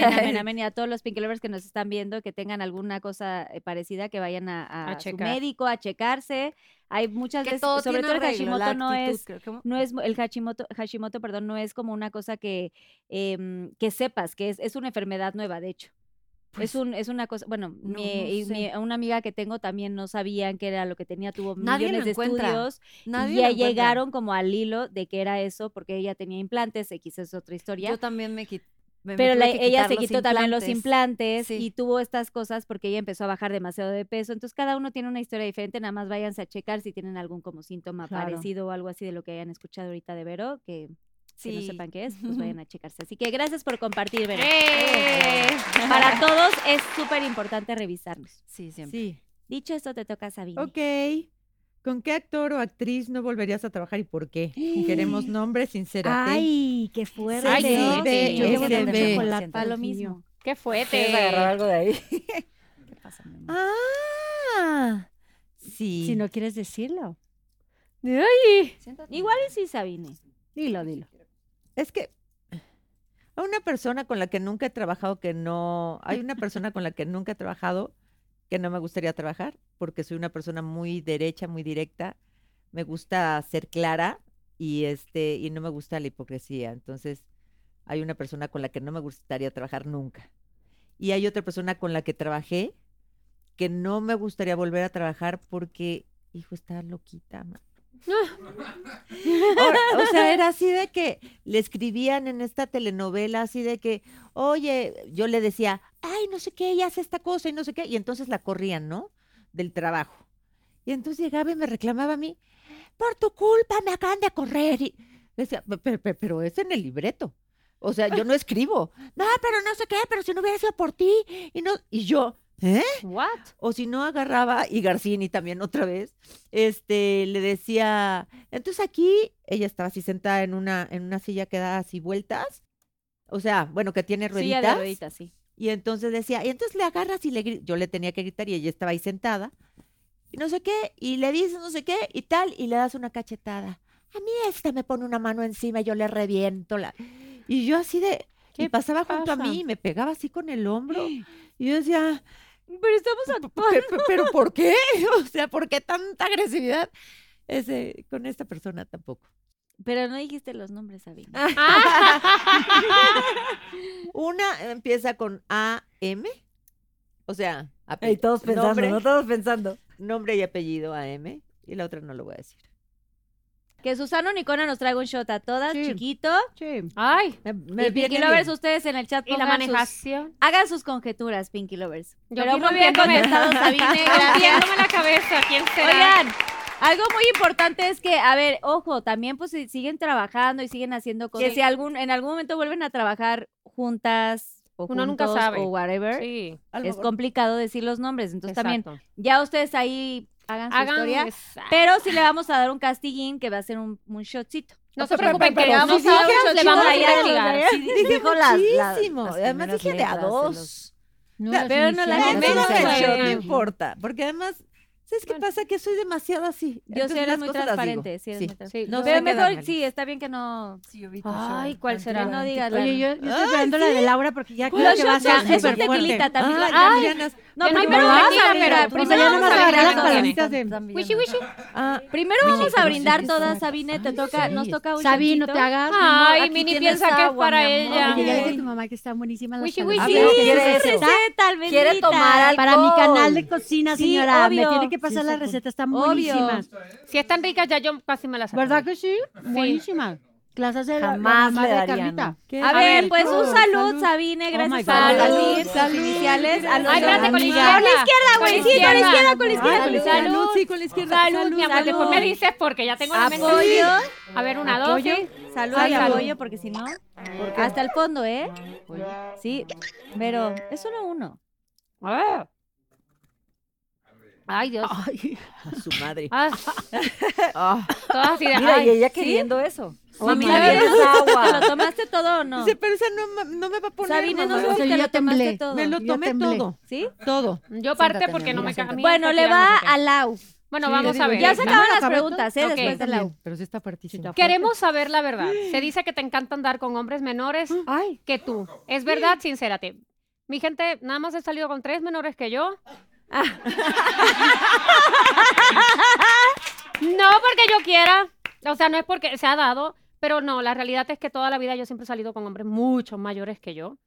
amén, amén. Y a todos los Pinky Lovers que nos están viendo, que tengan alguna cosa eh, parecida, que vayan a, a A su médico a checarse. Hay muchas que veces, todo sobre todo el Hashimoto no es, que- no es el Hashimoto, Hashimoto, perdón, no es como una cosa que, em, que sepas, que es, es una enfermedad nueva, de hecho. Pues, es un, es una cosa, bueno, no, mi, no y mi- una amiga que tengo también no sabían que era lo que tenía, tuvo Nadie lo millones de encuentra. estudios Nadie y ya llegaron como al hilo de que era eso, porque ella tenía implantes, X es otra historia. Yo también me quité. Pero la- ella se quitó también los implantes Sí. y tuvo estas cosas porque ella empezó a bajar demasiado de peso. Entonces cada uno tiene una historia diferente, nada más váyanse a checar si tienen algún como síntoma Claro. parecido o algo así de lo que hayan escuchado ahorita de Vero, que, que no Sí. sepan qué es, pues vayan a checarse. Así que gracias por compartir. ¡Eh! Para todos es súper importante revisarnos. Sí, siempre. Sí. Dicho esto, te toca Sabine. Ok. ¿Con qué actor o actriz no volverías a trabajar y por qué? Queremos nombres, sincérate. Ay, qué fuerte. Ay, sí, sí, Yo sí, llevo sí, sí. chocolate Pa' lo mismo. Qué ¿Quieres agarrar fuerte. algo de ahí? ¿Qué pasa, mi amor? Ah, sí. Si no quieres decirlo, Ay, Siéntate. Igual y sí, Sabine. dilo, dilo. Es que a una persona con la que nunca he trabajado que no, hay una persona con la que nunca he trabajado que no me gustaría trabajar porque soy una persona muy derecha, muy directa. Me gusta ser clara y este y no me gusta la hipocresía. Entonces, hay una persona con la que no me gustaría trabajar nunca. Y hay otra persona con la que trabajé que no me gustaría volver a trabajar porque, hijo, está loquita. ma. O sea, era así de que le escribían en esta telenovela, así de que, oye, yo le decía, ay, no sé qué, ella hace esta cosa y no sé qué, y entonces la corrían, ¿no? Del trabajo. Y entonces llegaba y me reclamaba a mí, por tu culpa me acaban de correr. Y decía, pero, pero, pero es en el libreto. O sea, yo no escribo. No, pero no sé qué, pero si no hubiera sido por ti. Y, no, y yo, ¿eh? what? O si no agarraba, y Garcini también otra vez, este, le decía, entonces aquí, ella estaba así sentada en una, en una silla que da así vueltas, o sea, bueno, que tiene Silla rueditas, de rueditas, sí. y entonces decía, y entonces le agarras y le yo le tenía que gritar y ella estaba ahí sentada, y no sé qué, y le dices no sé qué, y tal, y le das una cachetada. A mí esta me pone una mano encima y yo le reviento la... Y yo así de... Y ¿Qué pasaba junto a mí y me pegaba así con el hombro. Y yo decía, Pero estamos actuando. pe- pe- ¿Pero por qué? O sea, ¿por qué tanta agresividad? Ese, con esta persona tampoco. Pero no dijiste los nombres, Sabine. Una empieza con AM, o sea, Ey, todos pensando, nombre, ¿no? Todos pensando. nombre y apellido AM, y la otra no lo voy a decir. Que Susana Nicona nos traiga un shot a todas, Sí. chiquito. Sí. Ay, Me, me y Pinky Lovers, bien. ustedes en el chat y la sus- manejación. hagan sus conjeturas, Pinky Lovers. Yo Pero muy bien contestado, Sabine. Gracias. La cabeza, ¿quién será? Oigan, algo muy importante es que, a ver, ojo, también pues si siguen trabajando y siguen haciendo cosas. Que si algún, en algún momento vuelven a trabajar juntas o Uno nunca sabe. o whatever, Sí, es complicado decir los nombres. Entonces también, ya ustedes ahí hagan su Hagan historia. Pero sí le vamos a dar un castiguín que va a ser un, un shotcito. No se preocupen, que vamos sí a dije le vamos a ¿eh? investigar. Sí, Dije dijo las- la- muchísimo. las Además dije de a dos. No, pero no fue- shot, no importa. Porque además, ¿sabes qué Bueno. pasa? Que soy demasiado así. Yo Entonces, sí eres las muy transparente. Sí, eres Sí. muy transparente. Sí, No yo- sé Pero mejor, sí, está bien que no... Ay, ¿cuál será? No digas la- Oye, yo, yo estoy esperando la de Laura porque ya creo Los que va a shots ser súper fuerte. tequilita también. Ay, Ay, Adriana, no, primero me vamos primero vamos a brindar las todas. palomitas de- Wishy, wishy. ah, Primero vamos a brindar todas, Sabine. Te toca, sí. nos toca un Sabi, no te hagas. Ay, Mini piensa que es para ella. Oye, ya dije tu mamá que están buenísimas las Wishy, palomitas. wishy. A ver, Sí, ¿quieres quiere receta? receta, Quiere tomar algo. Para mi canal de cocina, Sí, señora. Me tiene que pasar Sí, la receta, están obvio. buenísimas. Si están ricas, ya yo casi me las saco. ¿Verdad que sí? Buenísimas. Las hace la- le de Carlita. A A ver, ver, pues un salud. Sabine, gracias my por God. compartir Salud, sus iniciales. A los Ay, espérate, con la izquierda. Con la izquierda, güey, sí, con la izquierda, con la izquierda. Ay, Salud. sí, con la izquierda. Salud, mi amor. Después me dices porque ya tengo la mente. Apoyo. A ver, una, dos. Salud y apoyo, porque si no, hasta el fondo, ¿eh? Sí, pero es solo uno. Ah. Ay, Dios. A su madre. Ah, Ah. todas así de. Mira, ay, y ella ¿sí? queriendo eso. ¿quieres ¿te agua? lo tomaste todo o no? Dice, pero esa no, no me va a poner. Sabine, no mamá. sé si Yo te ya lo tomaste temblé. todo. Me lo tomé todo. ¿Sí? Todo. Yo parte Siéntate, porque no me ca- a mí Bueno, le no va sé a Lau. Bueno, Sí, vamos digo a ver. Ya se ¿No acaban las preguntas, ¿eh? Después de pero sí está fuertísimo. Queremos saber la verdad. Se dice que te encanta andar con hombres menores Ay, que tú. ¿Es verdad? Sincérate. Mi gente, nada más he salido con tres menores que yo. no porque yo quiera. O sea, no es porque se ha dado. Pero no, la realidad es que toda la vida yo siempre he salido con hombres mucho mayores que yo.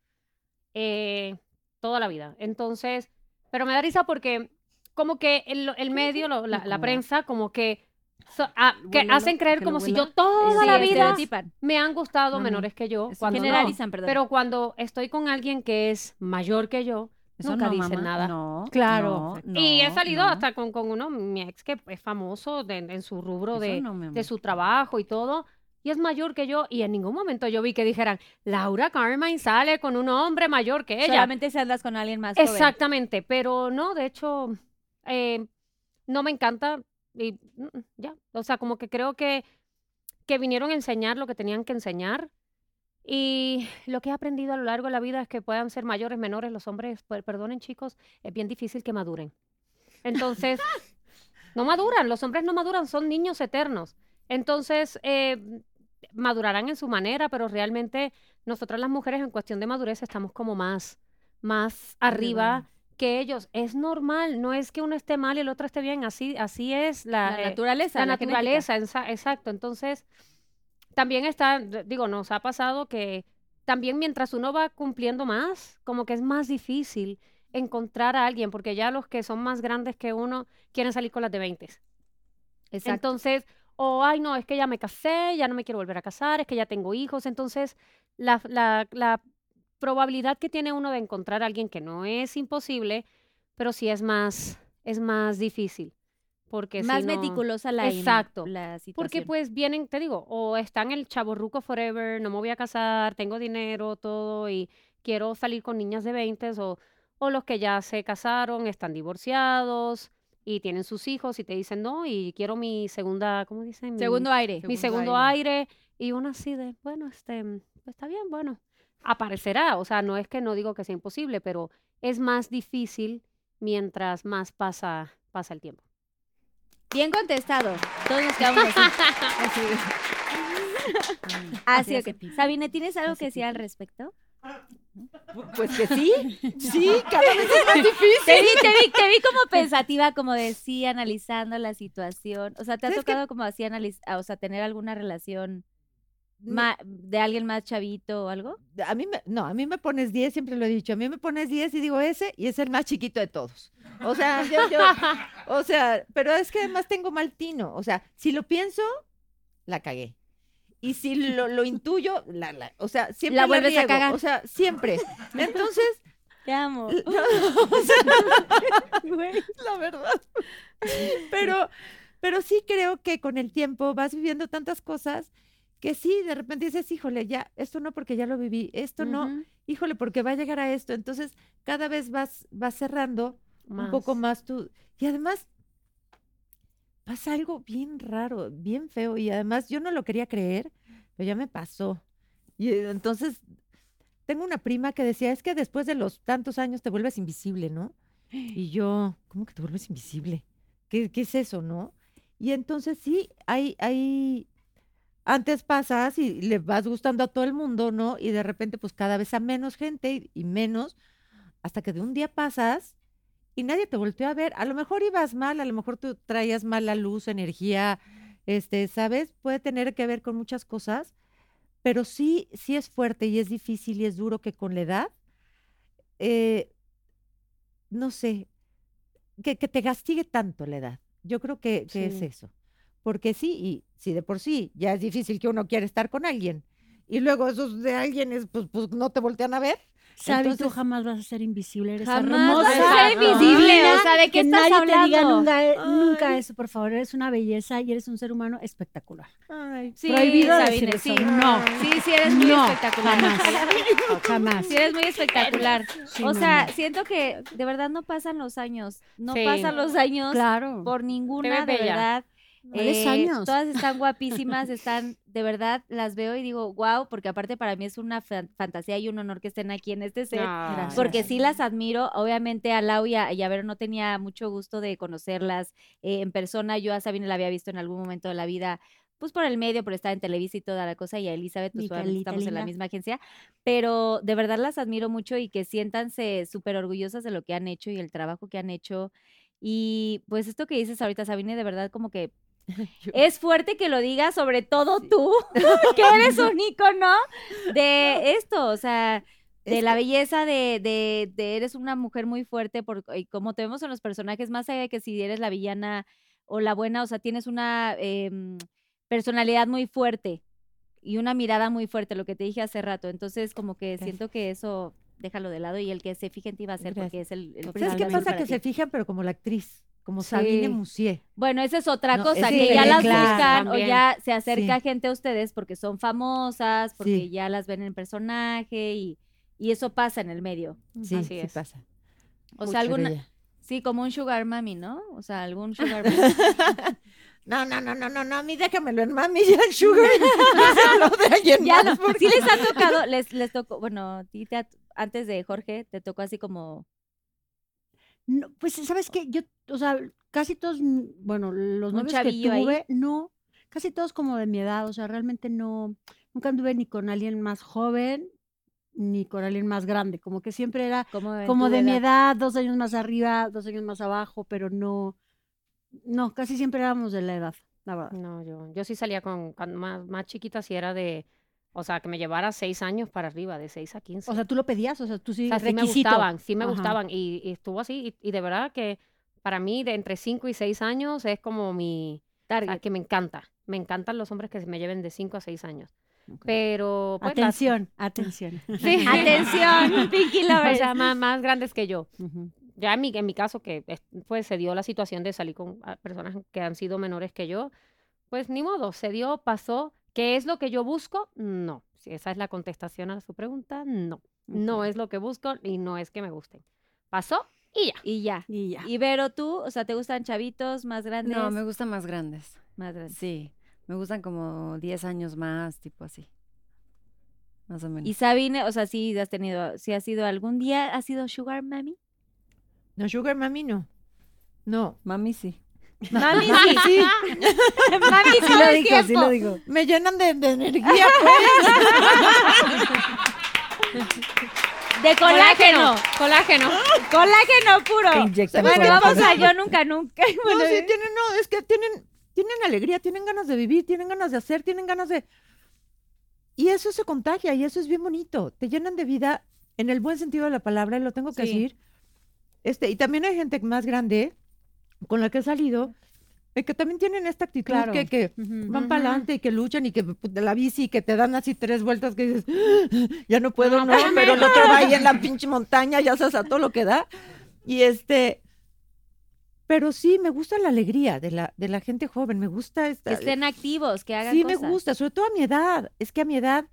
Eh, toda la vida. Entonces, pero me da risa porque como que el, el medio, lo- la, prensa, como que, so- ah, que hacen creer que como si yo toda Sí, la vida me han gustado menores que yo. no. Generalizan, perdón. Pero cuando estoy con alguien que es mayor que yo, Eso nunca no, dicen mamá. nada. No, Claro. no, y he salido hasta con, con uno, mi ex, que es famoso de- en su rubro de, de su trabajo y todo. Y es mayor que yo. Y en ningún momento yo vi que dijeran, Laura Carmine sale con un hombre mayor que ella. Solamente si andas con alguien más joven. Exactamente. Pero no, de hecho, eh, no me encanta. y mm, ya. O sea, como que creo que, que vinieron a enseñar lo que tenían que enseñar. Y lo que he aprendido a lo largo de la vida es que puedan ser mayores, menores, los hombres, per- perdonen chicos, es bien difícil que maduren. Entonces, no maduran, los hombres no maduran, son niños eternos. Entonces, eh, madurarán en su manera, pero realmente nosotras las mujeres en cuestión de madurez estamos como más, más arriba que ellos. Es normal, no es que uno esté mal y el otro esté bien, así, así es la, La eh, naturaleza. la naturaleza, ensa- exacto. Entonces, también está, digo, nos ha pasado que también mientras uno va cumpliendo más, como que es más difícil encontrar a alguien, porque ya los que son más grandes que uno quieren salir con las de 20. Exacto. Entonces, o, ay, no, es que ya me casé, ya no me quiero volver a casar, es que ya tengo hijos. Entonces, la, la, la probabilidad que tiene uno de encontrar a alguien que no es imposible, pero sí es más, es más difícil. Porque si Más no- meticulosa la, Exacto. la situación. porque pues vienen, te digo, o están el chaborruco forever, no me voy a casar, tengo dinero, todo, y quiero salir con niñas de 20 o, o los que ya se casaron, están divorciados y tienen sus hijos y te dicen no, y quiero mi segunda, ¿cómo dicen? Mi- Segundo aire. mi segundo aire. y uno así de, bueno, este, pues está bien, bueno, aparecerá, o sea, no es que no digo que sea imposible, pero es más difícil mientras más pasa, pasa el tiempo. Bien contestado. Todos nos quedamos así. Así hace ok. pipí. Sabine, ¿tienes algo que decir al respecto? Pues que sí, sí, cada vez es más difícil. Te vi, te vi, te vi como pensativa, como de sí, analizando la situación. O sea, ¿te ha tocado como así analizar, o sea, tener alguna relación ma- de alguien más chavito o algo? A mí me, no, a mí me pones 10, siempre lo he dicho, a mí me pones 10 y digo ese y es el más chiquito de todos. O sea, yo, yo- o sea, pero es que además tengo mal tino, o sea, si lo pienso, la cagué. Y si lo, lo intuyo, la, la- o sea, siempre La vuelves a cagar. O sea, siempre. Entonces, Te amo. no, o sea, la verdad. Pero, pero sí creo que con el tiempo vas viviendo tantas cosas que sí, de repente dices, híjole, ya, esto no porque ya lo viví, esto no, híjole, porque va a llegar a esto. Entonces, cada vez vas, vas cerrando un poco más tú. Y además, pasa algo bien raro, bien feo. Y además, yo no lo quería creer, pero ya me pasó. Y eh, entonces, tengo una prima que decía, es que después de los tantos años te vuelves invisible, ¿no? Y yo, ¿cómo que te vuelves invisible? ¿Qué, qué es eso, no? Y entonces sí, hay, hay, antes pasas y le vas gustando a todo el mundo, ¿no? Y de repente, pues cada vez a menos gente y, y menos, hasta que de un día pasas y nadie te volteó a ver. A lo mejor ibas mal, a lo mejor tú traías mala luz, energía, este, ¿sabes? Puede tener que ver con muchas cosas, pero sí, sí es fuerte y es difícil y es duro que con la edad, eh, no sé, que, que te castigue tanto la edad. Yo creo que, que es eso. Porque sí, y si de por sí ya es difícil que uno quiera estar con alguien, y luego esos de alguien es, pues, pues no te voltean a ver. Sabi, tú jamás vas a ser invisible, eres Jamás hermosa. vas a ser invisible, o sea, ¿de qué que estás nadie te diga hablando? nunca, eh, nunca eso, por favor, eres una belleza y eres un ser humano espectacular. Ay, Sí, Prohibido Sabine, decir sí. eso, no. Sí, sí, eres muy No, espectacular. jamás, jamás. Sí, eres muy espectacular. Sí, o sea, mamá. siento que de verdad no pasan los años. No Sí. pasan los años Claro. por ninguna, de bella. verdad. ¿Cuáles Eh, años? Todas están guapísimas, están, de verdad, las veo y digo, wow, porque aparte para mí es una fan- fantasía y un honor que estén aquí en este set. Ay. Porque sí las admiro, obviamente a Lau y a, y a Vero no tenía mucho gusto de conocerlas eh, en persona, yo a Sabine la había visto en algún momento de la vida, pues por el medio, por estar en Televisa y toda la cosa, y a Elizabeth, pues estamos en la linda. misma agencia, pero de verdad las admiro mucho y que siéntanse súper orgullosas de lo que han hecho y el trabajo que han hecho. Y pues esto que dices ahorita, Sabine, de verdad como que es fuerte que lo digas, sobre todo tú, que eres un ícono de esto, o sea, de Es la que- belleza, de, de, de eres una mujer muy fuerte, por, y como te vemos en los personajes, más allá de que si eres la villana o la buena, o sea, tienes una em, personalidad muy fuerte y una mirada muy fuerte, lo que te dije hace rato, entonces como que siento que eso déjalo de lado y el que se fije en ti va a ser porque es el, el ¿Sabes qué principal pasa? Que ti. se fijan, pero como la actriz, como Sabine Sí. Musier. Bueno, esa es otra No, cosa, es que ya las claro, buscan o ya se acerca Sí. gente a ustedes porque son famosas, porque Sí. ya las ven en personaje y, y eso pasa en el medio. Sí, Así sí es. pasa. O sea, alguna. Sí, como un sugar mami, ¿no? O sea, algún sugar mami. No, no, no, no, no, no, a mí déjamelo en mami, ya el sugar. De alguien ya más, no, porque- sí les ha tocado, les, les tocó, bueno, a ti antes de Jorge, te tocó así como, No, pues, ¿sabes qué? Yo, o sea, casi todos, mm, bueno, los Un novios que chavillo ahí. tuve, no, casi todos como de mi edad, o sea, realmente no, nunca anduve ni con alguien más joven, ni con alguien más grande, como que siempre era como, en como tu de mi edad, dos años más arriba, dos años más abajo, pero no, no, casi siempre éramos de la edad, la verdad. No, yo, yo sí salía con, más, más chiquita, si era de, o sea, que me llevara seis años para arriba, de seis a quince. O sea, tú lo pedías, o sea, tú sí, O sea, sí me gustaban, sí me Ajá. gustaban. Y, y estuvo así. Y, y de verdad que para mí, de entre 5 y 6 años, es como mi. o sea, target. que me encanta. Me encantan los hombres que se me lleven de 5 a 6 años. Ok. Pero. pues, las- Atención, atención. Sí. Atención, Pinky o Lovers. sea, más, más grandes que yo. Ujú. Ya en mi, en mi caso, que es- pues se dio la situación de salir con personas que han sido menores que yo, pues ni modo, se dio, pasó. ¿Qué es lo que yo busco? No. Si esa es la contestación a su pregunta, no. No es lo que busco y no es que me gusten. Pasó y ya. Y ya. Y ya. Y Vero, tú, o sea, ¿te gustan chavitos más grandes? No, me gustan más grandes. Más grandes. Sí, me gustan como 10 años más, tipo así. Más o menos. Y Sabine, o sea, sí has tenido, sí has sido algún día, has sido sugar mami. No, sugar mami no. No, Mami sí. Mami sí, sí. mami sí, Sí lo digo, sí lo digo. me llenan de, de energía, pues. De colágeno. Colágeno. Colágeno puro. Bueno, vamos a yo nunca, nunca. Bueno, No, sí tienen, no, es que tienen, tienen alegría, tienen ganas de vivir, tienen ganas de hacer, tienen ganas de... Y eso se contagia y eso es bien bonito. Te llenan de vida en el buen sentido de la palabra, y lo tengo que Sí. decir. Este, y también hay gente más grande con la que he salido eh, que también tienen esta actitud Claro. que, que Ujú. van para adelante y que luchan y que pues, de la bici y que te dan así tres vueltas que dices, ya no puedo, no, pero el otro va ahí en la pinche montaña, ya sabes a todo lo que da. Y este, pero sí, me gusta la alegría de la, de la gente joven, me gusta esta... que estén activos, que hagan sí, cosas. me gusta, sobre todo a mi edad. Es que a mi edad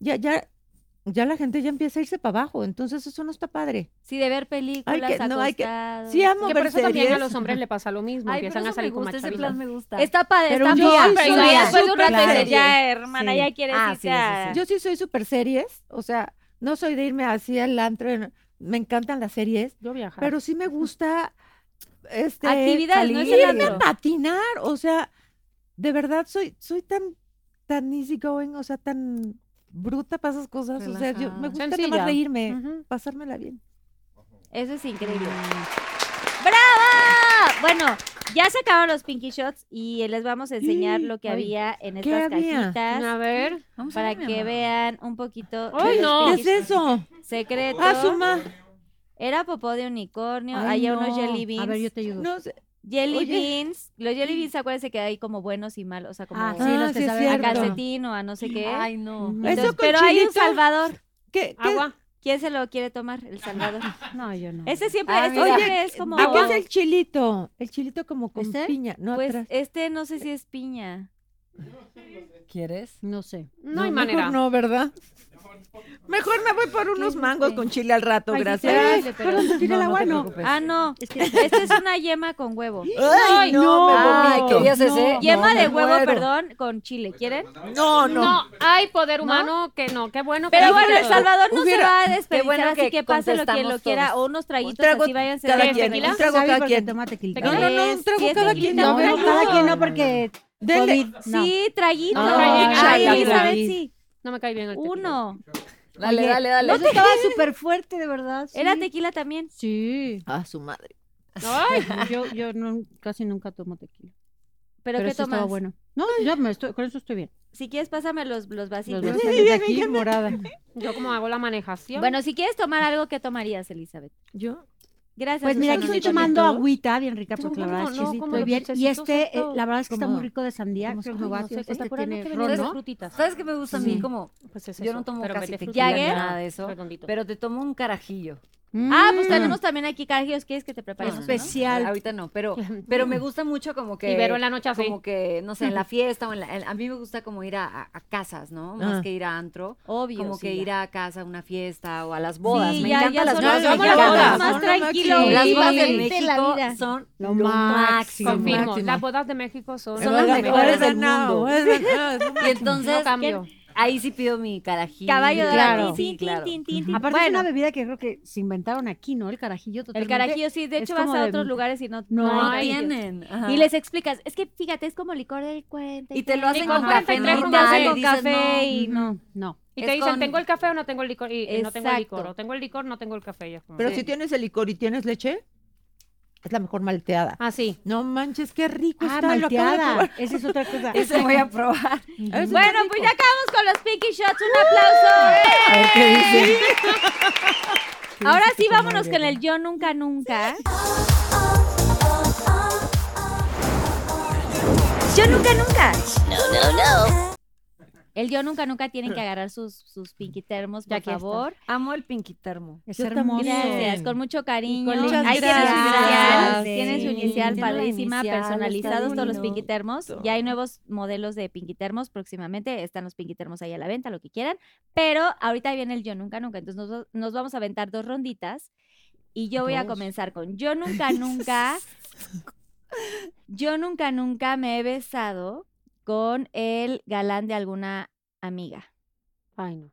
ya, ya, ya la gente ya empieza a irse para abajo, entonces eso no está padre. Sí, de ver películas, que- no, hay que- sí, amo Que por eso también a series. los hombres le pasa lo mismo. Ay, empiezan a salir me con gusta, más ese chavitos. plan me gusta. Está padre, Pero está yo bien, soy pero ya después de un rato ya, hermana, Sí. ya quieres Ah, irte sí, sí, a... sí. Yo sí soy súper series, o sea, no soy de irme así al antro, me encantan las series, Yo viajar. pero sí me gusta este Actividades, no es el irme a patinar, o sea, de verdad soy soy tan tan easygoing, o sea, tan bruta para esas cosas, o sea, yo me gusta nada Sencilla. más reírme, pasármela bien. Eso es increíble. ¡Bravo! Bueno, ya se acabaron los Pinky Shots y les vamos a enseñar lo que Ay, había en ¿qué estas había? cajitas A ver. Vamos a para ver, mi que vean un poquito. ¡Ay, no! ¿Qué es eso? Secreto. Ah, suma. Era popó de unicornio. Ay, Había unos no. jelly beans. A ver, yo te ayudo. No sé. Jelly Oye. beans. Los jelly beans, acuérdense que hay como buenos y malos. O sea, como Ah, sí, los que sí es saben a cierto. calcetín o a no sé qué. Ay, no. Eso con pero hay un chilito. salvador. ¿Qué, qué, Agua. ¿Quién se lo quiere tomar? El salvador. No, yo no. Ese siempre, Ah, este mira. siempre es como. ¿De qué es el chilito? El chilito como con ¿Este? piña, no Pues atrás. este no sé si es piña. ¿Quieres? No sé. No, hay mejor manera. no, ¿verdad? Mejor me voy por unos mangos con chile al rato, Ay, sí, gracias. pero- perdón, te tiré el No, agua, no te no. preocupes. Ah, no. Es que Esta es una yema con huevo. Ay, no, me Ay, vomito. ¿querías ese? Yema No, de huevo, muero. perdón, con chile. ¿Quieren? No, no. No, hay poder humano que no. Qué bueno que Pero bueno, El. Salvador no Hubiera- se va a desperdiciar, bueno así que que páselo quien lo contestamos quiera. todos. O unos traguitos trago así, váyanse cada de quien, tequila. un trago cada porque quien. toma tequila. No, no, no, un trago cada quien. No, No, no, cada no. quien no, porque. COVID, no. Sí, traguito. No, Ay, traguito. Elizabeth, sí. No me cae bien el tequila. Uno. Dale, Oye, dale, dale. Eso estaba súper fuerte, de verdad. Era sí. tequila también. Sí. A su madre. Ay, Yo, yo no, casi nunca tomo tequila. ¿Pero, Pero, qué tomas? estaba bueno. No, yo me estoy, con eso estoy bien. Si quieres, pásame los, los vasitos. Los voy a salir de aquí morada. yo como hago la manejación. Bueno, si quieres tomar algo, ¿qué tomarías, Elizabeth? Yo. Gracias. Pues mira, aquí estoy tomando agüita bien rica porque la ¿Cómo verdad es que no? sí ¿Cómo estoy bien. Y este, eh, la verdad es que está muy rico de sandía. ¿Cómo Creo que me voy a llama? No sé, este ¿te acuerdas tiene ron, ¿no? frutitas? ¿Sabes qué me gusta a mí? Como Pues es yo no tomo pero casi tequila nada de eso, redondito. pero te tomo un carajillo. Ah, pues Mm. tenemos también aquí carajillos. ¿Quieres que te preparemos uno? especial. Ahorita no, pero, pero me gusta mucho como que. Ibero en la noche así. Como que, no sé, en la fiesta o en la. en- a mí me gusta como ir a, a- a casas, ¿no? Más Ah. que ir a antro. Obvio. Como sí, que ya. ir a casa a una fiesta o a las bodas. Sí, me ya, encantan ya las bodas las mexicanas. bodas. más Son lo tranquilo. máximo. Las bodas de la México vida. son Lo lo máximo. Confirmo. máximo. Las bodas de México son. Son las mejores del mundo. Y entonces, No cambio. Ahí sí pido mi carajillo. Caballo de Claro. la Sí, claro. Aparte es Bueno, una bebida que creo que se inventaron aquí, ¿no? El carajillo el totalmente. carajillo sí. De es hecho, vas a de- otros lugares y no, No no tienen. ajá. Y les explicas, es que fíjate, es como licor del cuento. Y te lo hacen con café, ¿no? con café. y no. No. Y Es te dicen, con- ¿tengo el café o no tengo el licor? Y, y no tengo el licor. O tengo el licor, no tengo el café. Y es como, Pero sí. si tienes el licor y tienes leche, es la mejor malteada. Ah, sí. No manches, qué rico Ah, está. malteada. Esa es otra cosa. Ese voy a probar. A Bueno, pues ya acabamos con los Pinky Shots. Un aplauso. A ver qué dice. Ahora sí, vámonos con el Yo Nunca Nunca. Yo Nunca Nunca. El Yo Nunca Nunca tienen que agarrar sus, sus Pinky Termos, Ya por aquí está. favor. Amo el pinky termo. Es Yo hermoso. Gracias, con mucho cariño. con la Ahí inicial. inicial, Sí, tiene su inicial la padrísima, inicial, personalizados todos los. Pinky Termos. Ya hay nuevos modelos de Pinky Termos próximamente, están los Pinky Termos ahí a la venta, lo que quieran. Pero ahorita viene el Yo Nunca Nunca, entonces nos, nos vamos a aventar dos ronditas y yo voy a comenzar con Yo Nunca Nunca. Yo nunca nunca me he besado con el galán de alguna amiga. Ay, no.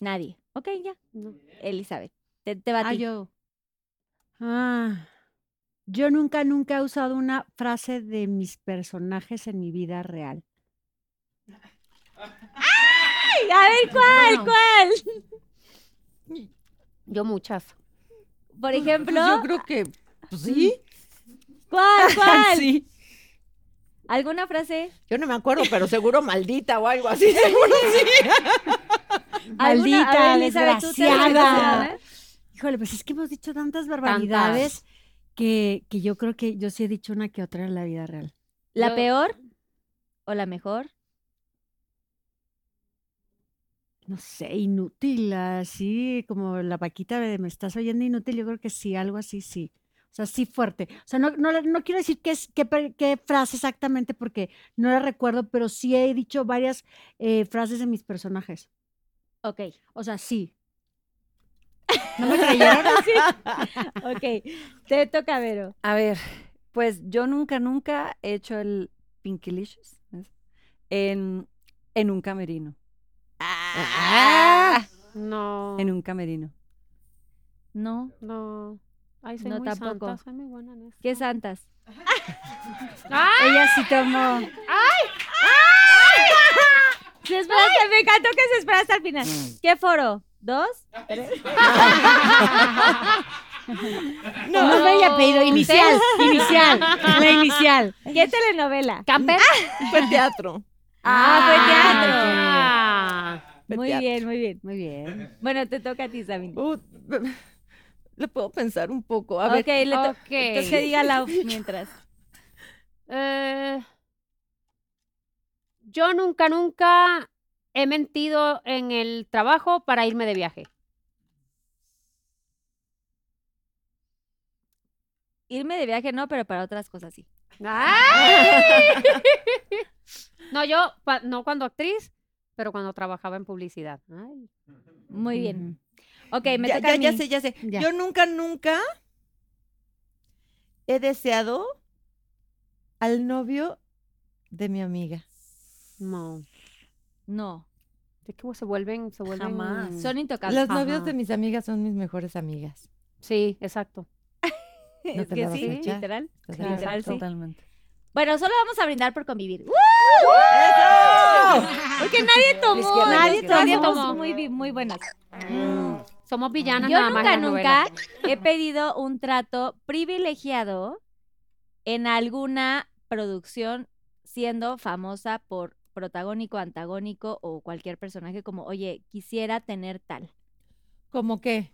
Nadie. Ok, ya. no. Elizabeth, te, te va a Ah, ti. yo. Ah, yo nunca, nunca he usado una frase de mis personajes en mi vida real. A ver, ¿cuál? ¿Cuál? Yo muchas. Por Pues ejemplo, yo creo que pues, sí. ¿cuál? ¿Cuál? Sí. ¿Alguna frase? Yo no me acuerdo, pero seguro maldita o algo así, seguro sí. Maldita, ver, Elizabeth, ¿tú te has desgraciada. Híjole, pues es que hemos dicho tantas barbaridades que, que yo creo que yo sí he dicho una que otra en la vida real. ¿La Yo- peor o la mejor? No sé, inútil, así como la vaquita de me estás oyendo inútil, yo creo que sí, algo así, sí. O sea, sí fuerte. O sea, no, no, no quiero decir qué, es, qué, frase exactamente porque no la recuerdo, pero sí he dicho varias eh, frases de mis personajes. Ok. O sea, sí. ¿No me creyeron? Ok. Te toca, Vero. A ver, pues yo nunca, nunca he hecho el Pinkylicious ¿es? en, en un camerino. Ah. No. En un camerino. No. No. Ay, soy No, muy tampoco. santa, soy muy buena en eso. ¿Qué santas? Ella sí tomó. Se esperaste, me encantó que se espera hasta el final. ¿Qué foro? ¿Dos? No, no me haya pedido inicial, inicial, la inicial. ¿Qué telenovela? ¿Camper? Fue teatro. Ah, fue teatro. Fue Muy teatro. bien, muy bien. Muy bien. Bueno, te toca a ti, Sabine. Uh, le puedo pensar un poco. A ver, le to- ok. entonces que diga la mientras. Eh, yo nunca, nunca he mentido en el trabajo para irme de viaje. Irme de viaje no, pero para otras cosas sí. No, yo, no cuando actriz, pero cuando trabajaba en publicidad. Ay. Muy bien. Ok, me ya, toca ya, a mí. ya sé, ya sé. Ya. Yo nunca, nunca he deseado al novio de mi amiga. No. No, Es que se vuelven, se vuelven. Jamás. son intocables. Los novios de mis amigas son mis mejores amigas. Sí, exacto. ¿No es te que la vas a sí, echar? literal. ¿Te la Claro, Literal, sí. totalmente. Bueno, solo vamos a brindar por convivir. Porque nadie tomó. Nadie tomó. Nadie Somos tomó. muy, muy buenas. Somos villanas Yo nada más. nunca, la nunca novela. he pedido un trato privilegiado en alguna producción siendo famosa por protagónico, antagónico o cualquier personaje como, oye, quisiera tener tal. ¿Cómo qué?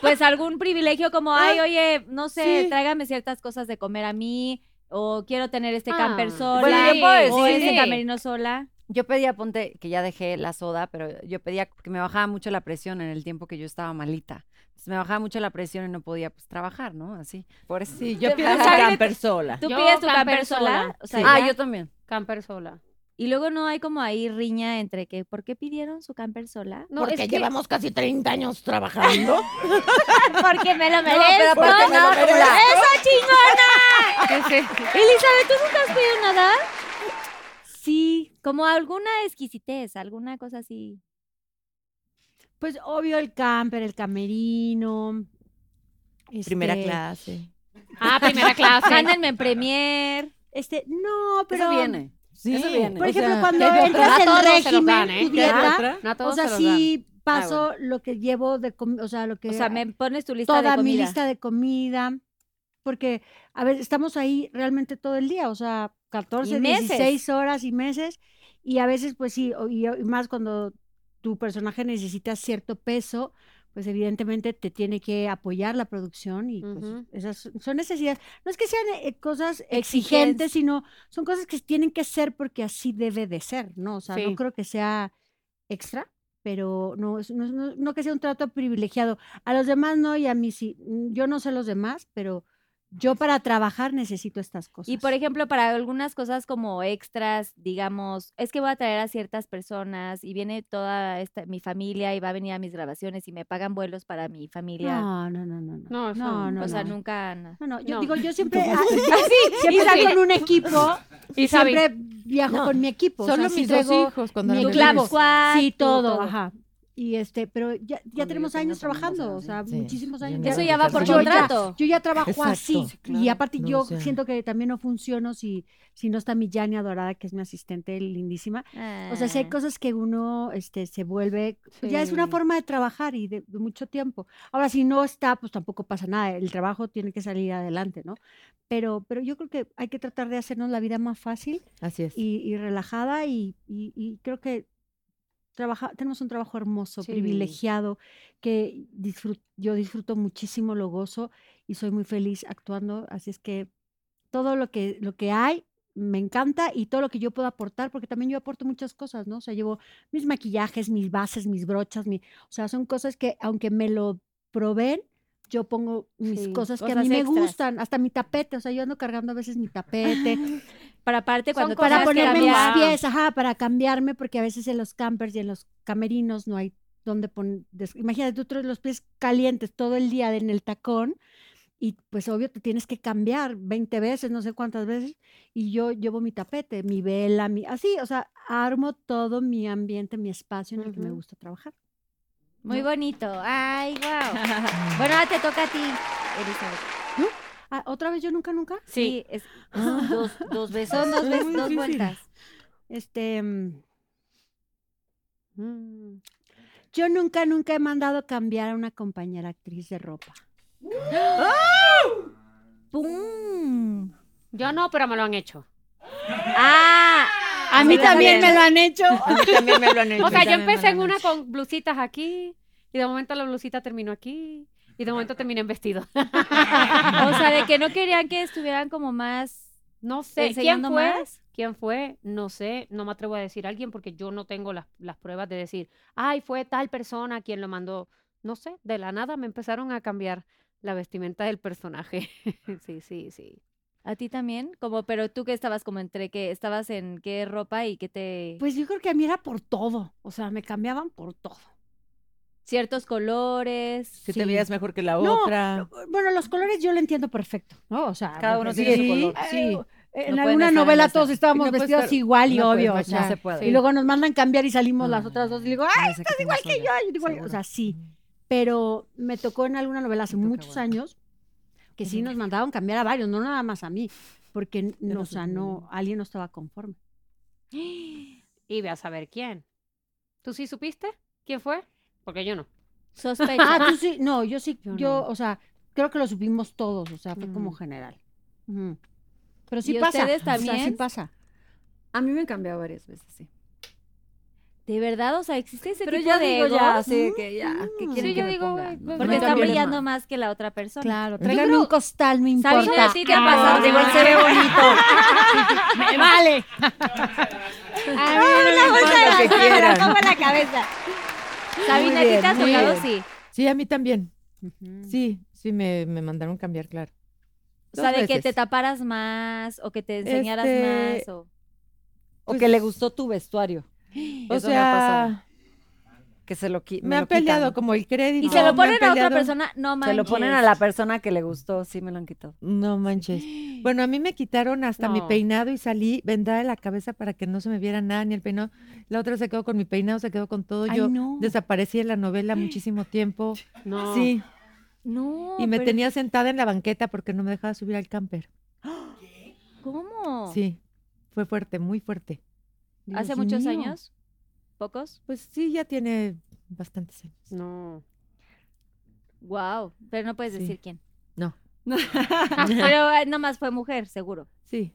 Pues algún privilegio como, ay, oye, no sé, sí. tráigame ciertas cosas de comer a mí, o quiero tener este Ah, camper sola, bueno, o este sí. camerino sola. Yo pedía, ponte, que ya dejé la soda, pero yo pedía que me bajaba mucho la presión en el tiempo que yo estaba malita. Entonces, me bajaba mucho la presión y no podía pues trabajar, ¿no? Así. Por eso. Sí, yo pido camper sola. Tú Yo pides tu camper camper sola. sola, O sea, ah, ya- yo también. Camper sola. Y luego no hay como ahí riña entre que, ¿por qué pidieron su camper sola? No, Porque es que- llevamos casi 30 años trabajando. Porque me lo No, pero merezco. aparte nada como la- ¡Eso, chingona! Elizabeth, ¿tú nunca has pedido nada? Sí, como alguna exquisitez, alguna cosa así. Pues obvio el camper, el camerino. Primera este, clase. Ah, primera clase. Mándenme en premier. Este, no, pero. Eso viene. Sí, Eso viene. Por o ejemplo, sea, cuando entras en régimen, dan, ¿eh? tu ¿Qué dieta? No o sea, sí Ah, paso lo que llevo de comida, o sea, lo que O sea, me pones tu lista de toda comida. mi lista de comida, porque, a ver, estamos ahí realmente todo el día, o sea, 14, Y meses. 16 horas y meses, y a veces, pues sí, y, más cuando tu personaje necesita cierto peso, pues evidentemente te tiene que apoyar la producción y pues esas son- necesidades. No es que sean eh, cosas exigentes, sino son cosas que tienen que ser porque así debe de ser, ¿no? O sea, Sí. no creo que sea extra, pero no, es- no, es- no- no que sea un trato privilegiado. A los demás no y a mí sí. Yo no sé los demás, pero yo para trabajar necesito estas cosas. Y por ejemplo, para algunas cosas como extras, digamos, es que voy a traer a ciertas personas y viene toda esta, mi familia y va a venir a mis grabaciones y me pagan vuelos para mi familia. No, no, no, no. No, No, eso- no, no. o sea, nunca. no. No, no, yo No. digo, yo siempre, ah, sí, siempre y salgo sí. con un equipo Y siempre viajo No, con mi equipo. o Solo sea, mis dos traigo hijos cuando mi squad, Sí, todo, ajá. Y este, pero ya, ya tenemos años trabajando, o sea, Sí, muchísimos años. no Eso ya va por yo ya, contrato. yo ya trabajo Exacto. así. Sí, Y aparte No, yo o sea. siento que también no funciono si, si no está mi Yani adorada, que es mi asistente lindísima. O sea, si hay Ah. cosas que uno este, se vuelve, ya es una forma de trabajar y de, de mucho tiempo. Ahora, si no está, pues tampoco pasa nada. El trabajo tiene que salir adelante, ¿no? Pero, pero yo creo que hay que tratar de hacernos la vida más fácil Así es. y, y relajada y, y- y creo que trabaja, tenemos un trabajo hermoso, Sí. privilegiado, que disfrut- yo disfruto muchísimo, lo gozo y soy muy feliz actuando. Así es que todo lo que, lo que hay me encanta y todo lo que yo puedo aportar, porque también yo aporto muchas cosas, ¿no? O sea, llevo mis maquillajes, mis bases, mis brochas, mi, o sea, son cosas que aunque me lo proveen, yo pongo mis Sí, cosas que a mí me gustan, hasta mi tapete, o sea, yo ando cargando a veces mi tapete, Para aparte, Son cuando cosas para ponerme mis cambiar- pies, ajá, para cambiarme, porque a veces en los campers y en los camerinos no hay donde poner. Imagínate, tú traes los pies calientes todo el día en el tacón y pues obvio te tienes que cambiar 20 veces, no sé cuántas veces, y yo llevo mi tapete, mi vela, mi, así, o sea, armo todo mi ambiente, mi espacio en el que me gusta trabajar. Muy bonito. Ay, wow. bueno, ahora te toca a ti, Elizabeth. Ah, ¿Otra vez yo nunca, nunca? Sí, es- Dos, dos veces. son dos, veces, vueltas. Este, mm, Mm. yo nunca, nunca he mandado cambiar a una compañera actriz de ropa. ¡Pum! Yo no, pero me lo han hecho. ¡Ah! A mí también también. me lo han hecho. A mí también me lo han hecho. O sea, yo empecé en una con blusitas aquí y de momento la blusita terminó aquí y de momento terminé en vestido. O sea, de que no querían que estuvieran como más. No sé, ¿quién ¿Enseñando fue? más? ¿Quién fue? No sé, no me atrevo a decir a alguien porque yo no tengo las, las pruebas de decir, ay, fue tal persona quien lo mandó. No sé, de la nada me empezaron a cambiar la vestimenta del personaje. sí, sí, sí. ¿A ti también? Como, pero tú que estabas como entre que estabas en qué ropa y qué te. Pues yo creo que a mí era por todo. O sea, me cambiaban por todo. Ciertos colores. Si te veías mejor que la No, otra. Bueno, los colores yo lo entiendo perfecto, ¿no? O sea, Cada uno tiene su sí, color. Sí. En pueden alguna novela todos estábamos no vestidos estar- igual y no obvio, o sea, No se puede. y luego nos mandan cambiar y salimos las otras dos y digo, ¡ay, que estás igual que yo! yo digo, o sea, sí. Pero me tocó en alguna novela hace muchos años que sí nos mandaban cambiar a varios, no nada más a mí, porque no, no o sea, no, alguien no estaba conforme. Y ve a saber quién. ¿Tú sí supiste quién fue? Porque yo no. Sospecha. Ah, tú sí, no, yo sí, Yo yo, no. o sea, creo que lo supimos todos, o sea, fue como Mm. general. Ujú. Pero sí ¿Y pasa. ustedes o sea, sí también? pasa. A mí me han cambiado varias veces, sí. ¿De verdad? O sea, existe ese Pero tipo ya de digo ego? ya, sí, que ya, ¿qué Mm. quieren Sí, que yo me digo, ponga? güey, No, porque Porque no está brillando más. más que la otra persona. Claro, tráigame creo- un costal, no ¿Sabes importa. si a ti te ha pasado? Digo, él se ve bonito. Me vale. A mí no me bolsa de importa. basura, me quieran. en la cabeza. Sabina, ¿a ti bien, te has muy tocado? bien. Sí. Sí, a mí también. Sí, sí, me, me mandaron cambiar, claro. O sea, de que te taparas más o que te enseñaras Este, más. O... O que le gustó tu vestuario. O Eso me ha pasado. Que se lo qui- me han peleado como el crédito. Y se lo me han ponen a otra peleado- persona, no Se manches. lo ponen a la persona que le gustó, sí me lo han quitado. No manches. Bueno, a mí me quitaron hasta mi No. peinado y salí vendada de la cabeza para que no se me viera nada, ni el peinado. La otra se quedó con mi peinado, se quedó con todo. Ay, Yo no. desaparecí de la novela muchísimo tiempo. No. Sí, No, y me pero tenía sentada en la banqueta porque no me dejaba subir al camper. ¿Cómo? Sí, fue fuerte, muy fuerte. ¿Hace Dios muchos mío. años? ¿Pocos? Pues sí, ya tiene bastantes años. No. Wow. Pero no puedes Sí. decir quién. No, Pero eh, nomás fue mujer, seguro. sí.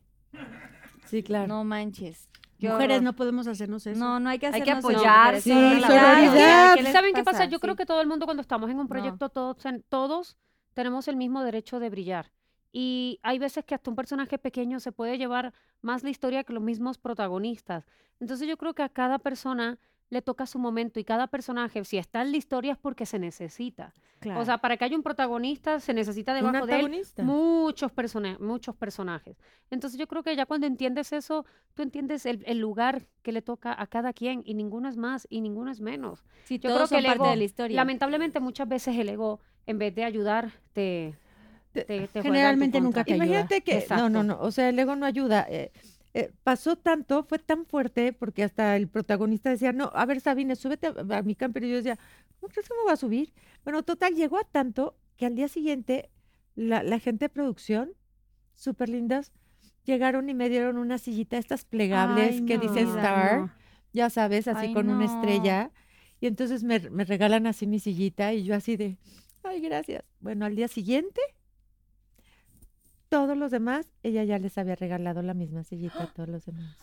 Sí, claro. No manches. Mujeres no podemos hacernos eso. No, no hay que Hay hacernos que eso, apoyar, sí, Sororidad. sororidad. ¿Qué les ¿Saben qué pasa? Yo creo que todo el mundo cuando estamos en un proyecto, todos, todos tenemos el mismo derecho de brillar. Y hay veces que hasta un personaje pequeño se puede llevar más la historia que los mismos protagonistas. Entonces yo creo que a cada persona le toca su momento y cada personaje, si está en la historia es porque se necesita. O sea, para que haya un protagonista se necesita debajo de él muchos, persona- muchos personajes. Entonces yo creo que ya cuando entiendes eso, tú entiendes el, el lugar que le toca a cada quien y ninguno es más y ninguno es menos. Sí, Yo todos creo que son el parte ego, de la historia. lamentablemente muchas veces el ego, en vez de ayudar, te, te, te en tu Generalmente nunca te ayuda. Imagínate que, no, no, no, o sea, el ego no ayuda. eh, eh, pasó tanto, fue tan fuerte, porque hasta el protagonista decía, no, a ver, Sabine, súbete a, a mi camper. Y yo decía, ¿cómo crees que me voy a subir? Bueno, total, llegó a tanto que al día siguiente la, la gente de producción, súper lindas, llegaron y me dieron una sillita, estas plegables Ay, que no, dice vida, Star, no. ya sabes, así Ay, con una no. estrella. Y entonces me, me regalan así mi sillita y yo así de, ay, gracias. Bueno, al día siguiente, todos los demás, ella ya les había regalado la misma sillita a todos los demás.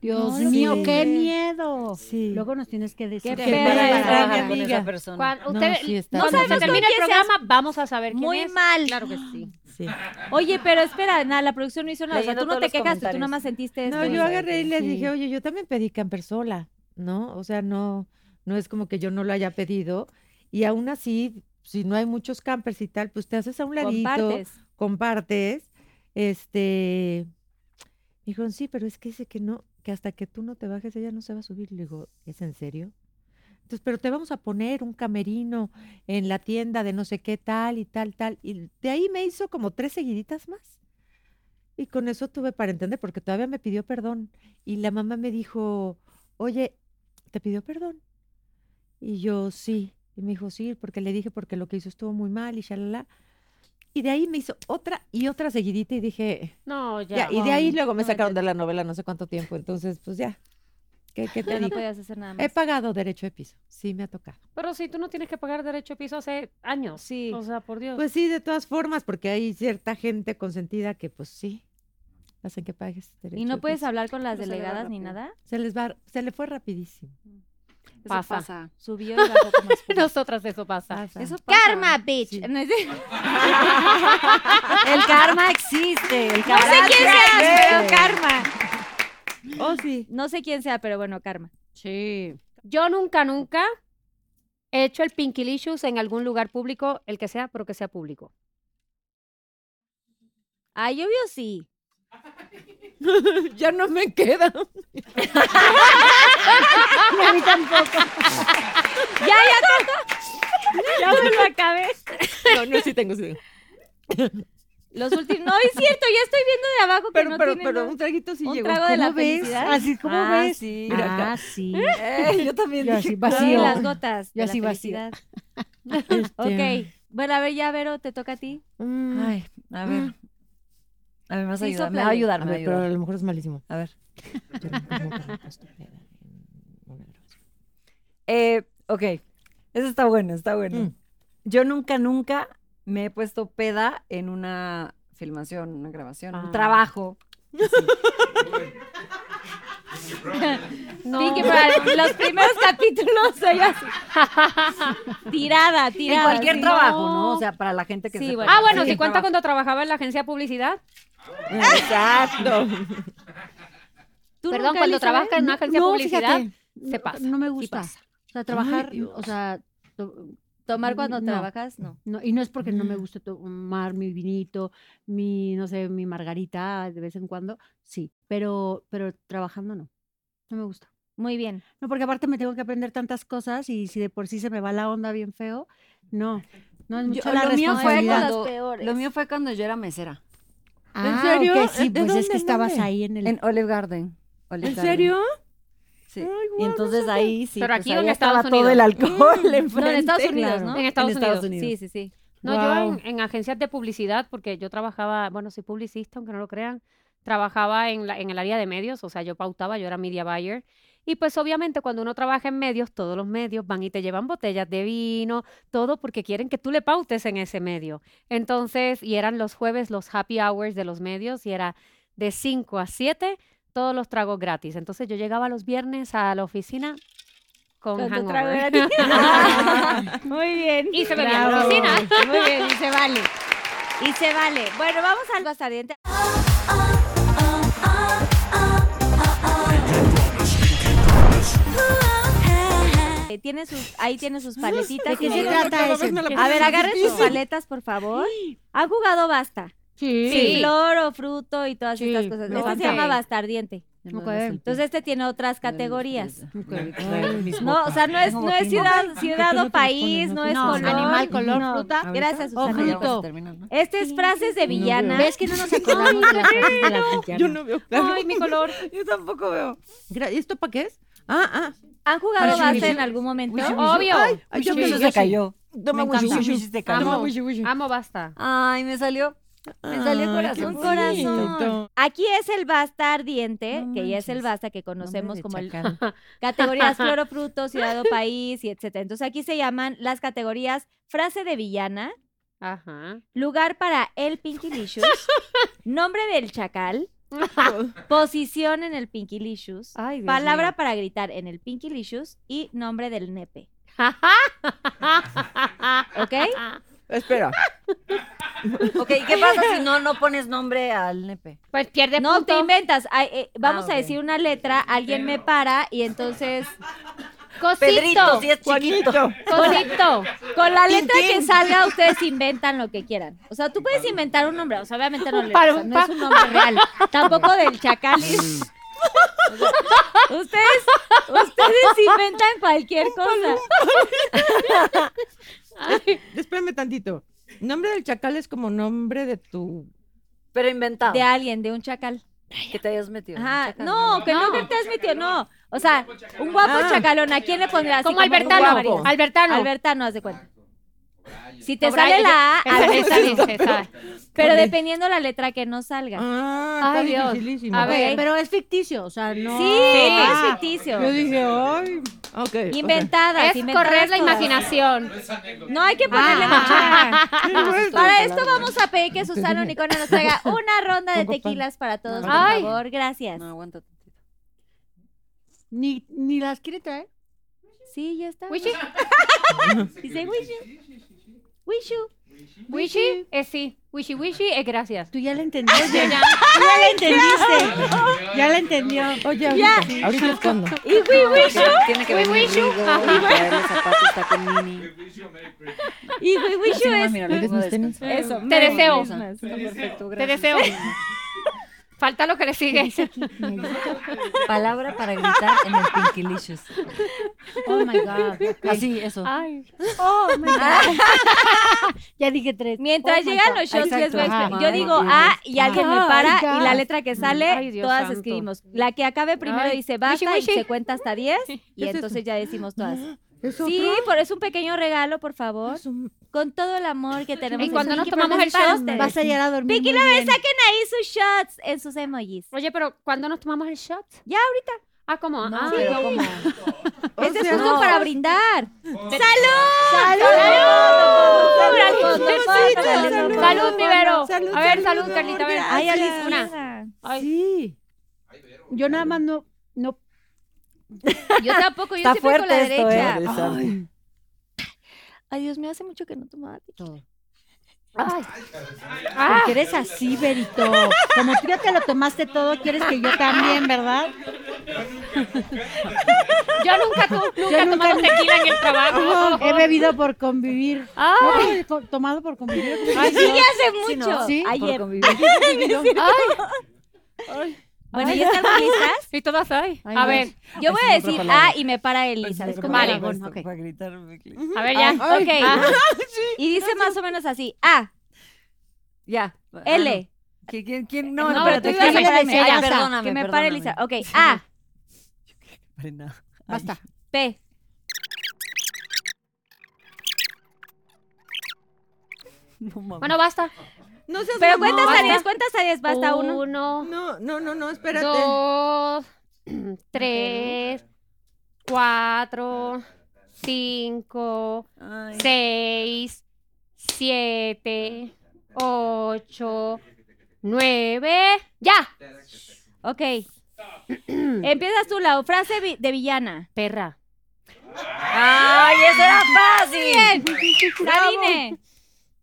Dios No mío, qué miedo. Sí. Luego nos tienes que decir. Qué qué con esa persona. Cuando No, sí, está no se con termine el programa, vamos a saber quién Muy es. mal. Claro que sí. Sí. Oye, pero espera, nada, la producción no hizo nada. O sea, tú no te quejaste, tú comentarios. nomás sentiste No, esto. yo agarré y les Sí. dije, oye, yo también pedí camper sola, ¿no? O sea, no, no es como que yo no lo haya pedido. Y aún así, si no hay muchos campers y tal, pues te haces a un ladito, Compartes. Compartes. Este, dijeron, sí, pero es que dice que no, que hasta que tú no te bajes, ella no se va a subir. Le digo, ¿es en serio? Entonces, pero te vamos a poner un camerino en la tienda de no sé qué tal y tal, tal. Y de ahí me hizo como tres seguiditas más. Y con eso tuve para entender, porque todavía me pidió perdón. Y la mamá me dijo, oye, ¿te pidió perdón? Y yo, sí. Y me dijo, sí, porque le dije, porque lo que hizo estuvo muy mal y shalala. Y de ahí me hizo otra y otra seguidita y dije, No, ya. ya. Y de ahí luego me no, sacaron ya- de la novela no sé cuánto tiempo. Entonces, pues ya. ¿Qué, qué te Ya no podías hacer nada He más. pagado derecho de piso. Sí, me ha tocado. Pero si tú no tienes que pagar derecho de piso hace años. Sí. O sea, por Dios. Pues sí, de todas formas, porque hay cierta gente consentida que, pues sí, hacen que pagues derecho ¿Y no de puedes piso. hablar con las No delegadas ni nada? Se les va, se le fue rapidísimo. Eso Pasa. pasa. Subió y bajó como espuma. Nosotras eso pasa. Pasa. Eso pasa. Karma, bitch. Sí. El karma existe. El no sé quién sea, pero karma. Oh, sí. No sé quién sea, pero bueno, karma. Sí. Yo nunca, nunca he hecho el Pinkilicious en algún lugar público, el que sea, pero que sea público. Ay, obvio sí. ya no me queda. A mí tampoco. Ya, ya, ya me lo acabé. No, no, sí tengo, sí tengo. Los últimos. No, es cierto, ya estoy viendo de abajo que Pero, no pero, tiene pero un traguito sí Un llegó. trago de la ¿Cómo ves? felicidad. Así como Ah, ves. sí. Mira acá. Ah, sí. Eh, yo también Yo dije, así, Sí, vacío. las gotas. Yo así vacío. Este, Ok. Bueno, a ver, ya, Vero, te toca a ti. mm, Ay, a ver. Mm. A ver, me vas a Sí, ayudar. Me va a ayudar, a me pero a lo mejor es malísimo. A ver. Yo nunca, nunca me he puesto peda en una grabación. Eh, ok. Eso está bueno, está bueno. Mm. Yo nunca, nunca me he puesto peda en una filmación, una grabación, Ah. un trabajo. No. Pinky, para los primeros capítulos soy así. tirada, En tirada. cualquier sí. trabajo, ¿no? O sea, para la gente que Sí, sepa bueno. Ah, bueno, sí, si cuenta trabajo. cuando trabajaba en la agencia de publicidad. Exacto. ¿Tú Perdón, cuando trabajas en una agencia de no, publicidad, fíjate, se pasa. No me sí gusta. pasa. O sea, trabajar, o sea, to- Tomar cuando No. trabajas, no. no, y no es porque no me guste tomar mi vinito, mi, no sé, mi margarita de vez en cuando, sí, pero, pero trabajando no. No me gusta. Muy bien. No, porque aparte me tengo que aprender tantas cosas y si de por sí se me va la onda bien feo, no. No es Yo- mucho la lo mío fue responsabilidad. cuando, peores. lo mío fue cuando yo era mesera. Ah, serio? ok, sí, ¿De pues es dónde, que en estabas dónde? ahí en el... En Olive Garden. Olive ¿En Garden. serio? Sí. Ay, y guau, no entonces sabía. ahí sí. Pero pues, aquí ahí en estaba Estados todo el Unidos. alcohol No, en. Estados Unidos, claro. ¿no? En Estados, Estados Unidos. Unidos. Sí, sí, sí. No, yo Guau. en, en agencias de publicidad, porque yo trabajaba, bueno, soy publicista, aunque no lo crean, trabajaba en, la, en el área de medios, o sea, yo pautaba, yo era media buyer. Y pues obviamente cuando uno trabaja en medios, todos los medios van y te llevan botellas de vino, todo porque quieren que tú le pautes en ese medio. Entonces, y eran los jueves los happy hours de los medios y era de 5 a 7 todos los tragos gratis. Entonces yo llegaba los viernes a la oficina con, hangover. Muy bien. Y se bebía en la oficina. Muy bien, y se vale. Y se vale. Bueno, vamos al bastardiente. Eh, Tiene sus, ahí tiene sus paletitas. ¿De qué se trata ese? A ver, agarren sus paletas, por favor. ¿Han jugado basta? Sí. Sí. Flor o fruto y todas Sí, estas cosas. lo Este se ok. llama bastardiente. Ya me Ok. duele el pie. Entonces este tiene otras categorías. No, o sea, no es, no es ciudad, ciudad no o país, no no es No, color. animal, color, no. fruta. Gracias, O Susana. ¿no? Este es frases de villana. ¿Ves que no nos acordamos de las frases de las villanas? Yo no veo claro. Ay, mi color. Yo tampoco veo. Gra- ¿Y esto para qué es? Ah, ah. ¿Han jugado wishy. en algún momento? Obvio. Ay, ay, yo se cayó. Toma Amo. basta. Ay, me salió. Me salió Ay, corazón. corazón. Aquí es el basta ardiente, No que ya es el basta que conocemos como el categorías floro, fruto, ciudad o país y etcétera. Entonces aquí se llaman las categorías frase de villana, Ajá. lugar para el Pinkylicious, nombre del chacal, posición en el Pinkylicious, Ay, Dios palabra mío. para gritar en el Pinkylicious y nombre del nepe. ¿Ok? Espera. Ok, ¿y qué pasa si no, no pones nombre al nepe? Pues pierde No punto. te inventas. Ay, eh, vamos Ah, a decir una letra, alguien me para y entonces Cosito. Pedrito, si es chiquito. Cosito. con la letra que salga ustedes inventan lo que quieran. O sea, tú puedes inventar un nombre, o sea, obviamente no, le- o sea, no es un nombre real, tampoco del chacal. ustedes, ustedes inventan cualquier cosa. Espérame tantito. Nombre del chacal es como nombre de tu. Pero inventado. De alguien, de un chacal. Que te hayas metido. Ajá, Chacal. no, que no, No. que te has metido, no. O sea, un guapo Ah. chacalón, ¿a quién le pondrías? Así Como Albertano. Albertano. Albertano, haz de cuenta. Si te sale la A, Esa, esa, esa, esa. Pero dependiendo la letra que no salga. Ah, Ay, está Dios. A ver. pero es ficticio, o sea, no... Sí, Ah. es ficticio. Yo dije, ay. Ok. ok. Inventadas, Es inventadas correr la imaginación. No hay que ponerle Ah. mucha. Para esto vamos a pedir que Susana Unicornio nos traiga una ronda de tequilas para todos, por favor. Gracias. No, aguanta tantito. Ni, ni las quiere traer. Sí, ya está. Wishy. Dice wishu. Wishu. Wishy es sí. Wishy wishy es gracias. Tú ya la entendiste. Ya. Tú ya la entendiste. Ya la entendió. Oye, ahorita, ahorita es cuando. Y wi wishu. Tiene que Uy, venir wishu. Rigo y traer los zapatos, está con Mini. Y wi Así wishu nomás, es. Eso. Te deseo. Te deseo. Falta lo que le sigue. Palabra para gritar en el Pinkylicious. Oh my God. Así, eso. Ay. Oh my God. ya dije tres. Mientras Oh llegan los shots, les Exacto. explicar. Ajá. Yo digo A y alguien me Ay, para y la letra que sale, Ay, todas santo. escribimos. La que acabe primero Ay, dice basta wishy, y se cuenta hasta 10 y es entonces ya decimos todas. ¿Es Sí, por eso un pequeño regalo, por favor. Es un- Con todo el amor que tenemos. Y cuando nos tomamos el shot. Vas a llegar a dormir. Muy Lovers, bien. saquen ahí sus shots en sus emojis. Oye, pero ¿cuándo nos tomamos el shot? Ya ahorita. Ah, ¿cómo? No, ah, pero ¿cómo? Este es sea, justo no. para brindar. ¡Salud! ¡Salud! ¡Salud! Salud, ¡Salud! Salud, mi Vero. Salud, A ver, salud, Carlita. A ver. Ay. Alice, Una. Sí. Yo nada más no, no Yo tampoco, yo Está siempre con la derecha. Ay, Dios mío, hace mucho que no tomaba tequila. Todo. Ay. Porque eres así, Berito. Como tú ya te lo tomaste todo, quieres que yo también, ¿verdad? Yo nunca, tu- nunca Yo he nunca- tomado tequila en el trabajo. He bebido por convivir. Ay. No, tomado por convivir. Sí, ya hace Sí, mucho. ¿no? Sí, Por Ayer. convivir. Bueno, ¿ya están listas? Y todas hay. Ay, A ver, Yo voy a decir A y me para Elisa. Es como Vale. dragón. para- ok. para gritarme, Cli. a ver ya. Ok. Ah. Y dice más o menos así. A, Ya. L. ¿Quién, quién, quién? No, No, espérate. a ¿quién? pararme. Ay, perdóname, Que me perdóname. pare Elisa. Ok, A. Basta. P. No. Bueno, basta. No seas Pero mamón. cuentas a basta. 10, cuentas a 10, basta uno. Uno, No, no, no, no, espérate. dos, tres, cuatro, cinco, Ay. seis, siete, ocho, nueve. ¡Ya! Ok. Empiezas tú, la frase vi- de villana. Perra. ¡Ay, eso era fácil! Sabine.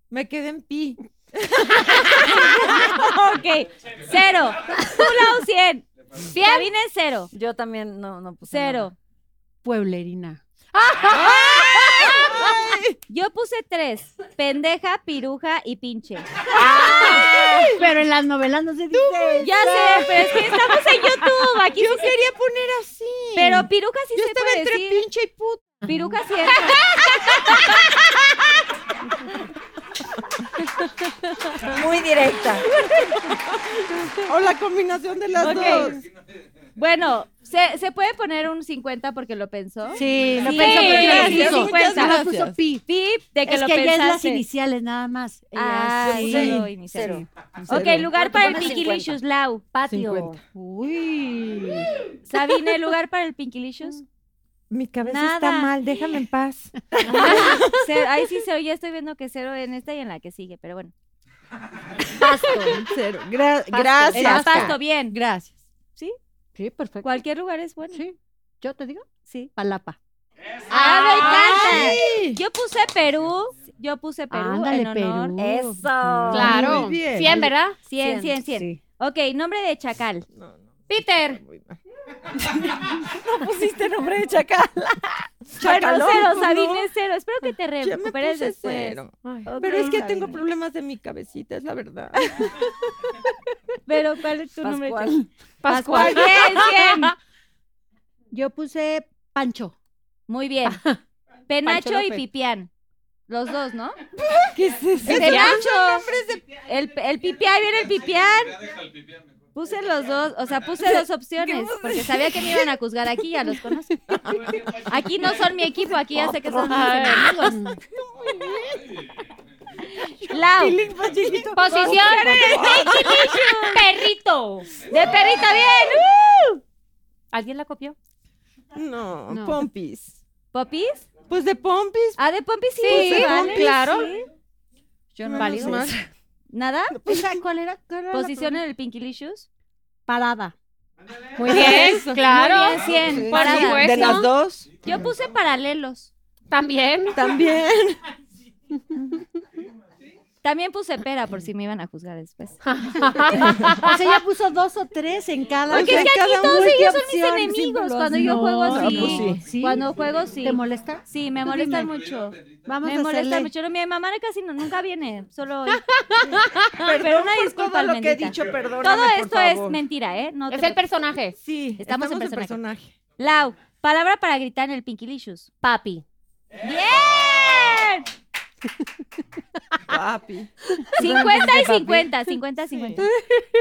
Me quedé en pi. ok. Cero. Tú, Lau, 100. Sabine, cero. Yo también no, no puse Cero. Pueblerina. Yo puse tres. Pendeja, piruja y pinche. Pero en las novelas no se dice. Ya sé, pero es que estamos en YouTube. Aquí Yo sí se- quería poner así. Pero piruja sí yo se estaba puede entre decir. pinche y puta. Piruja sí entra. Muy directa. O la combinación de las Ok. dos. Bueno, ¿se, ¿se puede poner un 50 porque lo pensó? Sí, lo Sí, pensó porque lo sí, puso. 50. No, lo puso pi. Pip, de que es lo que ella es las pensaste. iniciales, nada más. Ella Ah, es- cero iniciales. Cero. Ok, lugar para el pones Pinky 50? Licious, Lau. Patio. 50. Uy. Sabine, lugar para el Pinky Licious. Mi cabeza Nada. está mal, déjame en paz. Ahí sí, cero. Ya estoy viendo que cero en esta y en la que sigue, pero bueno. Cero. Gra- El gracias. pasto, bien. Gracias. Sí, perfecto. Cualquier lugar es bueno. Sí. ¿Yo te digo? Sí. Palapa. ¡Ah, me encanta! Yo puse Perú. Yo puse Perú Ándale, en honor. Perú. Eso. Claro. Muy bien. 100, ¿verdad? 100, 100, 100. Sí. Ok, nombre de chacal. No, no, Peter. muy mal. No pusiste nombre de chacal. Bueno, Chacalón, cero, ¿no? Sabine, cero. Espero que te recuperes después. cero. Ok, Pero es que tengo problemas de mi cabecita, es la verdad. Pero, ¿cuál es tu nombre? de Pascual. Pascual. Bien, 100. Yo puse Pancho. Muy bien. Penacho y. Pipián. Los dos, ¿no? ¿Qué es eso? Penacho. El, el Pipián, viene el Pipián. Puse los dos, o sea, puse dos opciones, porque sabía que me iban a juzgar aquí, ya los conozco. Aquí no son mi equipo, aquí ya sé que son mis enemigos. Lau, Posición. Perrito. de perrita, bien. ¡Uh! ¿Alguien la copió? No, No. pompis. ¿Popis? Pues de pompis. Ah, de Pompis sí. Sí, puse, vale, claro. sí. Yo no mal. sé. ¿Nada? Esa, ¿Cuál era? ¿Cuál era la Posición en el Pinky Licious. Parada. Muy bien, claro. Muy bien, 100. Por supuesto. De las dos. Yo puse paralelos. También. También. También puse pera por si me iban a juzgar después. O sea, ella puso dos o tres en cada. Porque es que aquí todos ellos son mis enemigos. Cuando yo juego No, así. pues sí. ¿Sí? Cuando juego sí. ¿Te molesta? Sí, me dime. mucho. Vamos me a molesta hacerle. mucho. No, Mi mamá casi no- nunca viene, solo hoy. Perdón Pero una por disculpa, todo lo que he dicho, perdóname, Todo por esto es mentira, ¿eh? No Es te el personaje. Sí, Estamos estamos, en personaje. personaje. Lau, palabra para gritar en el Pinky Licious. Papi. ¡Bien! Papi. 50 y 50, 50 50.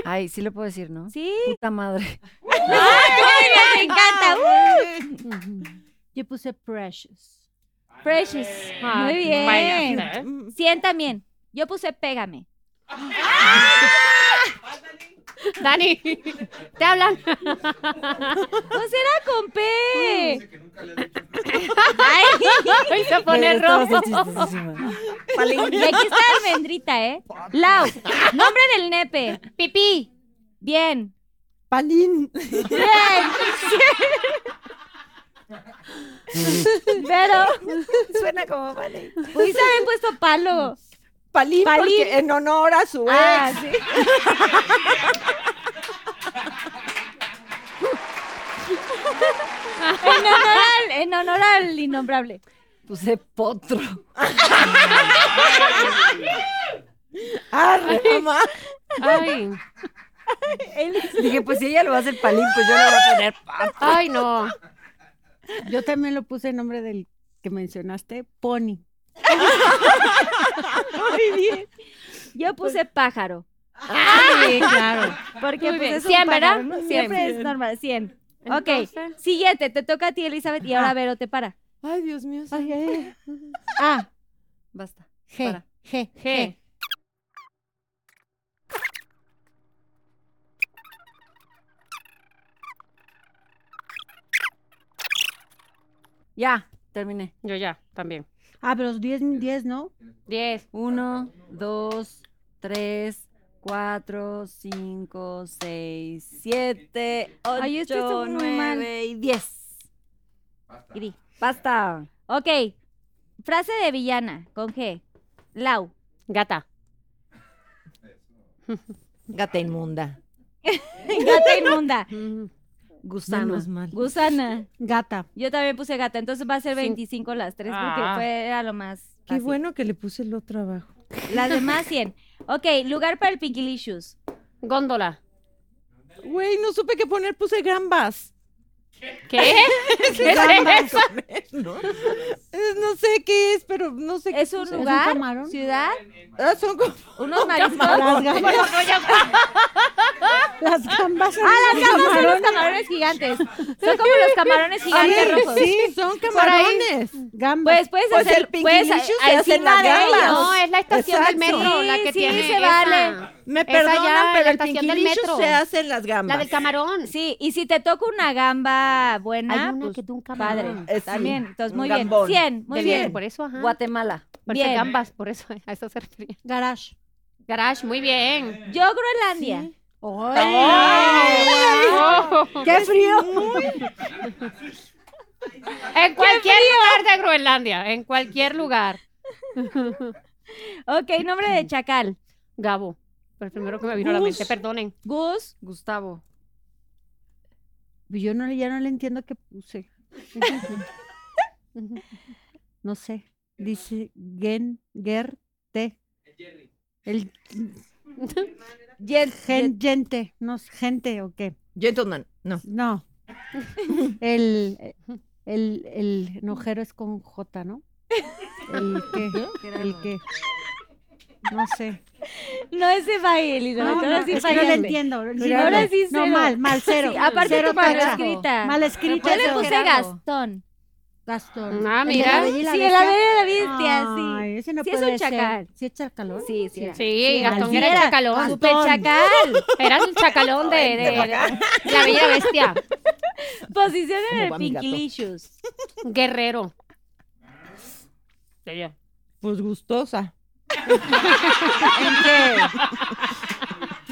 Ay, sí lo puedo decir, ¿no? Sí. Puta madre. ¡Ay, me encanta! ¡Uh! Yo puse Precious. Precious. Ah, Muy bien. bueno, ¿eh? 100 también. Yo puse pégame. Dani, te hablan. Pues era con P. Ay, se pone rojo. Y aquí está almendrita, ¿eh? Lau, nombre del nepe. Pipí. Bien. Palín. Bien. Pero Suena como vale. pudiste haber puesto palo. Palín, Palín. porque en honor a su ex. Ah, sí. En honor al, en honor al innombrable. Puse potro. Arre, mamá. Ay, Dije, pues si ella lo va a hacer palín, pues yo le voy a poner pato. ay, no. Yo también lo puse en nombre del que mencionaste, Pony. Yo puse pájaro. Sí, claro. Porque Muy pues bien. es un 100, ¿verdad? pájaro, ¿no? Siempre es normal, 100. Ok, Entonces- siguiente, te toca a ti, Elizabeth, y ahora Vero te para. Ay, Dios mío. Ay, ay, ay. Ah, Basta. G, Para. G, G. Ya, terminé. Yo ya, también. Ah, pero los 10, 10, ¿no? 10. Uno, dos, tres, cuatro, cinco, seis, siete, ocho, Ay, esto estuvo muy mal. nueve y diez. Gri. Basta. Ok, frase de villana, con G. Lau. Gata. Gata inmunda. Gata inmunda. Gusano. Menos mal. Gusana. Gata. Yo también puse gata, entonces va a ser Sí. 25 las tres porque Ah. fue era lo más Qué fácil. bueno que le puse el otro abajo. Las demás 100. Ok, lugar para el Pinkilicious. Góndola. Güey, no supe qué poner, puse gambas. ¿Qué? ¿Qué es Gambas. eso? ¿no? Eh, no sé qué es, pero no sé qué ¿Es un puse. lugar? camarón? ¿Ciudad? Ah, son como... ¿Unos mariscos? Las gambas. Las gambas son Ah, las gambas son los camarones. gigantes. Son como los camarones gigantes rojos. Sí, son camarones. Gambas. Pues puedes Pues hacer, el puedes se encima de gambas. ellos. No, es la estación del Exacto. metro la Sí, que sí, tiene se esa. vale. Me perdonan, ya, pero la el estación del metro. se hace en las gambas. La del camarón. Sí, y si te toca una gamba Hay buena, una pues que de un padre. camarón. Eh, sí, También, entonces muy gambón. bien. 100, muy Del bien. metro, Por eso, ajá. Guatemala. Por eso Bien. gambas, por eso, a eso se refería. Garage. Garage, muy bien. Yo Groenlandia. Oh. ¡Qué frío! En cualquier lugar de Groenlandia, en cualquier lugar. Ok, nombre de chacal. Gabo, fue el primero que me vino a la mente, perdonen. Gus. Gustavo. Yo no, ya no le entiendo qué puse. No sé. Dice Gen, Ger, Te. El Gen, gente. No, es gente o qué. Gentleman, no. No. El, el, el enojero es con J, ¿no? El que, el que. No sé. No ese baile, Elizabeth. No, ahora no, sí es que no le entiendo. Sí, Ahora sí No, mal, mal, cero. Sí, aparte cero tu escrita. Mal escrita. Yo le puse Gerardo. Gastón. Gastón. Ah, ¿El de mira. la Sí, Bestia? la bestia, Ay, sí. ese no Sí, es un ser. chacal. ¿Sí es chacalón? Sí, sí. Sí, Gastón sí era el era. chacalón. Super chacal. Era el chacalón de, de- de la bella bestia. Posición en ¿Cómo el? Pinkilicious. Guerrero. Ya. Pues gustosa. ¿En qué?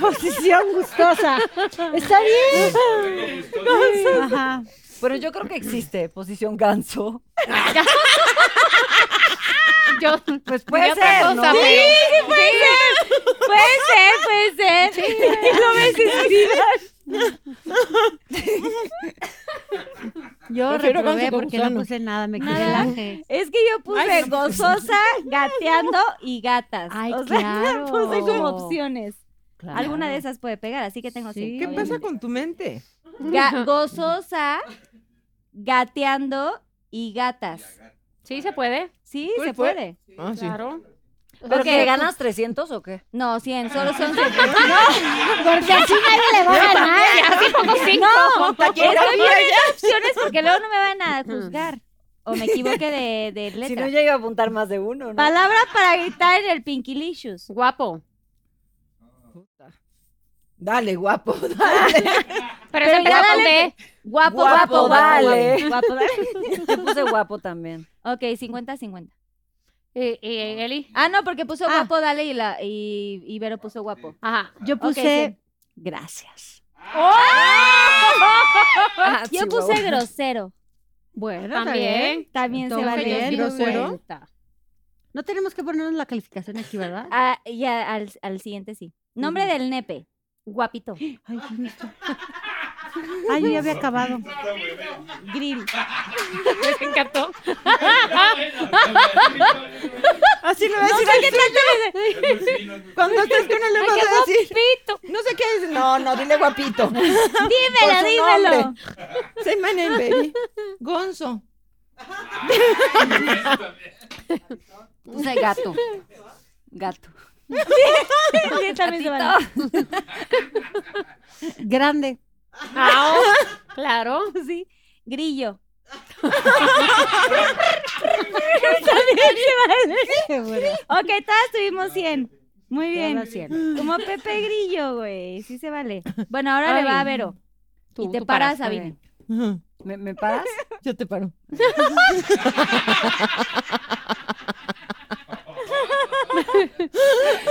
Posición gustosa. Está bien. Ajá. Pero yo creo que existe posición ganso. Yo, Pues puede ser, cosa, ¿no? pero- Puede ser, puede ser. No me Yo Prefiero reprobé porque no puse nada, me quedé Nada. Es que yo puse gozosa, gateando y gatas. Ay, o sea, claro. puse como opciones. Claro. Alguna de esas puede pegar, así que tengo Sí. cinco, ¿Qué pasa con tu mente? Ga- gozosa, gateando y gatas. Sí, se puede. Sí, ¿Cuál se fue? puede. Ah, sí. Claro. ¿Pero Ok. que ganas 300 o qué? No, 100, solo son 100. Porque así nadie le va a ganar. Así pongo cinco. Estoy poniendo opciones porque luego no me van a juzgar. O me equivoque de, de letra. Si no, ya iba a apuntar más de uno, ¿no? Palabra para gritar en el Pinkilicious. Guapo. Dale, guapo, dale. Pero, Pero ya con dale-. Guapo, Guapo, guapo, dale. Guapo, guapo, dale. Yo puse guapo también. Ok, 50-50. Eh, eh, Eli. Ah, no, porque puso Ah. guapo, dale, y, la, y, y Vero puso guapo. Ajá. Yo puse sí. gracias. Ah, Yo puse grosero. Bueno, También. También se vale. bien, grosero. No tenemos que ponernos la calificación aquí, ¿verdad? Ah, ya al, al siguiente sí. Nombre del nepe. Guapito. Ay, ¿quién está? Ay, yo ya había acabado. Grill. Me encantó. Así le voy a decir al Cuando estés con él le vas a decir. No sé qué es. No, no, dile guapito. Dímelo, dímelo. Say my name, baby. Gonzo. Puse gato. Gato. Sí, también se vale. Grande. Ah, oh, claro. Sí. Grillo. Ok, todas tuvimos 100. Muy bien. Todas 100. Como Pepe Grillo, güey. Sí se vale. Bueno, ahora le va a. Vero. Tú, y te tú paras, muy Sabine. bien. ¿Me, me paras? Yo te paro.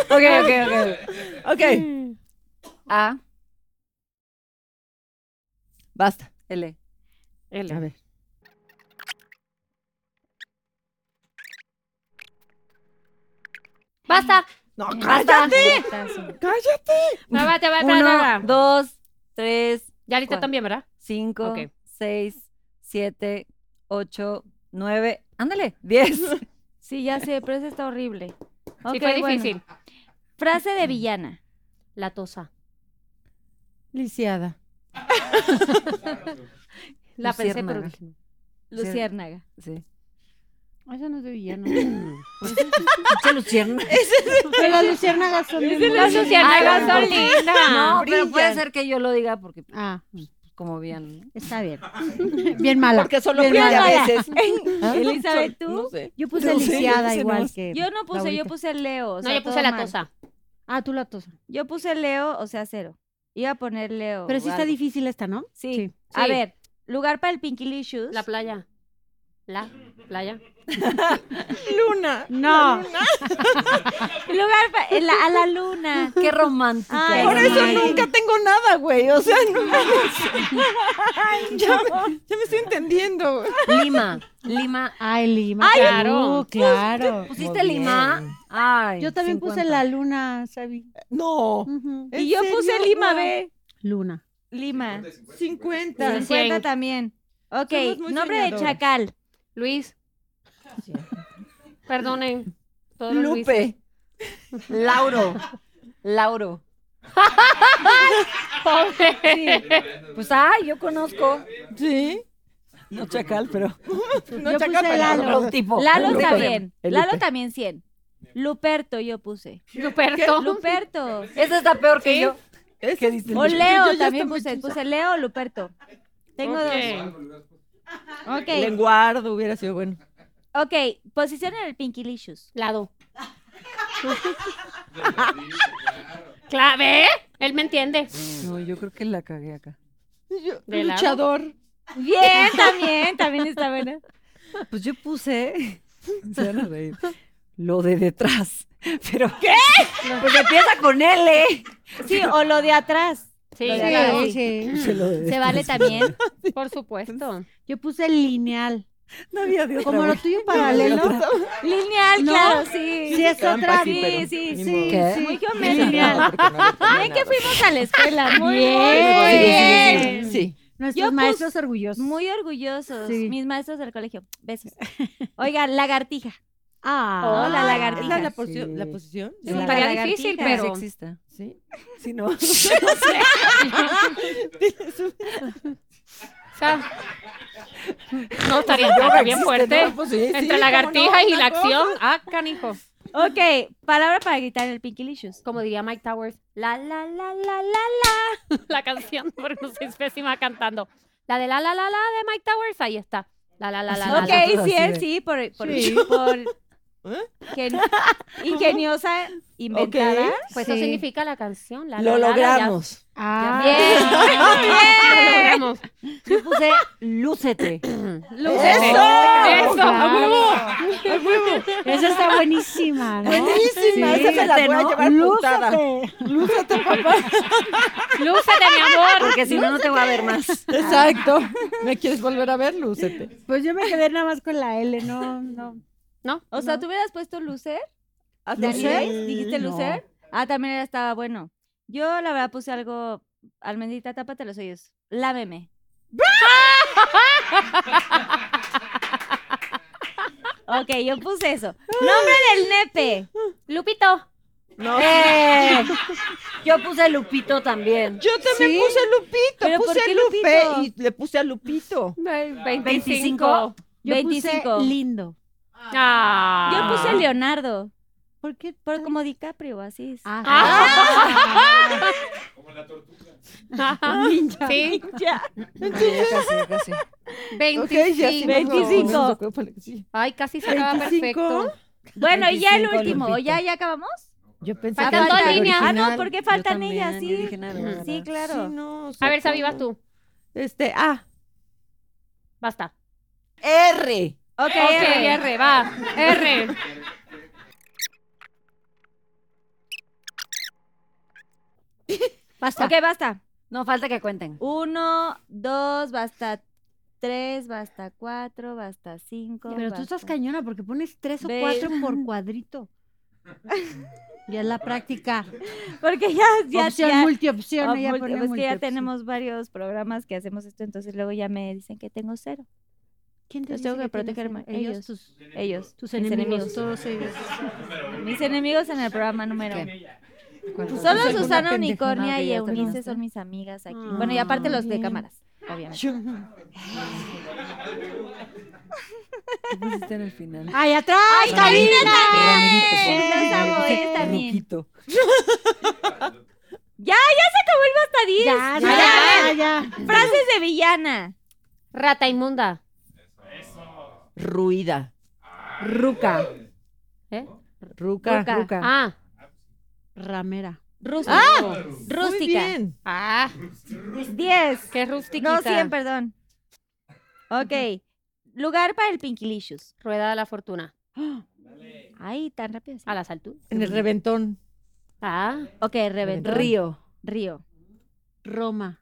Ok, ok, ok. Ok, A, basta. L. L. A ver. ¡Basta! No, cállate. Cállate. Va, va, te va, Uno, va. dos, tres, Ya ¿Cuál? también, ¿verdad? cinco, seis, siete, ocho, nueve. Ándale, diez. Sí, ya sé, pero eso está horrible. Sí, fue bueno. difícil. Frase de villana. La tosa. Lisiada. La pensé, pero Luciérnaga. Sí. Eso no es de villano. Pinche luciérnaga. Pero las luciérnagas son bien Las luciérnagas son lindas. No, pero puede ser que yo lo diga porque pues, Ah, como bien. está bien. Bien mala. Porque solo Bien brilla a mala. veces. ¿Ah? Elizabeth, ¿tú? No sé. Yo puse No sé, lisiada no sé, igual que. Yo no puse, yo puse Leo. o No, yo puse la mal. tosa. Ah, tú la tosa. Yo puse Leo, o sea, cero. Iba a poner Leo. Pero o sí está difícil esta, ¿no? Sí. A Sí. ver, lugar para el Pinkylicious. La playa. La playa. Luna. No. lugar pa- la- a la luna. Qué romántica. Ay, Por eso nunca tengo nada, güey. O sea, no mames. ya, me, ya me estoy entendiendo. Lima. Lima. Ay, Lima. Ay, claro. claro. ¿Pusiste Muy Lima? bien. Ay. Yo también puse 50. la luna, Sabi. No. Ujú. ¿En Y yo puse? Lima, ve. Luna. Lima. 50. Sí. 50 Cien. también. Ok, nombre de chacal. Luis. Perdonen. todos los Luis. Lupe. Lauro. Lauro. Pobre. Pues ay, yo conozco. Sí. No chacal, pero. No, Yo chacal, puse pero- Lalo. un tipo. Lalo Lupe. está bien. Lalo también 100. Luperto yo puse. Luperto. Luperto. Ese está peor que ¿Sí? yo. Es- ¿Qué dice? O Yo Leo también puse. Puse Leo o Luperto. Tengo dos. Ok. Lenguardo hubiera sido bueno. Ok, posición en el Pinkylicious. Lado. Clave. Él me entiende. No, yo creo que la cagué acá. Yo- ¿De lado? luchador. Bien, también, también está buena. Pues yo puse. Se van a reír. Lo de detrás. ¿Pero qué? Pues empieza con L. Sí, o lo de atrás. Sí, claro. Puse lo Se vale también. Por supuesto. Yo puse lineal. No había de otra, Como lo tuyo paralelo. Lineal, ¿No? claro, sí. Sí, es otra. sí, pero sí, sí, sí. Muy Lineal. no había Bien que fuimos a la escuela. Muy Bien. bien. Sí. Nuestros Yo maestros orgullosos. Muy orgullosos. Sí. Mis maestros del colegio. Besos. Oigan, lagartija. Ah, Hola, ¿Es lagartija. la, la, posi- Sí. la posición? Sí, La- Estaría difícil, pero. sí exista. ¿Sí? Si no. O sea, no estaría estaría bien fuerte. No, pues sí, sí, Entre ¿cómo lagartija no? y la acción. Ah, canijo. Ok, palabra para gritar en el Pinkylicious. Como diría Mike Towers. La, la, la, la, la, la. La canción, porque no soy pésima cantando. La de la, la, la, la de Mike Towers, ahí está. La, la, la, la, la. Ok, la. nosotros sí, sí, por, por, Sí. por. Gen- ingeniosa, inventada. Pues Sí. eso significa la canción. La, Lo la, la, la, ya. logramos. Ah, Bien, Lo logramos. Yo puse lúcete. Lúcete. ¡Eso! Eso. claro. Esa está buenísima, ¿no? Buenísima, esa me la voy a ¿no? llevar puntada. Lúcete. Lúcete, mi amor. Porque si no, no te voy a ver más. Exacto. ¿Me quieres volver a ver? Lúcete. Pues yo me quedé nada más con la L, no, no. ¿No? O sea, ¿tú hubieras puesto Lucer? ¿Lucer? ¿Lucer? ¿Dijiste No. Lucer? Ah, también era- estaba bueno. Yo, la verdad, puse algo. Almendita, tápate los oídos. Lámeme. ok, yo puse eso. Nombre del nepe. Lupito. No. ¡Eh! Yo puse Lupito también. Yo también ¿Sí? puse Lupito, ¿Pero por puse qué Lupe Lupito? y le puse a Lupito. 25. Yo 25. puse lindo. Ah. Yo puse Leonardo. ¿Por qué? Por como DiCaprio, así es. Ah, Ajá. ninja. Sí. Ya. casi, casi. 25. 25. Ay, casi se acaba 25. perfecto. Bueno, y ya el 25, último. ¿Ya, ya acabamos? Yo pensé Faltan que dos líneas. Ah, no, porque faltan también, ellas, sí. nada. Sí, claro. Sí, no, A ver, Sabi, vas tú. Este, A. Basta. R. Ok, Ok, R. R, va. R. Basta. Ok, basta. No, falta que cuenten. Uno, dos, basta tres, basta cuatro, basta cinco. Pero tú estás cañona porque pones tres o Ve- cuatro por cuadrito. Ya es la práctica. Porque ya, ya, Opción, ya. multiopción. Multi- pues que ya tenemos varios programas que hacemos esto, entonces luego ya me dicen que tengo cero. ¿Quién te los tengo que tienes proteger cero? más. Ellos. tus, Ellos, tus mis enemigos, todos ellos. Mis enemigos en el programa número uno. Solo Susana. Unicornia y Eunice son mis amigas aquí. bueno, y aparte los de cámaras, obviamente. ¿Qué pusiste en el final? ¡Ay, atrás, Karina amo, ellos también. Ya, ya se acabó el basta 10. Ya, Ya, ya, ya. Frases de villana. Rata inmunda. Ruida. Ruca. ¿Eh? Ruca. Ruca. Ruca. Ah. Ramera. Rústica. Muy Rústica. bien. Ah. 10. Qué rustiquita. No, 100, perdón. Ok. Lugar para el Pinkilicious. Rueda de la fortuna. Ay, tan rápido. así. A las alturas. En el reventón. Ah. Ok, reventón. Río. Río. Roma.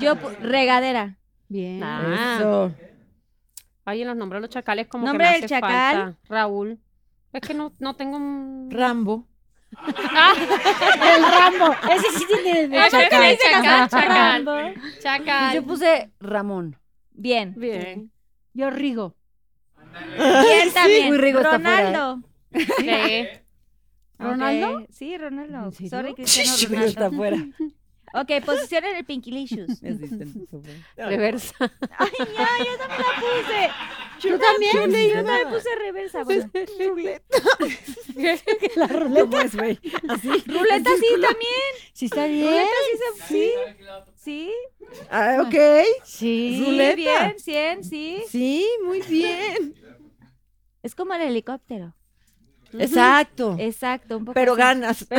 Yo, pu- regadera. Bien. Ah. Eso. Ay, en los nombres de los chacales como Nombre que me del hace chacal. falta. Raúl. Es que no, no tengo un... Rambo. Ah, El Rambo. Ese sí tiene de ese chacal. sí, chacal, chacal. Rambo. Chacal. yo puse Ramón. Bien. Bien. Yo Rigo. Bien también. Uy, Rigo está fuera, ¿eh? Ronaldo. Sí. ¿Ronaldo? Sí, Ronaldo. ¿En serio? Sorry, Cristiano Pero está Ronaldo. afuera. Ok, posición en el Pinkilicious. Reversa. Ay, ya, yo también la puse. ¿Tú también? Yo también puse reversa. Bueno. La ruleta. ¿Cómo es, güey? Así. Ruleta sí también. Sí está bien. Ruleta sí se... Sí. Sí. Ah, ok. Sí. Ruleta. Bien, 100, sí. Sí, muy bien. Es como el helicóptero. Exacto. Exacto, un poco Pero así. ganas.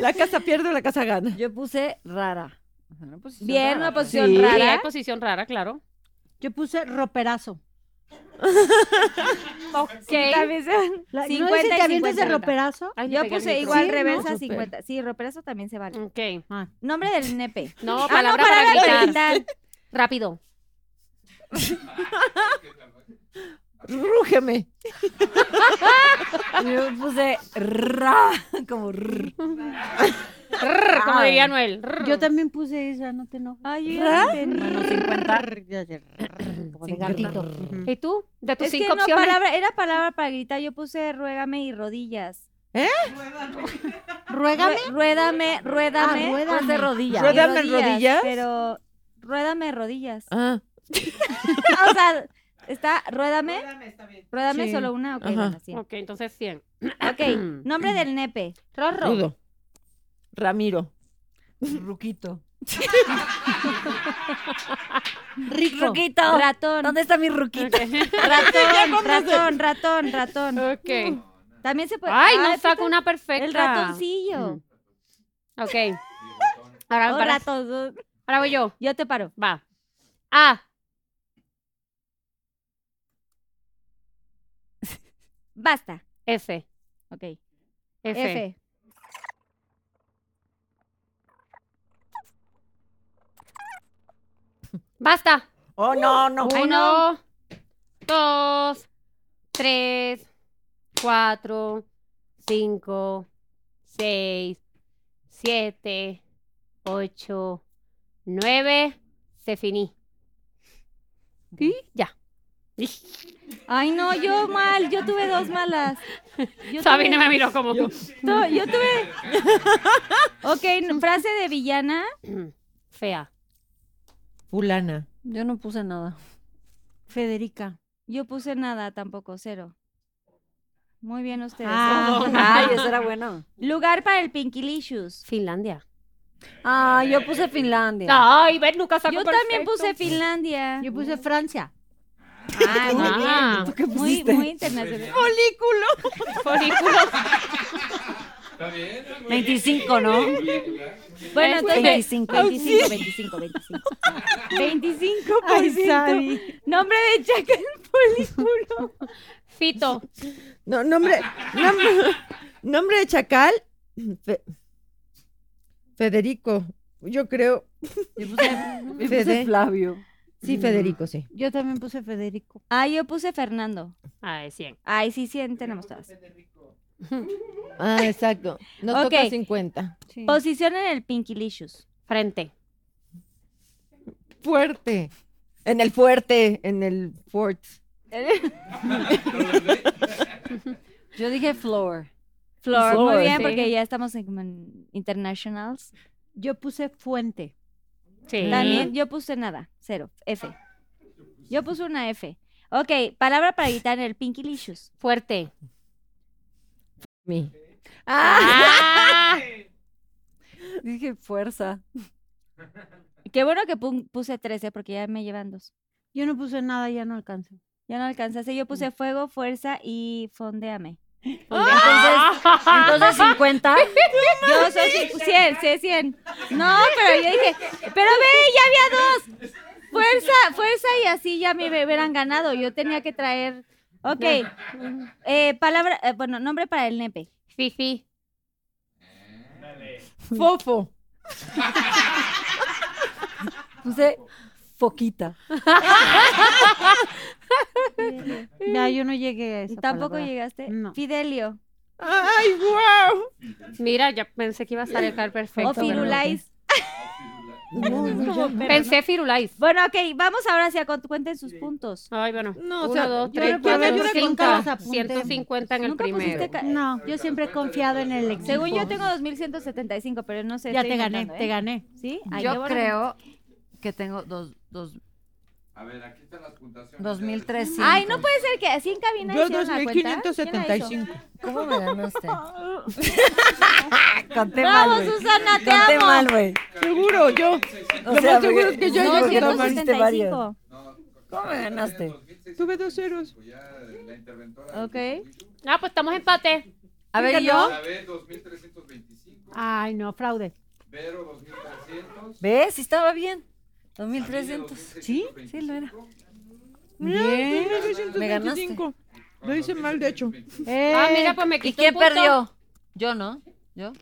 la casa pierde o la casa gana. Yo puse rara. Una posición Bien, rara, una posición Sí. Sí, rara. hay posición rara, claro. Yo puse roperazo. Sí, van. La, ¿No 50 dice y te avientas de 50. roperazo? Ay, Yo puse igual Sí, ¿no? reversa Súper. 50. Sí, reverso también se vale. Ok. Nombre del nepe. No, Ah, palabra no, para palabra gritar. Rápido. Rúgeme. Yo puse ra. Como rr. Rrr, como diría Noel. Yo también puse esa, no te enojes. Ay, yo ya Bueno, entendí. 50. Como de gatito. ¿Y tú? De tus Es que cinco no, opciones. palabra, era palabra para gritar. Yo puse ruégame y rodillas. Ruégame. Rue- ruédame, ruédame. Ah, ruédame. Puse rodilla. y Ruédame rodillas. Pero ruédame rodillas. Ah, o sea, está ruédame. Ruédame Sí. solo una. Ok, Ajá. bueno, sí. Ok, entonces 100. Ok, nombre del nepe. Rorro. rudo. Ramiro. Ruquito. Rico. Ruquito. Ratón. ¿Dónde está mi ruquito? Ratón, ratón, ratón, ratón. Ok. También se puede. Ay, no pues, saco una perfecta. El ratoncillo. Ok. Ahora, O para- ratos. ahora voy yo. Yo te paro. Va. A. Basta. F. Ok. F. F. Basta. Oh, no, no. Uno, dos, tres, cuatro, cinco, seis, siete, ocho, nueve. Se finí. Y ya. Ay, no, yo mal, yo tuve dos malas. Yo Sabina tuve- me miró como. Tu- yo tuve. Ok, frase de villana. Fea. Fulana. Yo no puse nada. Federica. Yo puse nada tampoco, cero. Muy bien ustedes. Ah. Ay, eso era bueno. Lugar para el Pinkilicious. Finlandia. Ah, yo puse Finlandia. Ay, ven, nunca saco Yo también puse Finlandia. Yo puse Francia. Ah, muy Ah. bien. Muy, muy internacional. Folículo. 25, ¿no? Bueno, entonces 25. 25, 25, 25. 25 Ay, Sabi. Nombre de chacal folículo. Fito. No, nombre, nombre, nombre de chacal. Fe- Federico. Yo creo. Yo puse, yo puse Fede. Flavio. Sí, Federico, sí. Yo también puse Federico. Ah, yo puse Fernando. Ay, 100. Ay, sí, 100 tenemos todas. Ah, exacto. Nos Ok. toca 50. Posición en el Pinkilicious. Frente. Fuerte. En el fuerte, en el fort. Yo dije Floor. Flor, muy bien, sí. porque ya estamos en, como en internationals. Yo puse Fuente. Sí. También yo puse nada, cero, F. Yo puse una F. Ok, palabra para gritar en el Pinkilicious. Fuerte. Mi. Ah. Dije fuerza. Qué bueno que pu- puse 13 porque ya me llevan dos. Yo no puse nada, ya no alcanzo. Ya no alcanzaste. Yo Mm. puse fuego, fuerza y fondeame. Entonces 50. Yo soy cin- 100, sí, 100. No, pero yo dije, pero ve, ya había dos. Fuerza, fuerza y así ya me hubieran ganado. Yo tenía que traer. Ok. Eh, palabra, eh, bueno, nombre para el nepe. Fifi. Fofo. Puse Foquita. Ya, yo no llegué a esa Tampoco palabra. llegaste. No. Fidelio. ¡Ay, wow! Mira, ya pensé que iba a salir perfecto. o no. Firulais. Pensé Firulais. Bueno, ok, vamos ahora sí a cont- cuenten sus puntos. Ay, bueno. No, o Uno, sea, dos, yo tres, cuatro, cinco. contaba los apuntes. 150 en el primero. No, yo siempre he confiado en el equipo. Según yo tengo 2175, pero no sé. Ya te gané, te ¿eh? gané. ¿Sí? Ay, Yo bueno. creo que tengo dos, dos, A ver, aquí están las puntuaciones. 2300. Ay, no puede ser que así en cabina Yo hicieron la cuenta. ¿Quién la hizo? 2575. ¿Cómo me ganaste? Conté Bravo, mal, güey. Susana, te Conté amo. mal, güey. Seguro, yo. O Lo sea, más seguro es que yo no, yo no. 975. ¿Cómo me ganaste? Tuve dos ceros. Ok. Ah, pues estamos empate. A ver, ¿y yo. David, 2325. Ay, no, fraude. Vero, 2300. ¿Ves? Estaba bien. 2300. Sí, sí lo era. Bien. Me ganaste. 925. Lo hice mal, de hecho. Eh, Ah, mira, pues me ¿Y quitó quién un punto. perdió? Yo, ¿no? ¿Yo?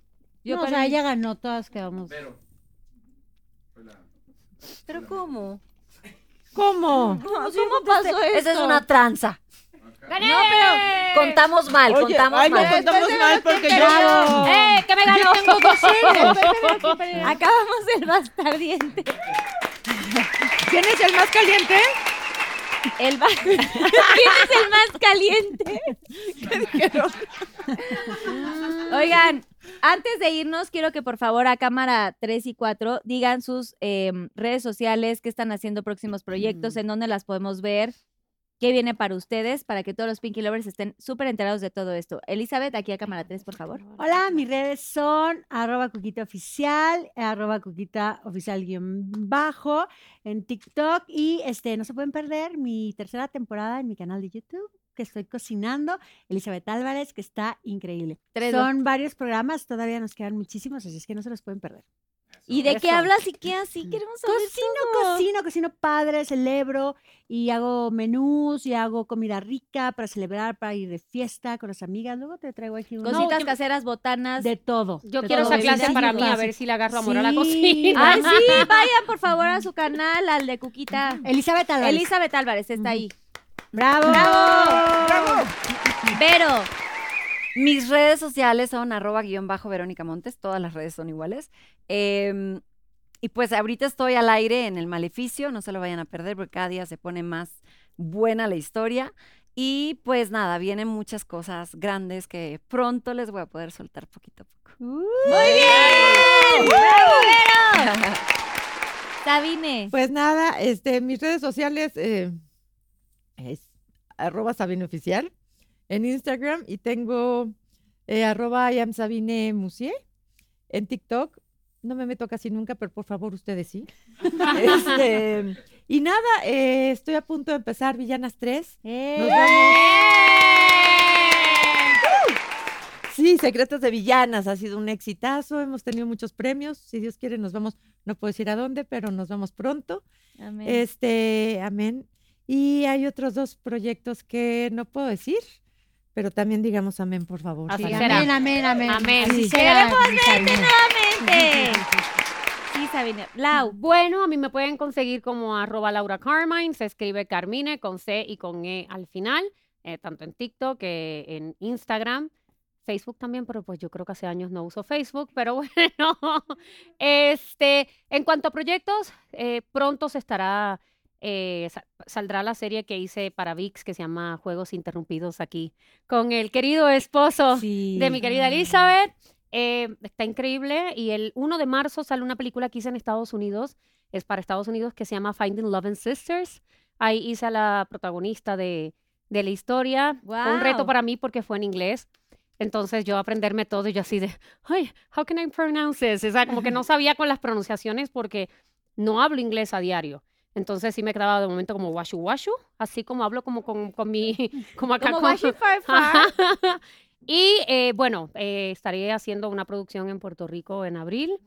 Yo no, o sea, ella ganó, todas quedamos. La- ¿Pero cómo? ¿Cómo? ¿Cómo pasó esto? Esa es una tranza. ¡Gané! No, pero- Contamos mal, Oye, contamos ay, no mal. contamos mal porque yo. ¡Eh, que me ganó! Acabamos el bastardiente. ¿Quién es el más caliente? El ¿Quién es el más caliente? Oigan, antes de irnos, quiero que por favor a cámara 3 y 4 digan sus em, redes sociales, qué están haciendo próximos proyectos, en dónde las podemos ver, qué viene para ustedes, para que todos los Pinky Lovers estén súper enterados de todo esto. Elizabeth, aquí a cámara 3, por favor. Hola, mis redes son arroba cuquita oficial, arroba cuquita oficial guion bajo en TikTok y este no se pueden perder mi tercera temporada en mi canal de YouTube que estoy cocinando, Elizabeth Álvarez, que está increíble. Tres, Son varios programas, todavía nos quedan muchísimos, así es que no se los pueden perder. ¿Y de qué hablas y qué así? Queremos saber Cocino, todo. cocino, cocino padre, celebro y hago menús y hago comida rica para celebrar, para ir de fiesta con las amigas. Luego te traigo aquí unas- Cositas caseras, botanas. de todo. Yo de quiero todo, esa clase bebidas para mí, a ver si le agarro amor a la Sí. cocina. Ay, sí, vayan por favor a su canal, al de Cuquita. Elizabeth Álvarez. Elizabeth Álvarez está ahí. ¡Bravo! ¡Bravo! Vero, Mis redes sociales son arroba guion bajo Verónica Montes, todas las redes son iguales. Em, y pues ahorita estoy al aire en el Maleficio, no se lo vayan a perder porque cada día se pone más buena la historia. Y pues nada, vienen muchas cosas grandes que pronto les voy a poder soltar poquito a poco. muy bien. ¡Bravo, Vero! Sabine. Pues nada, este, mis redes sociales eh, es arroba Sabine Oficial en Instagram y tengo eh, arroba I am Sabine Musier en TikTok. No me meto casi nunca, pero por favor ustedes sí. Este, y nada, eh, estoy a punto de empezar Villanas 3. ¡Eh! Nos vamos. Sí, Secretos de Villanas ha sido un exitazo, hemos tenido muchos premios, si Dios quiere nos vamos, no puedo decir a dónde, pero nos vamos pronto. Amén. Este, amén. Y hay otros dos proyectos que no puedo decir, pero también digamos amén, por favor. Sí, amén, amén, amén. Amén. Sí. Queremos Sabine. Nuevamente. Sí, Sabine. Lau. Bueno, a mí me pueden conseguir como arroba Laura Carmine, se escribe Carmine con C y con E al final, eh, tanto en TikTok que en Instagram, Facebook también, pero pues yo creo que hace años no uso Facebook, pero bueno, este, en cuanto a proyectos, eh, pronto se estará, eh, sa- saldrá la serie que hice para VIX que se llama Juegos Interrumpidos aquí, con el querido esposo de mi querida Elizabeth. Eh, está increíble. Y el 1 de marzo sale una película que hice en Estados Unidos. Es para Estados Unidos que se llama Finding Love and Sisters. Ahí hice a la protagonista de, de la historia. Fue un reto para mí porque fue en inglés. Entonces yo aprenderme todo y yo así de, ay, how can I pronounce this? O sea, como que no sabía con las pronunciaciones porque no hablo inglés a diario. Entonces sí me quedaba de momento como washu washu, así como hablo como con, con mi, como acá Como con- Far Far. Y eh, bueno, eh, estaré haciendo una producción en Puerto Rico en abril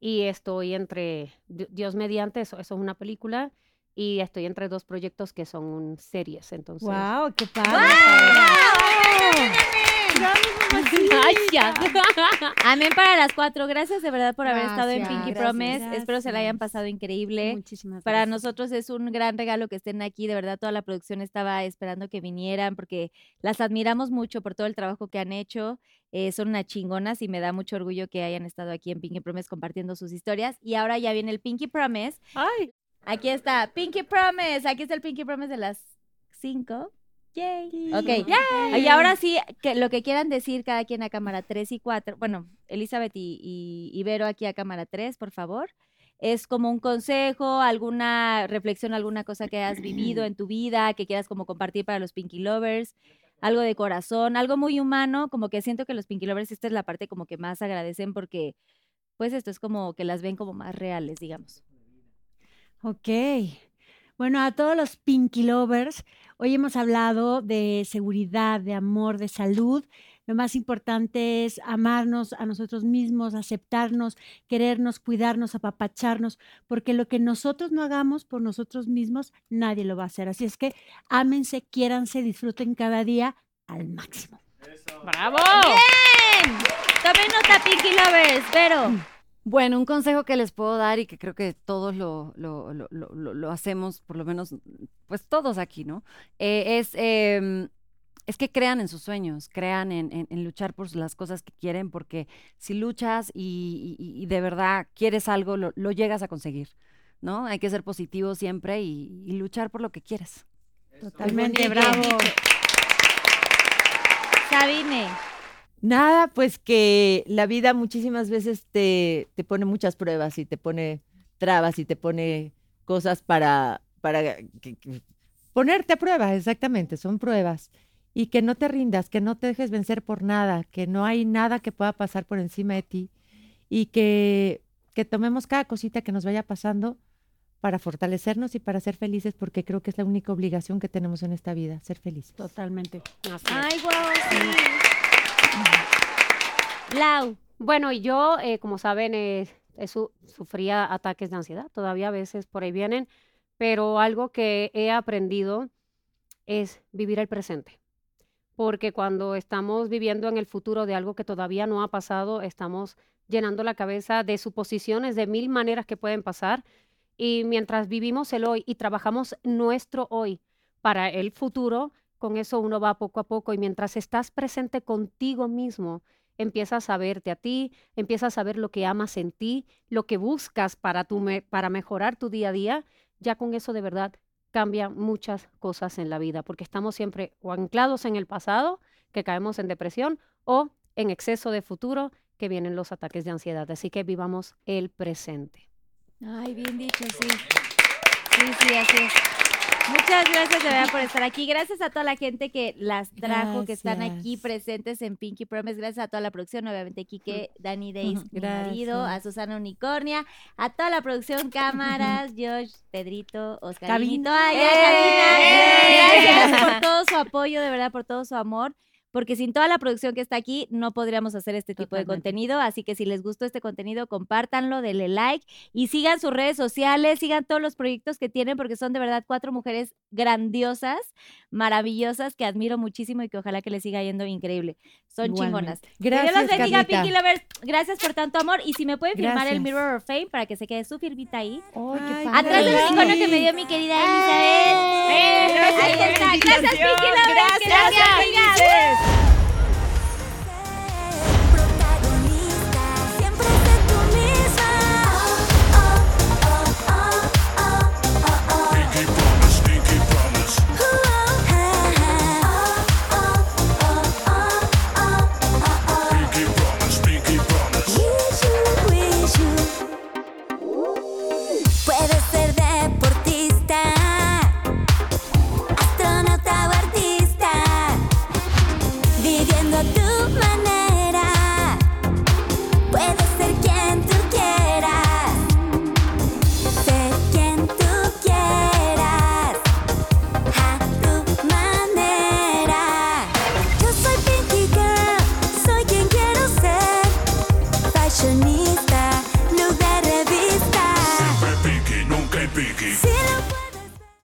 y estoy entre, Di- Dios mediante, eso, eso es una película y estoy entre dos proyectos que son series, entonces. ¡Wow! ¡Qué padre! Gracias. Amén para las cuatro. Gracias de verdad por haber estado en Gracias, Pinky gracias, Promise. Espero se la hayan gracias. pasado increíble. Muchísimas Para gracias. nosotros es un gran regalo que estén aquí. De verdad, toda la producción estaba esperando que vinieran porque las admiramos mucho por todo el trabajo que han hecho. Eh, son unas chingonas y me da mucho orgullo que hayan estado aquí en Pinky Promise compartiendo sus historias. Y ahora ya viene el Pinky Promise. Ay. Aquí está, Pinky Promise. Aquí está el Pinky Promise de las cinco. Yay. Ok. Y ahora sí, que lo que quieran decir cada quien a cámara 3 y 4. Bueno, Elizabeth y, y, y Vero aquí a cámara 3, por favor. Es como un consejo, alguna reflexión, alguna cosa que has vivido en tu vida, que quieras como compartir para los Pinky Lovers, algo de corazón, algo muy humano, como que siento que los Pinky Lovers esta es la parte como que más agradecen porque pues esto es como que las ven como más reales, digamos. Ok. Bueno, a todos los Pinky Lovers, hoy hemos hablado de seguridad, de amor, de salud. Lo más importante es amarnos a nosotros mismos, aceptarnos, querernos, cuidarnos, apapacharnos, porque lo que nosotros no hagamos por nosotros mismos, nadie lo va a hacer. Así es que ámense, quiéranse, disfruten cada día al máximo. ¡Bravo! ¡Bien! Tomen nota, Pinky Lovers, pero... Bueno, un consejo que les puedo dar y que creo que todos lo, lo, lo- lo- lo- lo hacemos, por lo menos, pues todos aquí, ¿no? Eh, es, em, es que crean en sus sueños, crean en, en- en luchar por las cosas que quieren, porque si luchas y, y- y de verdad quieres algo, lo, lo llegas a conseguir, ¿no? Hay que ser positivo siempre y, y luchar por lo que quieres. Totalmente, bravo. Sabine. Nada, pues que la vida muchísimas veces te, te pone muchas pruebas y te pone trabas y te pone cosas para, para que- que- ponerte a prueba, exactamente, son pruebas. Y que no te rindas, que no te dejes vencer por nada, que no hay nada que pueda pasar por encima de ti y que, que tomemos cada cosita que nos vaya pasando para fortalecernos y para ser felices, porque creo que es la única obligación que tenemos en esta vida, ser felices. Totalmente. Ay, guau, sí. Lau. Bueno, yo, eh, como saben, eh, sufría ataques de ansiedad, todavía a veces por ahí vienen, pero algo que he aprendido es vivir el presente. Porque cuando estamos viviendo en el futuro de algo que todavía no ha pasado, estamos llenando la cabeza de suposiciones de mil maneras que pueden pasar. Y mientras vivimos el hoy y trabajamos nuestro hoy para el futuro, con eso uno va poco a poco. Y mientras estás presente contigo mismo, empiezas a verte a ti, empiezas a ver lo que amas en ti, lo que buscas para, tu me- para mejorar tu día a día, ya con eso de verdad cambia muchas cosas en la vida, porque estamos siempre o anclados en el pasado, que caemos en depresión, o en exceso de futuro, que vienen los ataques de ansiedad. Así que vivamos el presente. Ay, bien dicho, sí. Sí, sí, así es. Muchas gracias de verdad por estar aquí. Gracias a toda la gente que las trajo, que están aquí presentes en Pinky Promise. Gracias a toda la producción, obviamente Quique, Dani Days, mi marido, a. Susana Unicornia, a toda la producción, cámaras, Josh, Pedrito, Oscar. Cabina. Gracias por todo su apoyo, de verdad, por todo su amor. Porque sin toda la producción que está aquí, no podríamos hacer este tipo de contenido. Así que si les gustó este contenido, compártanlo, denle like y sigan sus redes sociales, sigan todos los proyectos que tienen, porque son de verdad cuatro mujeres grandiosas, maravillosas, que admiro muchísimo y que ojalá que les siga yendo increíble. Son chingonas. Que Dios Gracias, los bendiga. Pinky Lovers. Gracias por tanto amor. Y si me pueden firmar el. Mirror of Fame para que se quede su firmita ahí. Ay, Atrás del icono que me dio mi querida Elizabeth. Ahí está. Gracias, Pinky Lovers. Gracias. Gracias, amigas. Thank you.